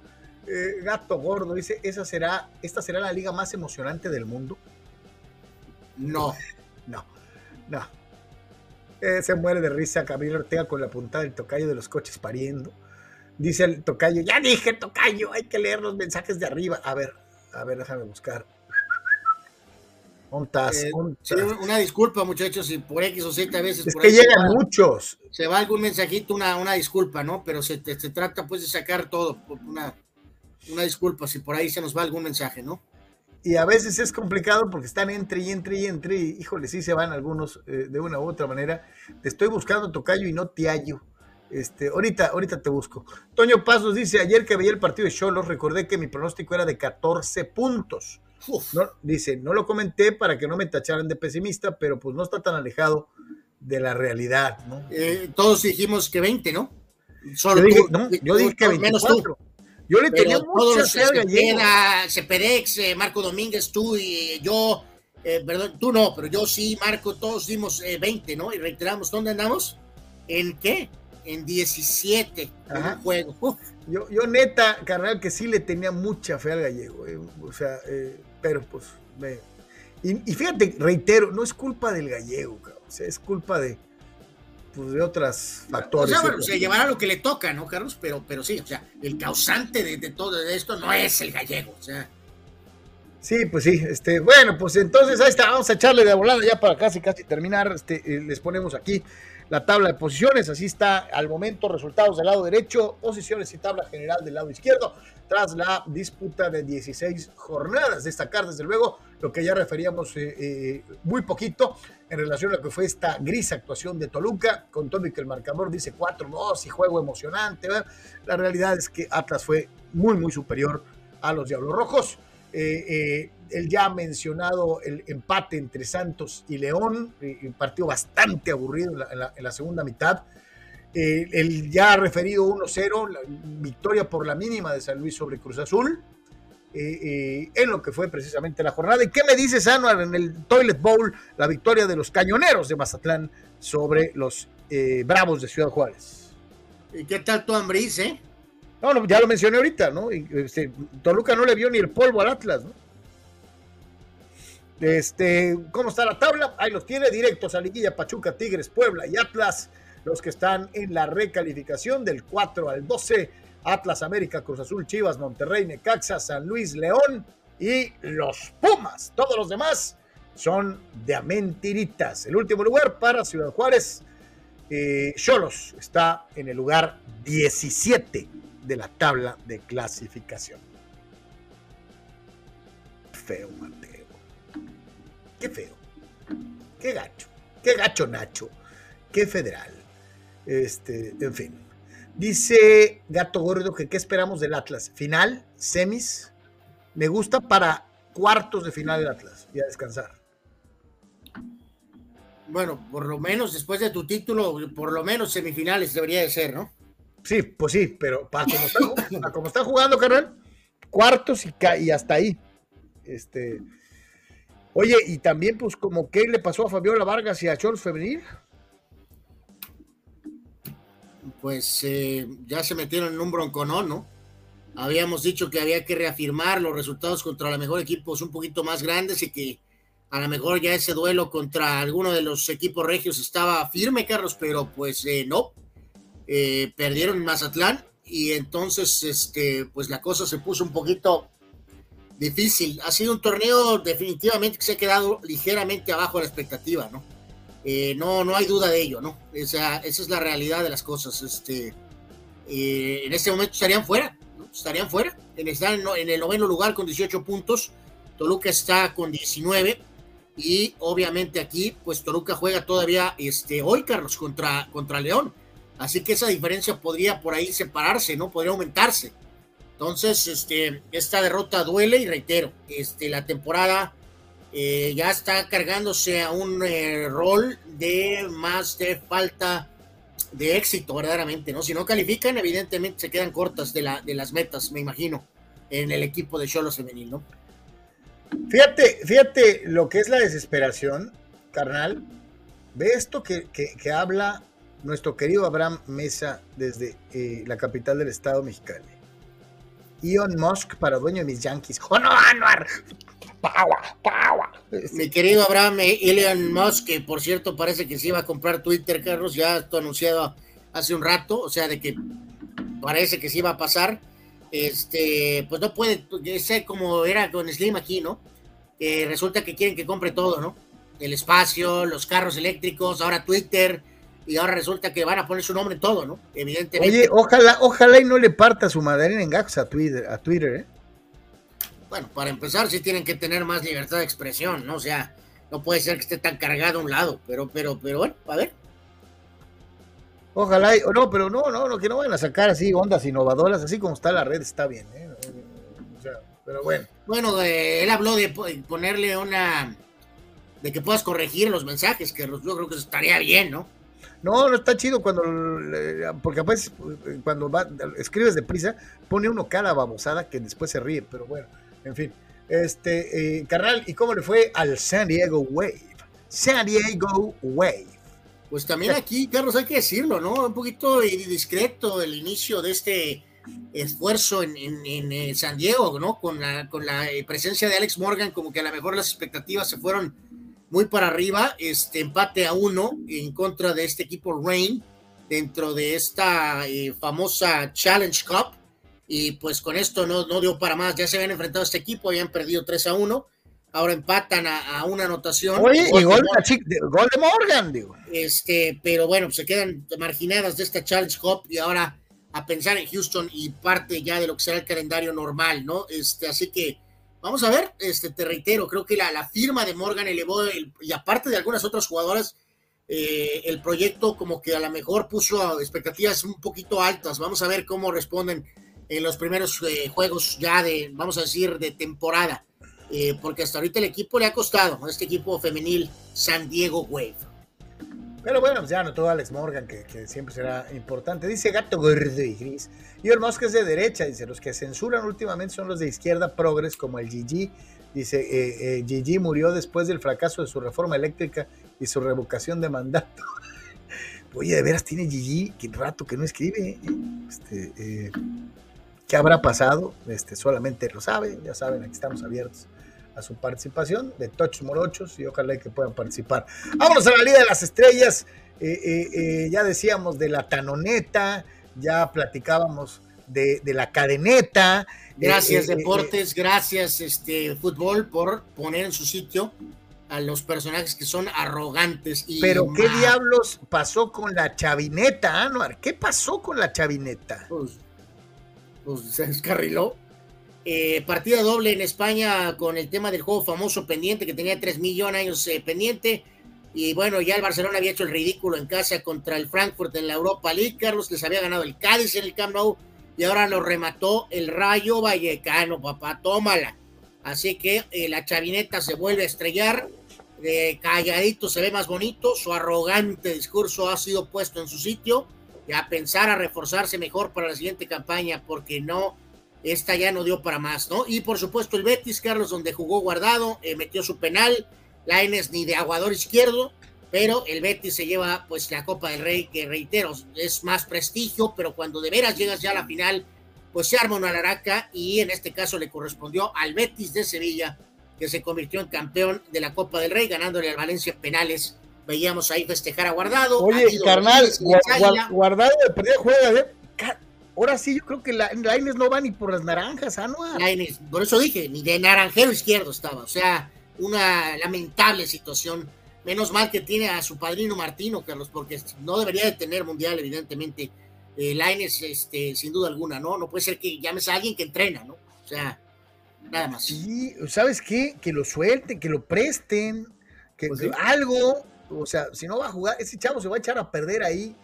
Eh, gato gordo dice, esa será, esta será la liga más emocionante del mundo. No. No, no. Eh, se muere de risa Camilo Ortega con la puntada del tocayo de los coches pariendo. Dice el tocayo, ya dije tocayo, hay que leer los mensajes de arriba. A ver, a ver, déjame buscar. Eh, una disculpa, muchachos, si por X o Z a veces. Es que llegan muchos. Se va algún mensajito, una, una disculpa, ¿no? Pero se, se trata pues de sacar todo. Una, una disculpa si por ahí se nos va algún mensaje, ¿no? Y a veces es complicado porque están entre y entre y entre y híjole, sí se van algunos eh, de una u otra manera. Te estoy buscando, Tocayo, y no te hallo. Este, ahorita, ahorita te busco. Toño Pasos dice, ayer que veía el partido de Cholos, recordé que mi pronóstico era de 14 puntos. No, dice, no lo comenté para que no me tacharan de pesimista, pero pues no está tan alejado de la realidad. ¿no? Eh, todos dijimos que 20, ¿no? Solo yo dije, no, yo dije que 24. Menos tú. Yo le tenía mucha gallego. Cepedex, eh, Marco Domínguez, tú y yo, eh, perdón, tú no, pero yo sí, Marco, todos dimos 20, eh, ¿no? Y reiteramos, ¿dónde andamos? ¿En qué? En 17 Ajá. juego. Yo, yo neta, carnal, que sí le tenía mucha fe al gallego, o sea, pero pues, me... y, y, fíjate, reitero, no es culpa del gallego, cabrón, o sea, es culpa de, pues, de otros factores. O sea, bueno, se llevará lo que le toca, ¿no, Carlos? Pero, pero sí, o sea, el causante de, todo esto no es el gallego, o sea. Sí, pues sí, este, bueno, pues entonces ahí está, vamos a echarle de volada ya para casi casi terminar, este, eh, les ponemos aquí la tabla de posiciones, así está al momento resultados del lado derecho, posiciones y tabla general del lado izquierdo, tras la disputa de 16 jornadas, destacar desde luego lo que ya referíamos eh, eh, muy poquito en relación a lo que fue esta gris actuación de Toluca, con todo y que el marcador dice 4-2 y juego emocionante, la realidad es que Atlas fue muy muy superior a los Diablos Rojos. Eh, eh, el ya mencionado el empate entre Santos y León, eh, un partido bastante aburrido en la, segunda mitad. El ya referido 1-0, la victoria por la mínima de San Luis sobre Cruz Azul, en lo que fue precisamente la jornada. ¿Y qué me dices, Anuar, en el Toilet Bowl, la victoria de los cañoneros de Mazatlán sobre los Bravos de Ciudad Juárez? ¿Y qué tal tu Ambris, eh? No, ya lo mencioné ahorita, ¿no? Este, Toluca no le vio ni el polvo al Atlas, ¿no? Este, ¿cómo está la tabla? Ahí los tiene directos a Liguilla, Pachuca, Tigres, Puebla y Atlas, los que están en la recalificación del 4 al 12, Atlas, América, Cruz Azul, Chivas, Monterrey, Necaxa, San Luis, León y los Pumas. Todos los demás son de a mentiritas. El último lugar para Ciudad Juárez, eh, Cholos está en el lugar 17 de la tabla de clasificación. Feo, Mateo. Qué feo. Qué gacho. Qué gacho, Nacho. Qué federal. Este, en fin. Dice Gato Gordo que qué esperamos del Atlas. Final, semis. Me gusta para cuartos de final del Atlas y a descansar. Bueno, por lo menos después de tu título, por lo menos semifinales debería de ser, ¿no? Sí, pues sí, pero para como están, jugando, carnal, cuartos y, y, hasta ahí. Este, oye, y también, pues, como qué le pasó a Fabiola Vargas y a Chols Femenil. Pues eh, ya se metieron en un bronconón, ¿no? Habíamos dicho que había que reafirmar los resultados contra los mejor equipos un poquito más grandes y que a lo mejor ya ese duelo contra alguno de los equipos regios estaba firme, Carlos, pero pues eh, no eh, perdieron en Mazatlán y entonces este, pues la cosa se puso un poquito difícil. Ha sido un torneo definitivamente que se ha quedado ligeramente abajo de la expectativa, ¿no? Eh, no, no hay duda de ello, ¿no? Esa, esa es la realidad de las cosas. Este, eh, en este momento estarían fuera, ¿no? Estarían fuera. Están en el noveno lugar con 18 puntos. Toluca está con 19. Y obviamente aquí, pues Toluca juega todavía este, hoy, Carlos, contra, contra León. Así que esa diferencia podría por ahí separarse, ¿no? Podría aumentarse. Entonces, este, esta derrota duele y reitero, este, la temporada eh, ya está cargándose a un eh, rol de más de falta de éxito, verdaderamente, ¿no? Si no califican, evidentemente se quedan cortas de, la, de las metas, me imagino, en el equipo de Cholos Femenil, ¿no? Fíjate, fíjate lo que es la desesperación, carnal. Ve esto que, que, habla nuestro querido Abraham Mesa desde eh, la capital del estado mexicano. Elon Musk para dueño de mis Yankees. ¡Oh no, Anuar! Mi querido Abraham eh, Elon Musk, que por cierto parece que se iba a comprar Twitter, Carlos, ya esto anunciado hace un rato, o sea, de que parece que se iba a pasar. Este, pues no puede ser como era con Slim aquí, ¿no? resulta que quieren que compre todo, ¿no? El espacio, los carros eléctricos, ahora Twitter, y ahora resulta que van a poner su nombre en todo, ¿no? Evidentemente. Oye, ojalá, ojalá y no le parta su madre en gajos a Twitter, a Twitter, ¿eh? Bueno, para empezar, sí tienen que tener más libertad de expresión, ¿no? O sea, no puede ser que esté tan cargado a un lado, pero, pero, pero bueno, a ver. Ojalá, y, no, pero no, no, no, que no vayan a sacar así ondas innovadoras, así como está la red, está bien, ¿eh? O sea, pero bueno. Bueno, eh, él habló de ponerle una, de que puedas corregir los mensajes, que yo creo que estaría bien, ¿no? No, no está chido cuando, porque veces cuando va, escribes deprisa, pone uno cada babosada que después se ríe, pero bueno, en fin. Este, eh, carnal, ¿y cómo le fue al San Diego Wave? San Diego Wave. Pues también aquí, Carlos, hay que decirlo, ¿no? Un poquito discreto el inicio de este esfuerzo en, en, eh, San Diego, ¿no? Con la, con la eh, presencia de Alex Morgan, como que a lo mejor las expectativas se fueron muy para arriba, este empate a uno en contra de este equipo Rain dentro de esta eh, famosa Challenge Cup. Y pues con esto no, no dio para más. Ya se habían enfrentado a este equipo, habían perdido 3 a 1. Ahora empatan a, una anotación. Oye, y gol, de, gol de Morgan, digo. Este, pero bueno, se quedan marginadas de esta Challenge Cup y ahora a pensar en Houston y parte ya de lo que será el calendario normal, ¿no? Este, así que vamos a ver, este, te reitero, creo que la, la firma de Morgan elevó, y aparte de algunas otras jugadoras, eh, el proyecto como que a lo mejor puso expectativas un poquito altas. Vamos a ver cómo responden en los primeros eh, juegos ya de, vamos a decir, de temporada. Eh, porque hasta ahorita el equipo le ha costado, este equipo femenil San Diego Wave. Pero bueno, ya notó Alex Morgan, que, siempre será importante. Dice Gato Gordo y Gris. Y el que es de derecha, dice, los que censuran últimamente son los de izquierda progres, como el Gigi. Dice, eh, Gigi murió después del fracaso de su reforma eléctrica y su revocación de mandato. Oye, de veras tiene Gigi, que rato que no escribe. Este, ¿Qué habrá pasado? Este, solamente lo sabe, ya saben, aquí estamos abiertos a su participación de Touch Morochos y ojalá que puedan participar. Vámonos a la Liga de las Estrellas. Eh, eh, eh, ya decíamos de la tanoneta, ya platicábamos de, la cadeneta. Gracias, Deportes, gracias, este, Fútbol, por poner en su sitio a los personajes que son arrogantes. Y Pero, ¿qué diablos pasó con la chavineta, Anuar? ¿Qué pasó con la chavineta? Pues pues, se descarriló. Eh, partida doble en España con el tema del juego famoso pendiente que tenía 3 millones de años eh, pendiente. Y bueno, ya el Barcelona había hecho el ridículo en casa contra el Frankfurt en la Europa League. Carlos les había ganado el Cádiz en el Camp Nou y ahora lo remató el Rayo Vallecano, papá, tómala. Así que eh, la chavineta se vuelve a estrellar. calladito se ve más bonito. Su arrogante discurso ha sido puesto en su sitio a pensar a reforzarse mejor para la siguiente campaña, porque no, esta ya no dio para más, ¿no? Y por supuesto el Betis, Carlos, donde jugó guardado, eh, metió su penal, Laines ni de aguador izquierdo, pero el Betis se lleva pues la Copa del Rey, que reitero, es más prestigio, pero cuando de veras llegas ya a la final, pues se arma una laraca y en este caso le correspondió al Betis de Sevilla, que se convirtió en campeón de la Copa del Rey, ganándole al Valencia penales veíamos ahí festejar a Guardado. Oye, carnal, Guardado de perdida juega, ¿eh? Ahora sí, yo creo que la, Laines no va ni por las naranjas, Anuar. Laines, por eso dije, ni de naranjero izquierdo estaba. O sea, una lamentable situación. Menos mal que tiene a su padrino Martino, Carlos, porque no debería de tener mundial, evidentemente. Eh, Laines, este, sin duda alguna, ¿no? No puede ser que llames a alguien que entrena, ¿no? O sea, nada más. Sí, ¿sabes qué? Que lo suelten, que lo presten, que pues algo, o sea, si no va a jugar, ese chavo se va a echar a perder ahí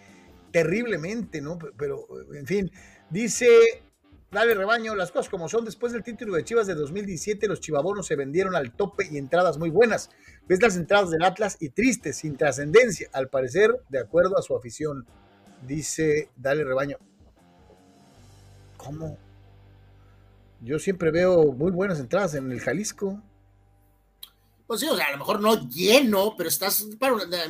terriblemente, ¿no? Pero, en fin, dice, dale rebaño, las cosas como son, después del título de Chivas de 2017, los chivabonos se vendieron al tope y entradas muy buenas. Ves las entradas del Atlas y tristes, sin trascendencia, al parecer, de acuerdo a su afición. Dice, dale rebaño. ¿Cómo? Yo siempre veo muy buenas entradas en el Jalisco. Pues sí, o sea, a lo mejor no lleno, pero estás,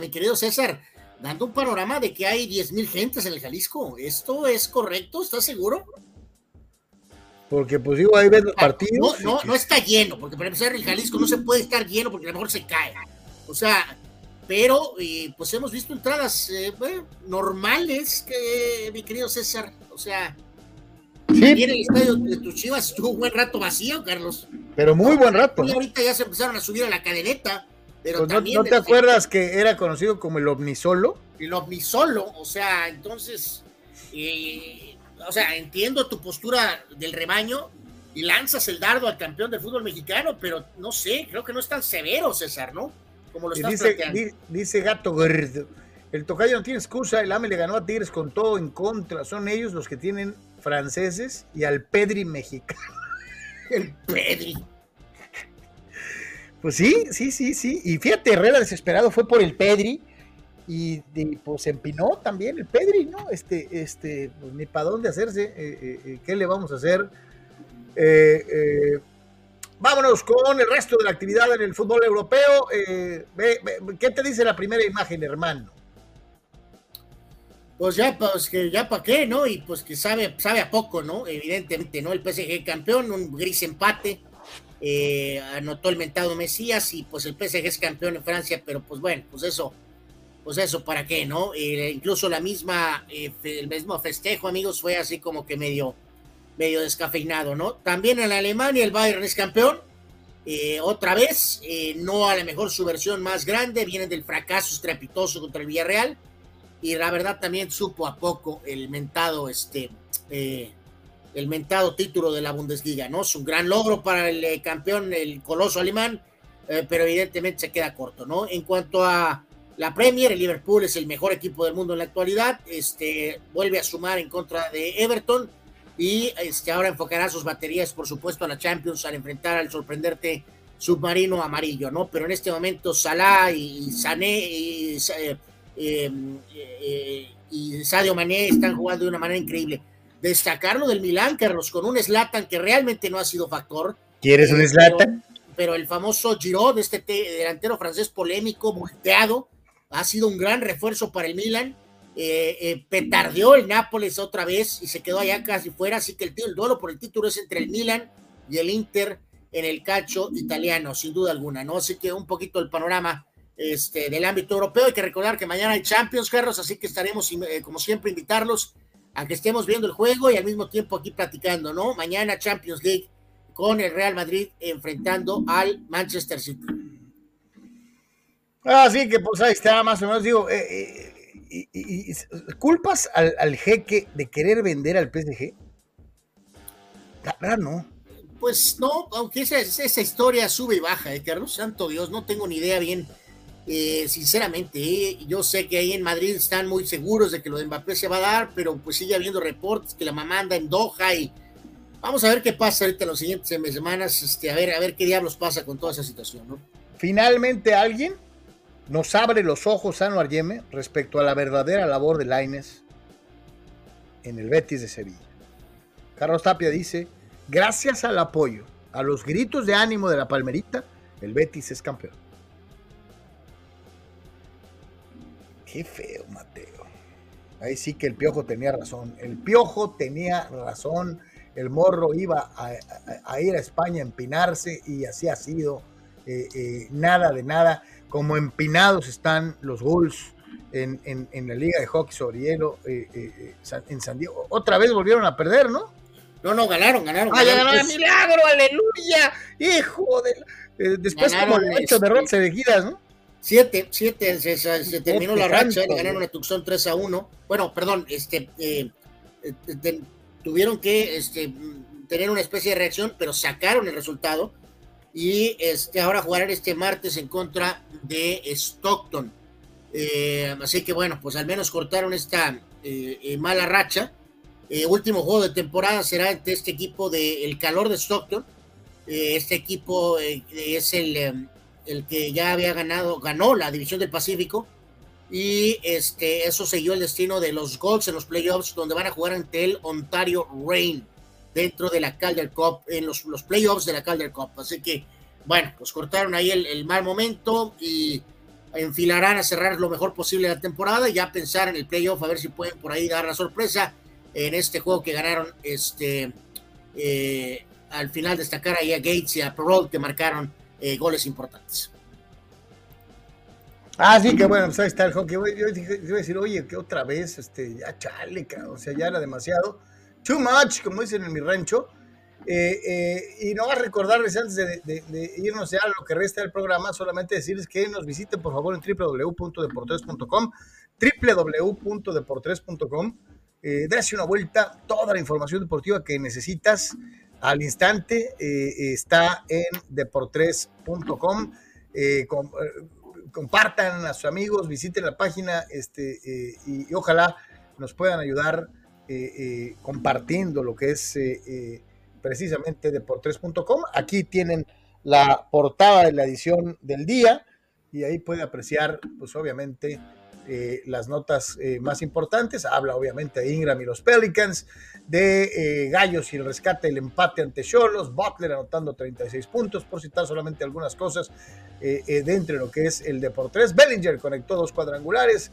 mi querido César, dando un panorama de que hay 10 mil gentes en el Jalisco. ¿Esto es correcto? ¿Estás seguro? Porque, pues digo, ahí ves los partidos. No, no, no está lleno, porque para empezar, el Jalisco no se puede estar lleno porque a lo mejor se cae. O sea, pero pues hemos visto entradas eh, normales, que, mi querido César. O sea, Sí. el estadio de tus chivas estuvo un buen rato vacío, Carlos. Pero muy buen rato. Y ahorita ya se empezaron a subir a la cadeneta. Pero pues no, te acuerdas que era conocido como el Omnisolo? El Omnisolo, o sea, entonces, eh, o sea, entiendo tu postura del rebaño y lanzas el dardo al campeón del fútbol mexicano, pero no sé, creo que no es tan severo, César, ¿no? Como lo estás dice, dice Gato Gordo. El tocayo no tiene excusa, el AME le ganó a Tigres con todo en contra. Son ellos los que tienen franceses y al Pedri mexicano. El Pedri. Pues sí, sí, sí, sí. Y fíjate, Herrera desesperado fue por el Pedri y, pues empinó también el Pedri, ¿no? Este, este, pues ni para dónde hacerse, eh, eh, eh, ¿qué le vamos a hacer? vámonos con el resto de la actividad en el fútbol europeo. ¿Qué te dice la primera imagen, hermano? Pues ya, pues que ya para qué, ¿no? Y pues que sabe, sabe a poco, ¿no? Evidentemente, ¿no? El PSG campeón, un gris empate, eh, anotó el mentado Mesías y pues el PSG es campeón en Francia, pero pues bueno, pues eso, pues eso, ¿para qué, no? Eh, incluso la misma, eh, el mismo festejo, amigos, fue así como que medio, medio descafeinado, ¿no? También en Alemania el Bayern es campeón, eh, otra vez, eh, no a lo mejor su versión más grande, viene del fracaso estrepitoso contra el Villarreal, y la verdad también supo a poco el mentado, este, eh, el mentado título de la Bundesliga, ¿no? Es un gran logro para el campeón, el coloso alemán, pero evidentemente se queda corto, ¿no? En cuanto a la Premier, el Liverpool es el mejor equipo del mundo en la actualidad, este, vuelve a sumar en contra de Everton, y este, ahora enfocará sus baterías, por supuesto, a la Champions al enfrentar al sorprenderte submarino amarillo, ¿no? Pero en este momento Salah y Sané y, eh, em, eh, y Sadio Mané están jugando de una manera increíble. Destacarlo del Milán, Carlos, con un Slatan que realmente no ha sido factor. ¿Quieres un Slatan? Pero, el famoso Giroud, este delantero francés polémico, volteado, ha sido un gran refuerzo para el Milan eh, eh, petardeó el Nápoles otra vez y se quedó allá casi fuera, así que el, el duelo por el título es entre el Milan y el Inter en el calcio italiano, sin duda alguna, ¿no? Así que un poquito el panorama este, del ámbito europeo. Hay que recordar que mañana hay Champions, Carlos, así que estaremos, eh, como siempre, invitarlos a que estemos viendo el juego y al mismo tiempo aquí platicando, ¿no? Mañana Champions League con el Real Madrid enfrentando al Manchester City. Así que pues ahí está, más o menos, digo, eh, y, culpas al, jeque de querer vender al PSG. La verdad, no. Pues no, aunque esa, esa historia sube y baja, ¿eh, Carlos? Santo Dios, no tengo ni idea bien. Eh, sinceramente, eh, yo sé que ahí en Madrid están muy seguros de que lo de Mbappé se va a dar, pero pues sigue habiendo reportes que la mamá anda en Doha y vamos a ver qué pasa ahorita en las siguientes semanas, este, a ver, a ver qué diablos pasa con toda esa situación. Finalmente alguien nos abre los ojos Sano Yeme respecto a la verdadera labor de Laines en el Betis de Sevilla. Carlos Tapia dice, gracias al apoyo, a los gritos de ánimo de la Palmerita, el Betis es campeón. Qué feo, Mateo. Ahí sí que el Piojo tenía razón. El Piojo tenía razón. El morro iba a, ir a España a empinarse y así ha sido. Eh, eh, nada de nada como empinados están los Bulls en, la Liga de Hockey sobre Hielo eh, eh, en San Diego. Otra vez volvieron a perder, ¿no? No, no, ganaron, ganaron. ¡Ah, ya ganaron! ¡Milagro! ¡Aleluya! ¡Hijo de! después como ocho este, derrotas seguidas, ¿no? Siete, siete, se, terminó la racha, le ganaron a Tucson 3 a 1. Bueno, perdón, este, tuvieron que este, tener una especie de reacción, pero sacaron el resultado y este, ahora jugarán este martes en contra de Stockton. Eh, así que bueno, pues al menos cortaron esta eh, eh, mala racha. último juego de temporada será ante este equipo de El Calor de Stockton. este equipo es el, el que ya había ganado, ganó la División del Pacífico. Y este, eso siguió el destino de los Golds en los playoffs, donde van a jugar ante el Ontario Reign dentro de la Calder Cup, en los, los playoffs de la Calder Cup. Así que, bueno, pues cortaron ahí el, mal momento y enfilarán a cerrar lo mejor posible la temporada y ya pensar en el playoff, a ver si pueden por ahí dar la sorpresa en este juego que ganaron este eh, al final destacar ahí a Gates y a Perrault que marcaron eh, goles importantes. Ah, sí, que bueno, pues ahí está el hockey. Yo, iba a decir, oye, que otra vez, este, ya chale, o sea, ya era demasiado too much, como dicen en mi rancho. Eh, eh, y no va a recordarles antes de, irnos ya a lo que resta del programa, solamente decirles que nos visiten por favor en www.deportes.com, www.deportes.com, eh, una vuelta, toda la información deportiva que necesitas al instante eh, está en deportes.com. compartan a sus amigos, visiten la página este, y, y ojalá nos puedan ayudar eh, eh, compartiendo lo que es eh, precisamente deportes.com. Aquí tienen la portada de la edición del día y ahí puede apreciar, pues obviamente, las notas más importantes. Habla obviamente de Ingram y los Pelicans, de Gallos y el rescate, el empate ante Cholos, Butler anotando 36 puntos, por citar solamente algunas cosas dentro de lo que es el Deportes. Bellinger conectó dos cuadrangulares,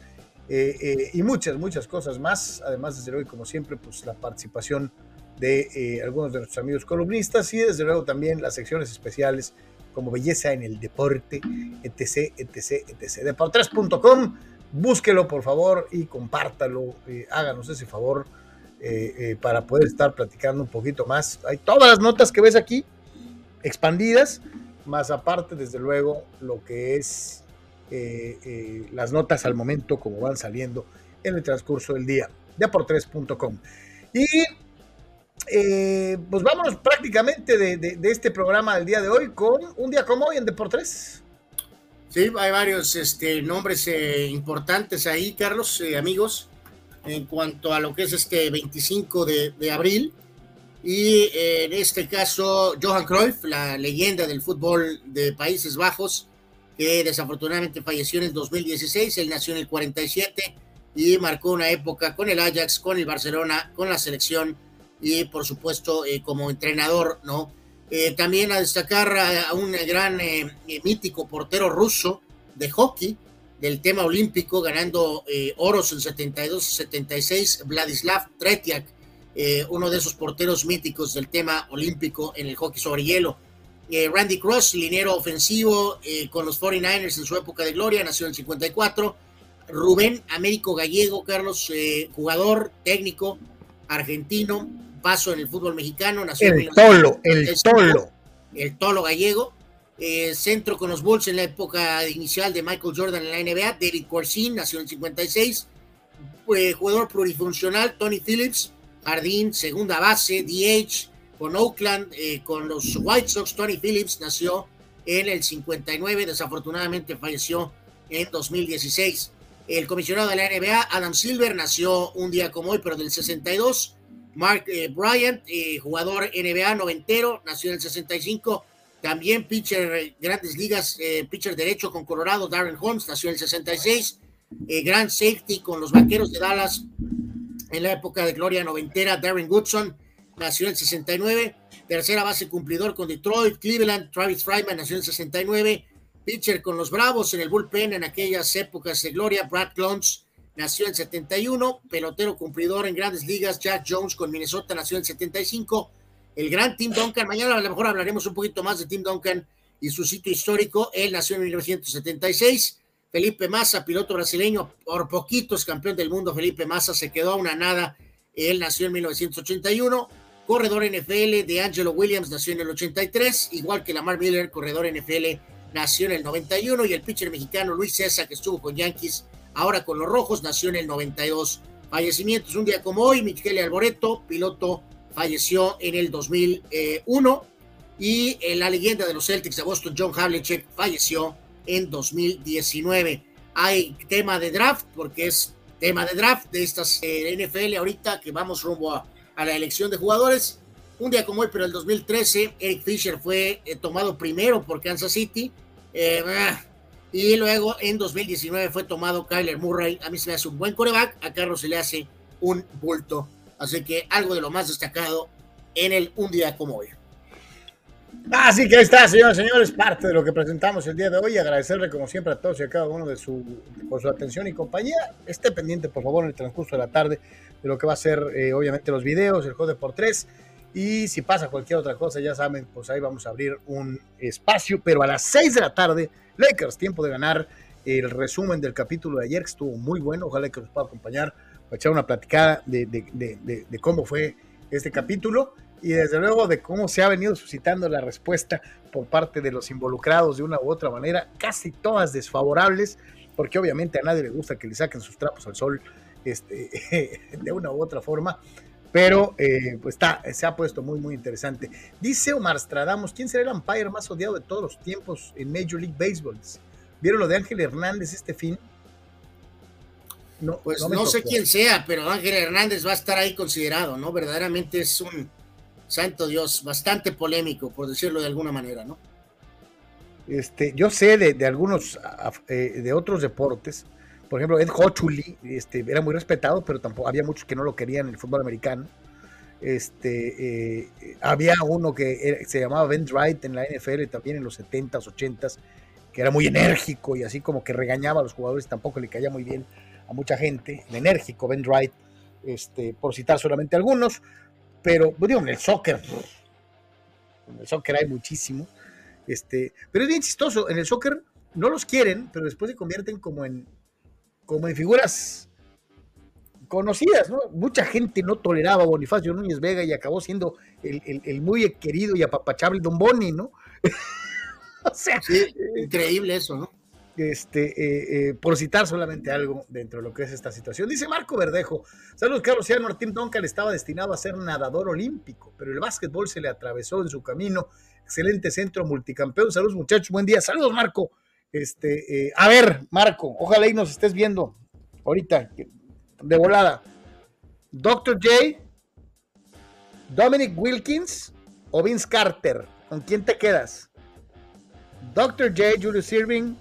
eh, eh, y muchas, muchas cosas más. Además, desde luego, como siempre, pues la participación de eh, algunos de nuestros amigos columnistas y desde luego también las secciones especiales como Belleza en el Deporte, etc, etc, etc. Deportes.com, búsquelo por favor y compártalo, háganos ese favor. eh, eh, para poder estar platicando un poquito más. Hay todas las notas que ves aquí, expandidas, más aparte, desde luego, lo que es eh, las notas al momento, como van saliendo en el transcurso del día, de por 3.com. Y pues vámonos prácticamente de, este programa del día de hoy con un día como hoy en Deportes. Sí, hay varios este, nombres importantes ahí, Carlos, amigos en cuanto a lo que es este 25 de, abril. Y eh, en este caso, Johan Cruyff, la leyenda del fútbol de Países Bajos, que desafortunadamente falleció en el 2016, él nació en el 47 y marcó una época con el Ajax, con el Barcelona, con la selección y por supuesto eh, como entrenador, ¿no? Eh, también a destacar a, un gran mítico portero ruso de hockey, del tema olímpico, ganando eh, oros en 72 y 76, Vladislav Tretiak, eh, uno de esos porteros míticos del tema olímpico en el hockey sobre hielo. Eh, Randy Cross, liniero ofensivo con los 49ers en su época de gloria, nació en el 54. Rubén Américo Gallego, Carlos, jugador, técnico, argentino, paso en el fútbol mexicano, nació el Tolo, el Tolo. El Tolo Gallego. Eh, centro con los Bulls en la época inicial de Michael Jordan en la NBA, David Corsin, nació en 56, jugador plurifuncional, Tony Phillips, jardín, segunda base, DH, con Oakland, eh, con los White Sox, Tony Phillips nació en el 59, desafortunadamente falleció en 2016. El comisionado de la NBA, Adam Silver, nació un día como hoy, pero del 62. Mark eh, Bryant, jugador NBA noventero, nació en el 65. También pitcher eh, grandes ligas, eh, pitcher derecho con Colorado, Darren Holmes, nació en el 66. Eh, gran safety con los vaqueros de Dallas en la época de gloria noventera, Darren Goodson, nació en el 69. Tercera base cumplidor con Detroit, Cleveland, Travis Fryman, nació en el 69. Pitcher con los Bravos en el bullpen en aquellas épocas de gloria, Brad Clones, nació en el 71. Pelotero cumplidor en grandes ligas, Jack Jones con Minnesota, nació en el 75 el gran Tim Duncan. Mañana a lo mejor hablaremos un poquito más de Tim Duncan y su sitio histórico. Él nació en 1976. Felipe Massa, piloto brasileño, por poquitos campeón del mundo. Felipe Massa se quedó a una nada. Él nació en 1981. Corredor NFL de Angelo Williams nació en el 83, igual que Lamar Miller, corredor NFL, nació en el 91. Y el pitcher mexicano Luis César, que estuvo con Yankees, ahora con los Rojos, nació en el 92. Fallecimientos un día como hoy, Michele Alboreto, piloto falleció en el 2001 y eh, la leyenda de los Celtics de Boston, John Havlicek, falleció en 2019. Hay tema de draft, porque es tema de draft de estas eh, NFL ahorita que vamos rumbo a, la elección de jugadores. Un día como hoy, pero el 2013, Eric Fisher fue eh, tomado primero por Kansas City. Ah, y luego en 2019 fue tomado Kyler Murray. A mí se me hace un buen coreback, a Carlos se le hace un bulto. Así que algo de lo más destacado en el Un Día como hoy. Así que ahí está, señores y señores, parte de lo que presentamos el día de hoy. Agradecerle, como siempre, a todos y a cada uno de su, por su atención y compañía. Esté pendiente, por favor, en el transcurso de la tarde de lo que va a ser, eh, obviamente, los videos, el juego por tres. Y si pasa cualquier otra cosa, ya saben, pues ahí vamos a abrir un espacio. Pero a las seis de la tarde, Lakers, tiempo de ganar el resumen del capítulo de ayer, que estuvo muy bueno. Ojalá que nos pueda acompañar echar una platicada de, cómo fue este capítulo y desde luego de cómo se ha venido suscitando la respuesta por parte de los involucrados de una u otra manera, casi todas desfavorables, porque obviamente a nadie le gusta que le saquen sus trapos al sol este, de una u otra forma, pero eh, pues está, se ha puesto muy, muy interesante. Dice Omar Stradamus, ¿quién será el umpire más odiado de todos los tiempos en Major League Baseball? ¿Vieron lo de Ángel Hernández este fin? No, pues no, sé quién sea, pero Ángel Hernández va a estar ahí considerado, ¿no? Verdaderamente es un santo Dios, bastante polémico, por decirlo de alguna manera, ¿no? Este, yo sé de, algunos, eh, de otros deportes, por ejemplo, Ed Hochuli, este, era muy respetado, pero tampoco había muchos que no lo querían en el fútbol americano. Este, eh, había uno que se llamaba Ben Wright en la NFL también en los 70s, 80s, que era muy enérgico y así como que regañaba a los jugadores, tampoco le caía muy bien a mucha gente, enérgico Ben Wright, este, por citar solamente algunos, pero pues, digo, en el soccer, en el soccer hay muchísimos, este, pero es bien chistoso, en el soccer no los quieren, pero después se convierten como en, como en figuras conocidas, ¿no? Mucha gente no toleraba a Bonifacio Núñez Vega y acabó siendo el, muy querido y apapachable Don Boni, ¿no? o sea, sí, increíble eso, ¿no? Este, eh, eh, por citar solamente algo dentro de lo que es esta situación. Dice Marco Verdejo, saludos Carlos Ciano, Martín Duncan estaba destinado a ser nadador olímpico, pero el básquetbol se le atravesó en su camino. Excelente centro multicampeón. Saludos muchachos, buen día. Saludos Marco. Este, eh, a ver, Marco, ojalá y nos estés viendo ahorita, de volada. Dr. J, Dominic Wilkins o Vince Carter. ¿Con quién te quedas? Dr. J, Julius Irving,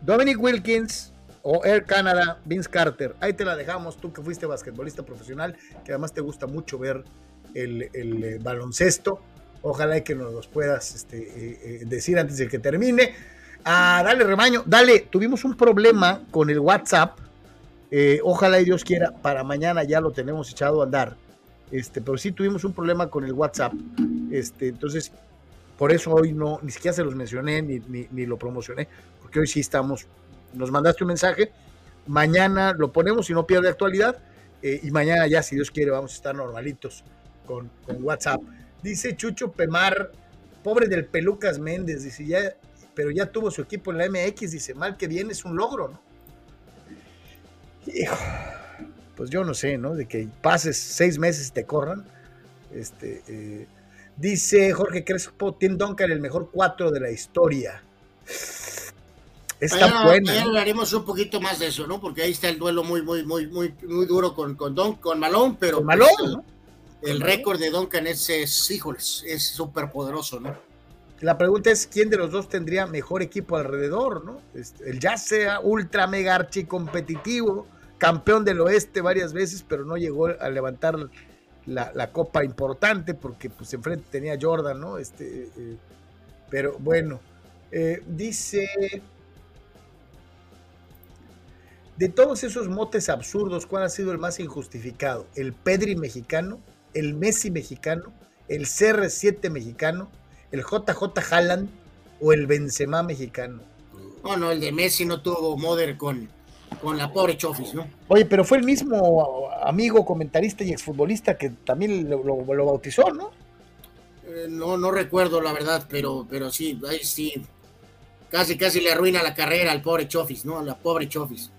Dominic Wilkins o Air Canada, Vince Carter. Ahí te la dejamos, tú que fuiste basquetbolista profesional, que además te gusta mucho ver el, eh, baloncesto. Ojalá que nos los puedas este, eh, decir antes de que termine. Ah, dale, Remaño, dale, tuvimos un problema con el WhatsApp. ojalá y Dios quiera, para mañana ya lo tenemos echado a andar. Este, pero sí tuvimos un problema con el WhatsApp. Este, entonces, por eso hoy no, ni siquiera se los mencioné ni, ni lo promocioné, porque hoy sí estamos, nos mandaste un mensaje, mañana lo ponemos y no pierde actualidad, eh, y mañana ya, si Dios quiere, vamos a estar normalitos con, WhatsApp. Dice Chucho Pemar, pobre del Pelucas Méndez, dice, ya, pero ya tuvo su equipo en la MX, dice, mal que viene, es un logro, ¿no? Hijo, pues yo no sé, ¿no? De que pases seis meses y te corran. Este, eh, dice Jorge Crespo, Tim Duncan, el mejor cuatro de la historia. Está bueno. hablaremos un poquito más de eso, ¿no? Porque ahí está el duelo muy, muy, muy, muy, muy duro con, con, Don, con Malone, pero pues, Malone, el récord de Duncan es, es híjoles, es súper poderoso, ¿no? La pregunta es quién de los dos tendría mejor equipo alrededor, ¿no? El Jazz sea ultra mega archi competitivo, campeón del oeste varias veces, pero no llegó a levantar la, copa importante porque pues enfrente tenía Jordan, ¿no? Este, eh, pero bueno, eh, dice de todos esos motes absurdos, ¿cuál ha sido el más injustificado? ¿El Pedri mexicano? ¿El Messi mexicano? ¿El CR7 mexicano? ¿El JJ Haaland? ¿O el Benzema mexicano? No, no, el de Messi no tuvo moder con, con la pobre Chofis, ¿no? Oye, pero fue el mismo amigo, comentarista y exfutbolista que también lo, bautizó, ¿no? Eh, no, no recuerdo la verdad, pero, pero sí, ahí sí. Casi, casi le arruina la carrera al pobre Chofis, ¿no? A la pobre Chofis.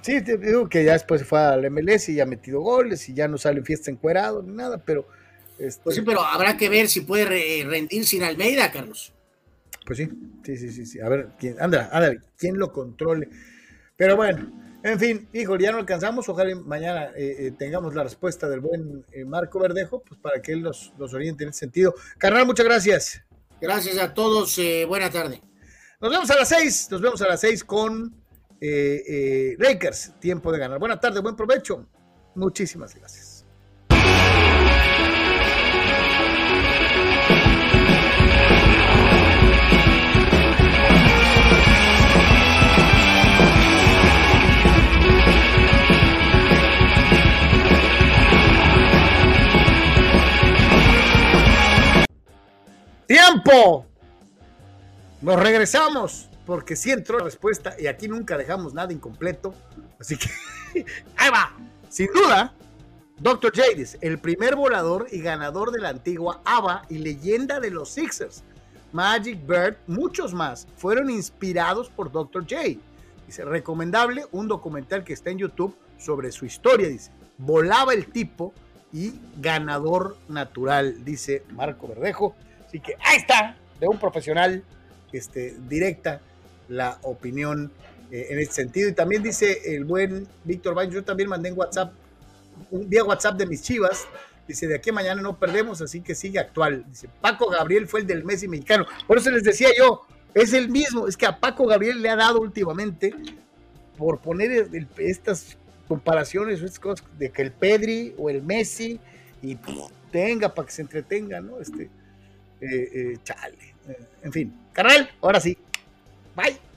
Sí, te digo que ya después fue al MLS y ya ha metido goles y ya no sale fiesta encuerado ni nada, pero. Pues sí, pero habrá que ver si puede rendir sin Almeida, Carlos. Pues sí, sí, sí, sí, sí. A ver, quién, anda, anda, quién lo controle. Pero bueno, en fin, hijo, ya no alcanzamos. Ojalá mañana eh, eh, tengamos la respuesta del buen eh, Marco Verdejo, pues para que él nos, nos oriente en ese sentido. Carnal, muchas gracias. Gracias a todos. buena tarde. Nos vemos a las seis. Nos vemos a las seis con Lakers, tiempo de ganar. Buenas tardes, buen provecho. Muchísimas gracias. ¡Tiempo! Nos regresamos porque si entró la respuesta y aquí nunca dejamos nada incompleto. Así que ahí. Sin duda, Dr. Jadis, el primer volador y ganador de la antigua ABA y leyenda de los Sixers. Magic Bird, muchos más, fueron inspirados por Dr. J. Dice, recomendable un documental que está en YouTube sobre su historia, dice. Volaba el tipo y ganador natural, dice Marco Verdejo. Así que ahí está, de un profesional este, directa la opinión eh, en este sentido. Y también dice el buen Víctor Baños, yo también mandé en WhatsApp, un día WhatsApp de mis chivas, dice, de aquí a mañana no perdemos, así que sigue actual. Dice, Paco Gabriel fue el del Messi mexicano. Por eso les decía yo, es el mismo, es que a Paco Gabriel le ha dado últimamente por poner estas comparaciones, estas cosas de que el Pedri o el Messi y tenga para que se entretenga, ¿no? Este, eh, eh, chale. en fin, carnal, ahora sí. Bye.